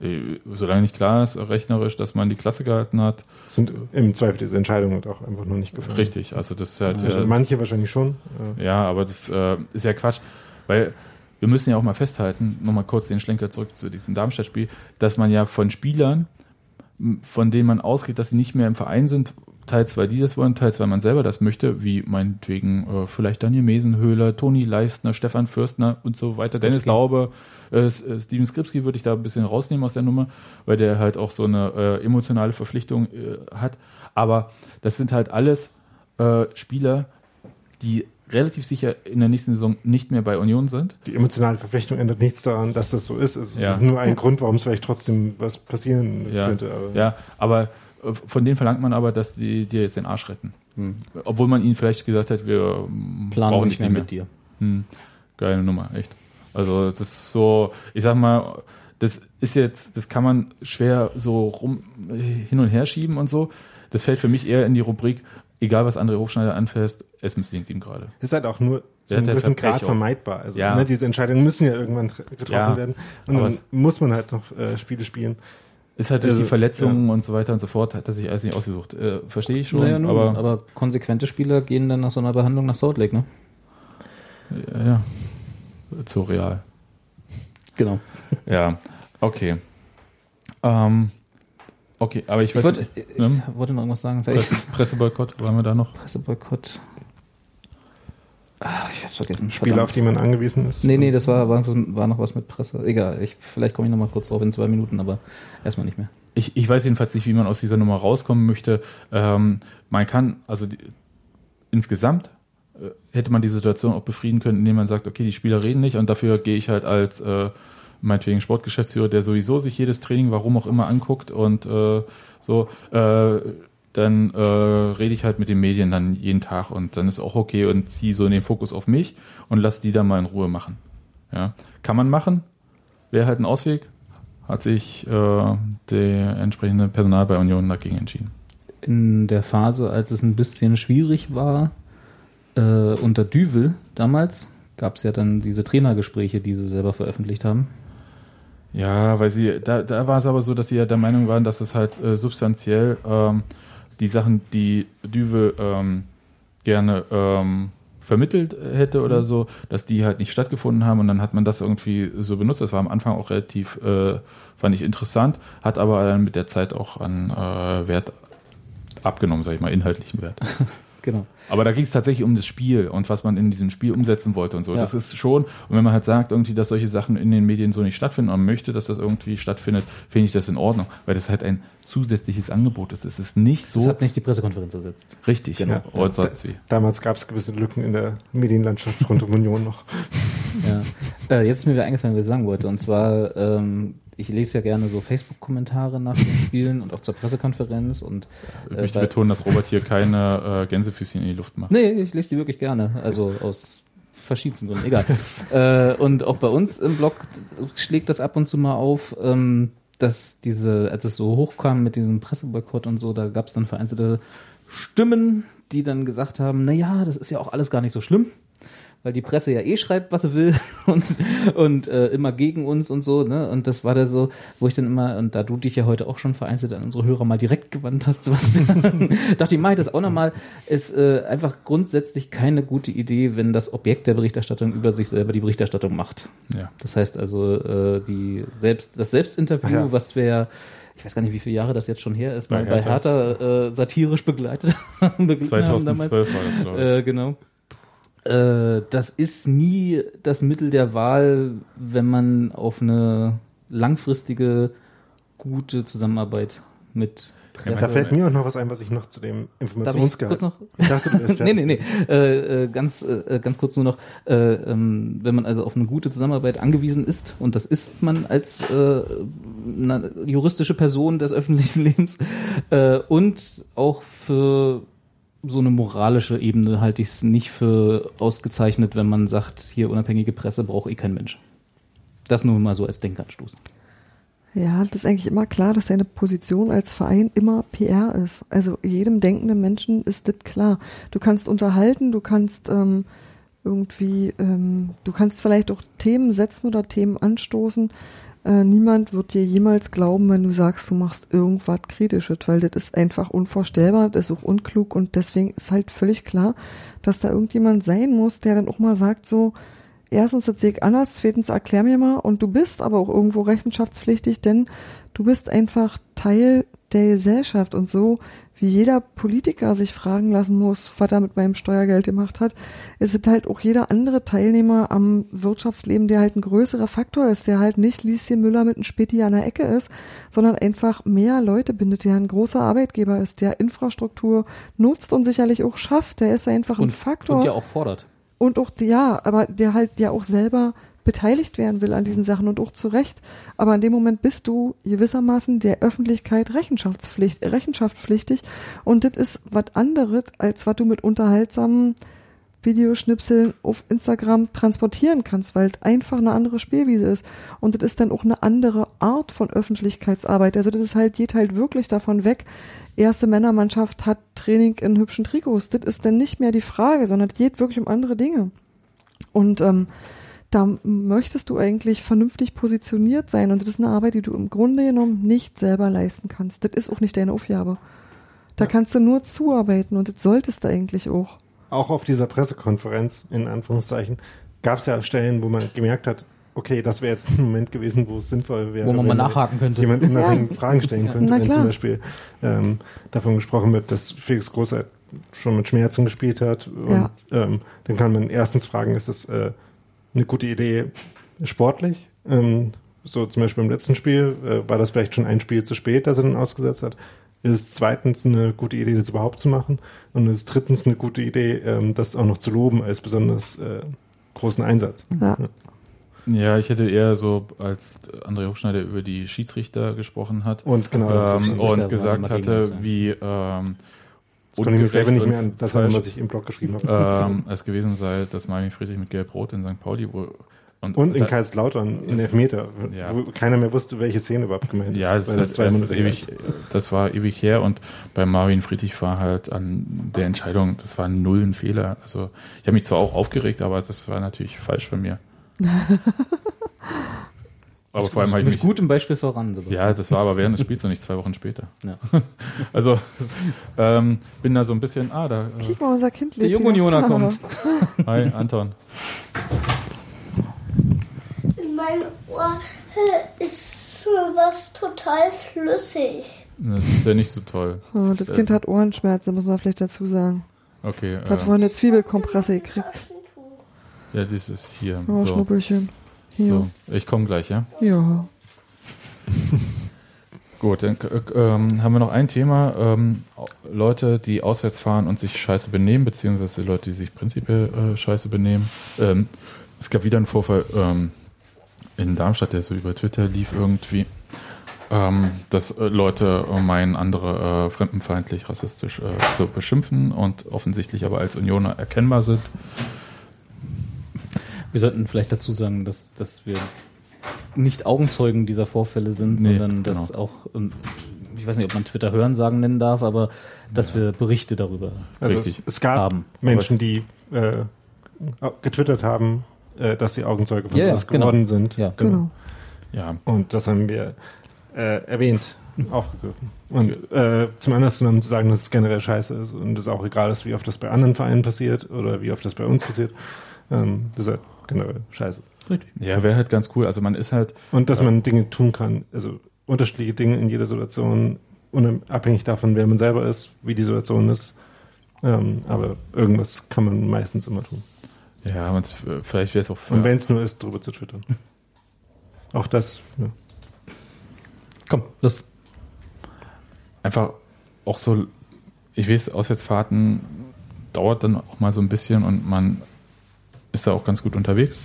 Nee. Äh, Solange nicht klar ist, rechnerisch, dass man die Klasse gehalten hat. Sind im Zweifel diese Entscheidungen halt auch einfach noch nicht gefallen. Richtig, also das ist halt. Also äh, manche wahrscheinlich schon. Äh, Ja, aber das äh, ist ja Quatsch, weil wir müssen ja auch mal festhalten, nochmal kurz den Schlenker zurück zu diesem Darmstadt-Spiel, dass man ja von Spielern, von denen man ausgeht, dass sie nicht mehr im Verein sind, teils weil die das wollen, teils weil man selber das möchte, wie meinetwegen äh, vielleicht Daniel Mesenhöhler, Toni Leistner, Stefan Fürstner und so weiter, Dennis Laube, äh, äh, Steven Skripski würde ich da ein bisschen rausnehmen aus der Nummer, weil der halt auch so eine äh, emotionale Verpflichtung äh, hat. Aber das sind halt alles äh, Spieler, die relativ sicher in der nächsten Saison nicht mehr bei Union sind. die emotionale Verflechtung ändert nichts daran, dass das so ist. Es ist Ja. nur ein Grund, warum es vielleicht trotzdem was passieren Ja, könnte. Aber ja, aber von denen verlangt man aber, dass die dir jetzt den Arsch retten. Obwohl man ihnen vielleicht gesagt hat, wir ähm, Planen brauchen nicht mehr mit dir. Hm, geile Nummer, echt. Also das ist so, ich sag mal, das ist jetzt, das kann man schwer so rum äh, hin und her schieben und so. Das fällt für mich eher in die Rubrik, egal was André Hofschneider anfasst, es misslingt ihm gerade. ist halt auch nur zu einem gewissen halt Grad auch. vermeidbar. Also Ja. ne, diese Entscheidungen müssen ja irgendwann tr- getroffen Ja, werden. Und aber dann muss man halt noch äh, Spiele spielen. Ist halt durch Also, die Verletzungen und so weiter und so fort, hat er sich alles nicht ausgesucht. Äh, Verstehe ich schon, Naja, nun, aber, aber, konsequente Spieler gehen dann nach so einer Behandlung nach Salt Lake, ne? ja, ja, zu real. Genau. Ja, okay. Ähm, okay, aber ich Ich weiß wollte, nicht. ich ne? wollte noch irgendwas sagen. Presse, Presseboykott, waren wir da noch? Presseboykott. Ah, ich hab's vergessen. Spiele, verdammt. auf die man angewiesen ist. Nee, nee, das war, war, war noch was mit Presse. Egal, ich, vielleicht komme ich noch mal kurz drauf in zwei Minuten, aber erstmal nicht mehr. Ich, ich weiß jedenfalls nicht, wie man aus dieser Nummer rauskommen möchte. Ähm, man kann, also die, insgesamt äh, hätte man die Situation auch befrieden können, indem man sagt, okay, die Spieler reden nicht und dafür gehe ich halt als äh, meinetwegen Sportgeschäftsführer, der sowieso sich jedes Training, warum auch immer, anguckt und äh, so, äh, dann äh, rede ich halt mit den Medien dann jeden Tag und dann ist auch okay und ziehe so den Fokus auf mich und lass die dann mal in Ruhe machen. Ja, kann man machen, wäre halt ein Ausweg, hat sich äh, der entsprechende Personal bei Union dagegen entschieden. In der Phase, als es ein bisschen schwierig war, äh, unter Düvel damals, gab es ja dann diese Trainergespräche, die sie selber veröffentlicht haben. Ja, weil sie, da, da war es aber so, dass sie ja der Meinung waren, dass es halt äh, substanziell ähm, die Sachen, die Düwe ähm, gerne ähm, vermittelt hätte oder so, dass die halt nicht stattgefunden haben und dann hat man das irgendwie so benutzt. Das war am Anfang auch relativ, äh, fand ich interessant, hat aber dann mit der Zeit auch an äh, Wert abgenommen, sag ich mal, inhaltlichen Wert. Genau. Aber da ging es tatsächlich um das Spiel und was man in diesem Spiel umsetzen wollte und so. Ja. Das ist schon, und wenn man halt sagt, irgendwie, dass solche Sachen in den Medien so nicht stattfinden und möchte, dass das irgendwie stattfindet, finde ich das in Ordnung, weil das halt ein zusätzliches Angebot ist. Es ist nicht Das so hat nicht die Pressekonferenz ersetzt. richtig, Genau. oder sonst wie. Damals gab es gewisse Lücken in der Medienlandschaft rund um Union noch. Ja. Äh, jetzt ist mir wieder eingefallen, was ich sagen wollte. Und zwar, ähm, ich lese ja gerne so Facebook-Kommentare nach den Spielen und auch zur Pressekonferenz und Ich äh, möchte weil- betonen, dass Robert hier keine äh, Gänsefüßchen in die Luft macht. Nee, ich lese die wirklich gerne. Also aus verschiedensten Gründen, egal. äh, und auch bei uns im Blog schlägt das ab und zu mal auf, ähm, dass diese, als es so hochkam mit diesem Presseboykott und so, da gab es dann vereinzelte Stimmen, die dann gesagt haben, na ja, das ist ja auch alles gar nicht so schlimm. Weil die Presse ja eh schreibt, was sie will und, und äh, immer gegen uns und so, ne? Und das war da so, wo ich dann immer, und da du dich ja heute auch schon vereinzelt an unsere Hörer mal direkt gewandt hast, was dachte ich, mach ich das auch nochmal, ist äh, einfach grundsätzlich keine gute Idee, wenn das Objekt der Berichterstattung über sich selber die Berichterstattung macht. Ja. Das heißt also, äh, die selbst, das Selbstinterview, ja. was wir ich weiß gar nicht, wie viele Jahre das jetzt schon her ist, Bei bei Hertha äh, satirisch begleitet haben. begleitet haben 2012 war das, glaube ich. äh, genau. Äh, das ist nie das Mittel der Wahl, wenn man auf eine langfristige, gute Zusammenarbeit mit Ja, Da fällt mir auch noch was ein, was ich noch zu dem Darf ich Informationsgehalt. kurz noch? Ich dachte, du wärst nee, fertig. nee, nee. Äh, äh, ganz, äh, ganz kurz nur noch, äh, ähm, wenn man also auf eine gute Zusammenarbeit angewiesen ist, und das ist man als äh, juristische Person des öffentlichen Lebens, äh, und auch für so eine moralische Ebene halte ich es nicht für ausgezeichnet, wenn man sagt, hier unabhängige Presse braucht eh kein Mensch. Das nur mal so als Denkanstoß. Ja, das ist eigentlich immer klar, dass deine Position als Verein immer PR ist. Also jedem denkenden Menschen ist das klar. Du kannst unterhalten, du kannst ähm, irgendwie, ähm, du kannst vielleicht auch Themen setzen oder Themen anstoßen. Äh, niemand wird dir jemals glauben, wenn du sagst, du machst irgendwas Kritisches, weil das ist einfach unvorstellbar, das ist auch unklug und deswegen ist halt völlig klar, dass da irgendjemand sein muss, der dann auch mal sagt so, erstens, das sehe ich anders, zweitens, erklär mir mal und du bist aber auch irgendwo rechenschaftspflichtig, denn du bist einfach Teil der Gesellschaft und so, wie jeder Politiker sich fragen lassen muss, was er mit meinem Steuergeld gemacht hat, ist es halt auch jeder andere Teilnehmer am Wirtschaftsleben, der halt ein größerer Faktor ist, der halt nicht Lieschen Müller mit einem Späti an der Ecke ist, sondern einfach mehr Leute bindet, der ein großer Arbeitgeber ist, der Infrastruktur nutzt und sicherlich auch schafft, der ist einfach ein Und, Faktor. und ja auch fordert. und auch ja, aber der halt ja auch selber beteiligt werden will an diesen Sachen und auch zu Recht. Aber in dem Moment bist du gewissermaßen der Öffentlichkeit Rechenschaftspflicht, rechenschaftspflichtig und das ist was anderes, als was du mit unterhaltsamen Videoschnipseln auf Instagram transportieren kannst, weil es einfach eine andere Spielwiese ist. Und das ist dann auch eine andere Art von Öffentlichkeitsarbeit. Also das ist halt, geht halt wirklich davon weg, erste Männermannschaft hat Training in hübschen Trikots. Das ist dann nicht mehr die Frage, sondern es geht wirklich um andere Dinge. Und ähm, da möchtest du eigentlich vernünftig positioniert sein. Und das ist eine Arbeit, die du im Grunde genommen nicht selber leisten kannst. Das ist auch nicht deine Aufgabe. Da kannst du nur zuarbeiten und das solltest du eigentlich auch. Auch auf dieser Pressekonferenz, in Anführungszeichen, gab es ja Stellen, wo man gemerkt hat, okay, das wäre jetzt ein Moment gewesen, wo es sinnvoll wäre. Wo man mal nachhaken könnte. Jemand unabhängig Ja. Fragen stellen könnte, Na wenn klar. zum Beispiel ähm, davon gesprochen wird, dass Felix Großer schon mit Schmerzen gespielt hat. Und Ja. ähm, dann kann man erstens fragen, ist das äh, eine gute Idee sportlich? Ähm, so zum Beispiel im letzten Spiel, äh, war das vielleicht schon ein Spiel zu spät, dass er dann ausgesetzt hat? Ist es zweitens eine gute Idee, das überhaupt zu machen? Und ist drittens eine gute Idee, ähm, das auch noch zu loben als besonders äh, großen Einsatz? Ja. Ja, ich hätte eher so, als André Hochschneider über die Schiedsrichter gesprochen hat Und genau, ähm, und gesagt hatte, wie ähm, das konnte ich mich selber nicht mehr an das erinnern, was ich im Blog geschrieben habe. ähm, es gewesen sei, dass Marvin Friedrich mit Gelb-Rot in St. Pauli wo, und, Und in da- Kaiserslautern in Elfmeter, Ja. wo keiner mehr wusste, welche Szene überhaupt gemeint Ja, ist. das, weil das, zwei das, ewig, das war ewig her und bei Marvin Friedrich war halt an der Entscheidung, das war null ein Fehler. Also ich habe mich zwar auch aufgeregt, aber das war natürlich falsch von mir. Aber vor allem ich mit gutem Beispiel voran, Sebastian. ja, das war aber während des Spiels und nicht zwei Wochen später. Ja. Also ähm, bin da so ein bisschen, ah, da, äh, Guck mal, unser Kind Der lebt junge wieder. Unioner kommt. hi, Anton. In meinem Ohr äh, ist was total flüssig. Das ist ja nicht so toll. Oh, das Kind hat Ohrenschmerzen, muss man vielleicht dazu sagen. Okay, Das hat äh, vorhin eine Zwiebelkompresse gekriegt. Ja, das ist hier. Oh, so, Schnuppelchen. Hier. so, ich komme gleich, ja? Ja. Gut, dann äh, ähm, haben wir noch ein Thema. Ähm, Leute, die auswärts fahren und sich scheiße benehmen, beziehungsweise Leute, die sich prinzipiell äh, scheiße benehmen. Ähm, es gab wieder einen Vorfall ähm, in Darmstadt, der so über Twitter lief irgendwie, ähm, dass äh, Leute äh, meinen, andere äh, fremdenfeindlich, rassistisch äh, zu beschimpfen und offensichtlich aber als Unioner erkennbar sind. Wir sollten vielleicht dazu sagen, dass, dass wir nicht Augenzeugen dieser Vorfälle sind, Nee, sondern dass genau. auch, ähm, ich weiß nicht, ob man Twitter Hörensagen nennen darf, aber dass wir Berichte darüber Also es, es gab haben. Menschen, die äh, getwittert haben, äh, dass sie Augenzeuge von Ja, ja, was genau. geworden sind. Ja. Genau. Ja, Und das haben wir äh, erwähnt, aufgegriffen. Und äh, zum Anlass genommen zu sagen, dass es generell scheiße ist und es auch egal ist, wie oft das bei anderen Vereinen passiert oder wie oft das bei uns passiert. Ähm, das generell scheiße. ja wäre halt ganz cool. Also man ist halt, Und dass man Dinge tun kann, also unterschiedliche Dinge in jeder Situation, unabhängig davon, wer man selber ist, wie die Situation ist. Ähm, aber irgendwas kann man meistens immer tun. ja, und äh, vielleicht wäre es auch für, Und wenn es nur ist, drüber zu twittern. Auch das, ja. Komm, los. einfach auch so, ich weiß, Auswärtsfahrten dauert dann auch mal so ein bisschen und man ist da auch ganz gut unterwegs.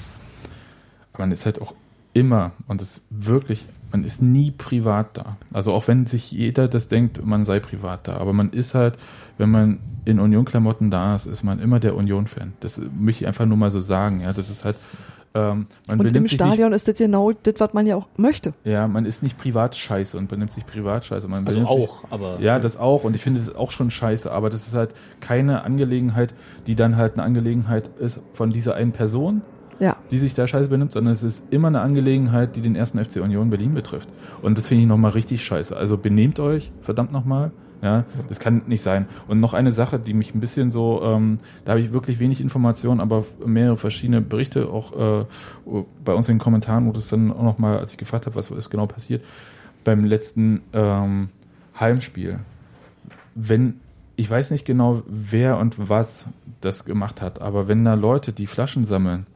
Aber man ist halt auch immer und es wirklich, man ist nie privat da. Also auch wenn sich jeder das denkt, man sei privat da. Aber man ist halt, wenn man in Union-Klamotten da ist, ist man immer der Union-Fan. Das möchte ich einfach nur mal so sagen. Ja, das ist halt, ähm, man Und im sich nicht Stadion ist das genau das, was man ja auch möchte. ja, man ist nicht privat scheiße und benimmt sich privat scheiße. Man Also benimmt sich, auch, aber Ja, das auch. Und ich finde das auch schon scheiße. Aber das ist halt keine Angelegenheit, die dann halt eine Angelegenheit ist von dieser einen Person, Ja. die sich da scheiße benimmt, sondern es ist immer eine Angelegenheit, die den ersten FC Union Berlin betrifft. Und das finde ich nochmal richtig scheiße. Also benehmt euch, verdammt nochmal. Ja, das kann nicht sein. Und noch eine Sache, die mich ein bisschen so, ähm, da habe ich wirklich wenig Informationen, aber mehrere verschiedene Berichte auch äh, bei uns in den Kommentaren, wo das dann auch nochmal, als ich gefragt habe, was ist genau passiert, beim letzten ähm, Heimspiel. Wenn, ich weiß nicht genau, wer und was das gemacht hat, aber wenn da Leute, die Flaschen sammeln,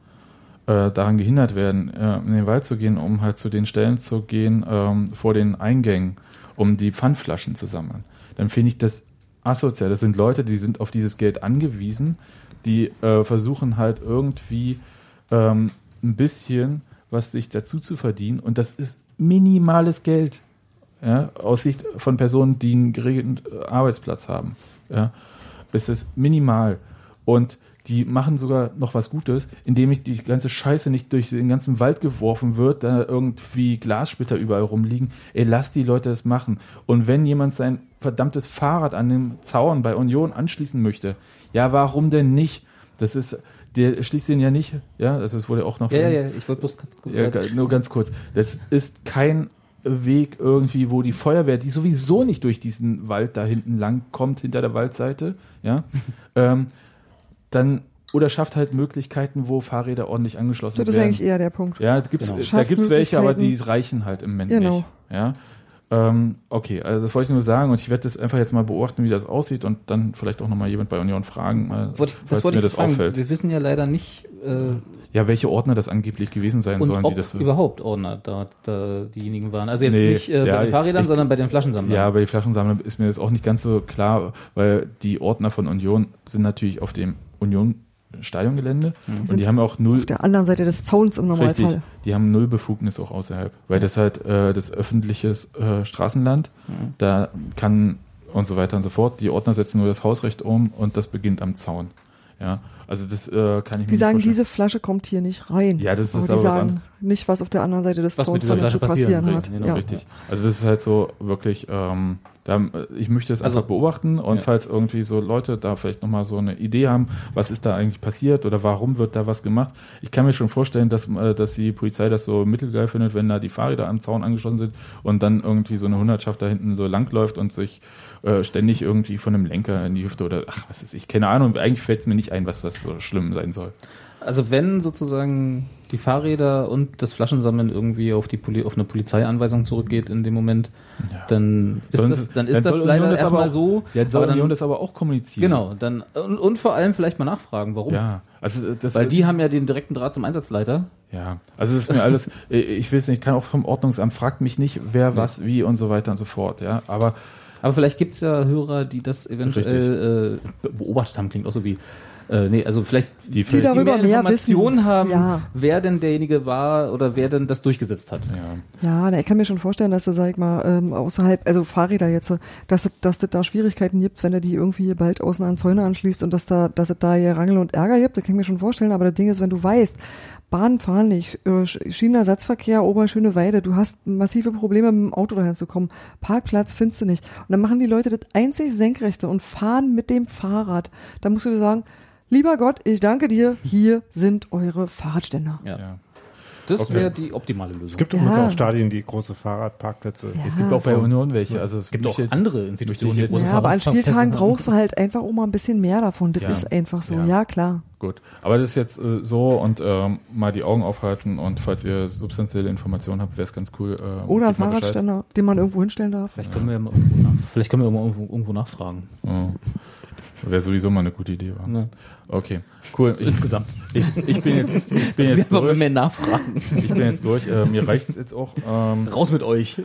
äh, daran gehindert werden, äh, in den Wald zu gehen, um halt zu den Stellen zu gehen, ähm, vor den Eingängen, um die Pfandflaschen zu sammeln, dann finde ich das asozial. Das sind Leute, die sind auf dieses Geld angewiesen, die äh, versuchen halt irgendwie ähm, ein bisschen was sich dazu zu verdienen und das ist minimales Geld. Ja, aus Sicht von Personen, die einen geregelten äh, Arbeitsplatz haben. Ja, ist minimal. Und die machen sogar noch was Gutes, indem ich die ganze Scheiße nicht durch den ganzen Wald geworfen wird, da irgendwie Glassplitter überall rumliegen. Ey, lass die Leute das machen. Und wenn jemand sein verdammtes Fahrrad an den Zaun bei Union anschließen möchte, ja, warum denn nicht? Das ist, der schließt den ja nicht, ja, das ist, wurde auch noch. ja, ja, ja, ich wollte bloß ganz kurz. Ja, nur ganz kurz. Das ist kein Weg irgendwie, wo die Feuerwehr, die sowieso nicht durch diesen Wald da hinten lang kommt, hinter der Waldseite, ja, ähm, dann oder schafft halt Möglichkeiten, wo Fahrräder ordentlich angeschlossen Das ist werden. eigentlich eher der Punkt. Ja, gibt's, Genau. da Schafft gibt's welche, aber die reichen halt im Moment Genau. nicht. Ja. Ähm, okay, also das wollte ich nur sagen und ich werde das einfach jetzt mal beobachten, wie das aussieht und dann vielleicht auch nochmal jemand bei Union fragen, mal, Wollte, falls das wollte mir ich das fragen. auffällt. Wir wissen ja leider nicht, äh, Ja, welche Ordner das angeblich gewesen sein und sollen, ob die das so. überhaupt Ordner da, da diejenigen waren. Also jetzt Nee, nicht äh, ja, bei den Fahrrädern, ich- sondern bei den Flaschensammlern. Ja, bei den Flaschensammlern ist mir das auch nicht ganz so klar, weil die Ordner von Union sind natürlich auf dem Union Stadiongelände und sind die haben auch null Auf der anderen Seite des Zauns im richtig, Normalfall. die haben null Befugnis auch außerhalb, weil das halt äh, das öffentliches äh, Straßenland, da kann und so weiter und so fort. Die Ordner setzen nur das Hausrecht um und das beginnt am Zaun. Ja, also das äh, kann ich mir Die nicht sagen, vorstellen. diese Flasche kommt hier nicht rein. Ja, das ist aber aber die was sagen, anderes. nicht, was auf der anderen Seite des Was mit Zauns dieser damit zu Flasche passieren passieren hat. Genau, ja. Richtig. Also das ist halt so wirklich, ähm, da, ich möchte es Also- einfach beobachten und Ja. falls irgendwie so Leute da vielleicht nochmal so eine Idee haben, was ist da eigentlich passiert oder warum wird da was gemacht. Ich kann mir schon vorstellen, dass, äh, dass die Polizei das so mittelgeil findet, wenn da die Fahrräder am Zaun angeschlossen sind und dann irgendwie so eine Hundertschaft da hinten so langläuft und sich äh, ständig irgendwie von einem Lenker in die Hüfte oder ach, was ist ich, keine Ahnung, eigentlich fällt es mir nicht ein, was das so schlimm sein soll. Also wenn sozusagen die Fahrräder und das Flaschensammeln irgendwie auf die Poli auf eine Polizeianweisung zurückgeht in dem Moment, dann ist Sollen das, dann ist dann das leider Union erstmal so. Ja, soll aber Union dann, das aber auch kommunizieren. genau, dann und, und vor allem vielleicht mal nachfragen, warum. Ja, also das Weil die haben ja den direkten Draht zum Einsatzleiter. Ja, also es ist mir alles, ich will es nicht, ich kann auch vom Ordnungsamt, fragt mich nicht, wer, was, wie und so weiter und so fort, ja, aber Aber vielleicht gibt's ja Hörer, die das eventuell äh, be- beobachtet haben, klingt auch so wie. Äh, nee, also vielleicht die, Die darüber mehr mehr Informationen wissen. haben, Ja. wer denn derjenige war oder wer denn das durchgesetzt hat. ja, Ja, na, ich kann mir schon vorstellen, dass du, sag ich mal, ähm, außerhalb, also Fahrräder jetzt, dass es, dass es da Schwierigkeiten gibt, wenn er die irgendwie bald außen an Zäune anschließt und dass da, dass es da hier Rangel und Ärger gibt, das kann ich mir schon vorstellen, aber das Ding ist, wenn du weißt, Bahn fahren nicht, äh, Sch- Schienenersatzverkehr, Oberschöneweide, du hast massive Probleme mit dem Auto dahin zu kommen, Parkplatz findest du nicht. Und dann machen die Leute das einzig Senkrechte und fahren mit dem Fahrrad. Da musst du dir sagen, lieber Gott, ich danke dir, hier sind eure Fahrradständer. Ja. ja. Das Okay. wäre die optimale Lösung. Es gibt Ja. übrigens auch Stadien, die große Fahrradparkplätze. Ja. Es gibt auch bei Union welche, also es gibt auch andere Institutionen, die große Ja, aber an Spieltagen brauchst du halt einfach auch mal ein bisschen mehr davon. Das Ja. ist einfach so. Ja. Ja, klar. Gut, aber das ist jetzt äh, so und ähm, mal die Augen aufhalten und falls ihr substanzielle Informationen habt, wäre es ganz cool. Äh, Oder ein. Fahrradständer, den man irgendwo hinstellen darf. Vielleicht können wir ja mal irgendwo, nach, vielleicht können wir mal irgendwo, irgendwo nachfragen. Ja. Wäre sowieso mal eine gute Idee. War. Ne? Okay, cool. Ich, Insgesamt. ich, ich bin jetzt, ich bin Wir jetzt durch. mehr nachfragen. Ich bin jetzt durch. Äh, mir reicht es jetzt auch. Ähm, Raus mit euch. äh,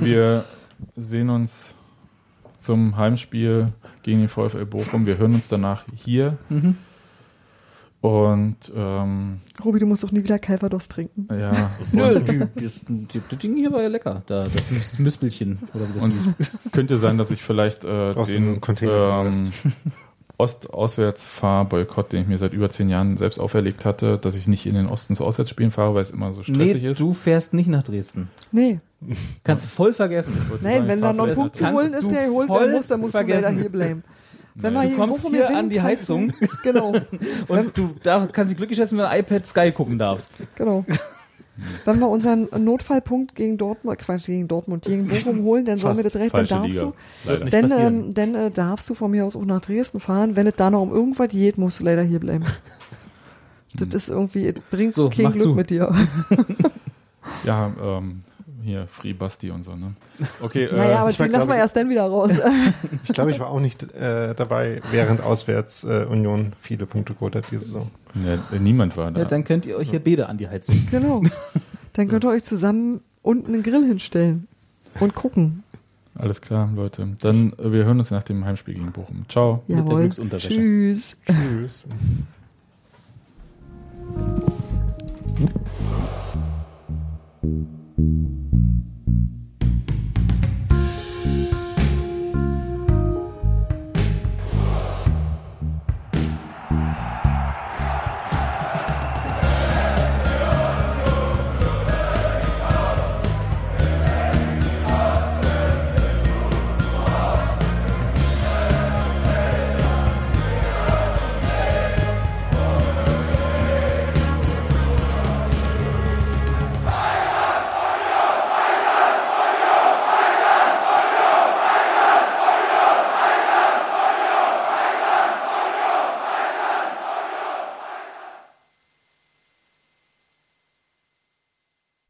wir sehen uns zum Heimspiel gegen den VfL Bochum. Wir hören uns danach hier. Mhm. Und ähm, Robi, du musst doch nie wieder Calvados trinken. ja, Nö, die, das, die, das Ding hier war ja lecker. Da, das Mispelchen. Oder wie das und hieß. es könnte sein, dass ich vielleicht äh, Aus den ähm, Ost-Auswärts-Fahrboykott, den ich mir seit über zehn Jahren selbst auferlegt hatte, dass ich nicht in den Osten zu Auswärtsspielen fahre, weil es immer so stressig Nee, ist. du fährst nicht nach Dresden. Nee, Kannst du voll vergessen. nein, wenn da noch ein Punkt zu holen ist, der werden muss, dann musst vergessen. du leider hier bleiben. Wenn hier Du kommst hier an die Heizung. Genau, Und du da kannst dich glücklich schätzen, wenn du iPad Sky gucken darfst. genau. Wenn wir unseren Notfallpunkt gegen Dortmund, Quatsch, gegen Dortmund, gegen Bochum holen, dann sollen wir das direkt, dann darfst Liga. du. Passieren. ähm, dann äh, darfst du von mir aus auch nach Dresden fahren. Wenn es da noch um irgendwas geht, musst du leider hier bleiben. Das ist irgendwie, es bringt So, kein Glück zu. mit dir. Ja, ähm, hier, Free Basti und so, ne? Okay, Ja, ja, aber ich war, die lassen wir erst dann wieder raus. Ich glaube, ich war auch nicht äh, dabei, während auswärts äh, Union viele Punkte geholt hat diese Saison. ja, niemand war da. Ja, dann könnt ihr euch hier beide an die Heizung. genau. Dann könnt ihr euch zusammen unten einen Grill hinstellen und gucken. Alles klar, Leute. Dann, äh, wir hören uns nach dem Heimspiel gegen Bochum. Ciao. Mit der Jawohl. Glücksunterwäsche. Tschüss. Tschüss.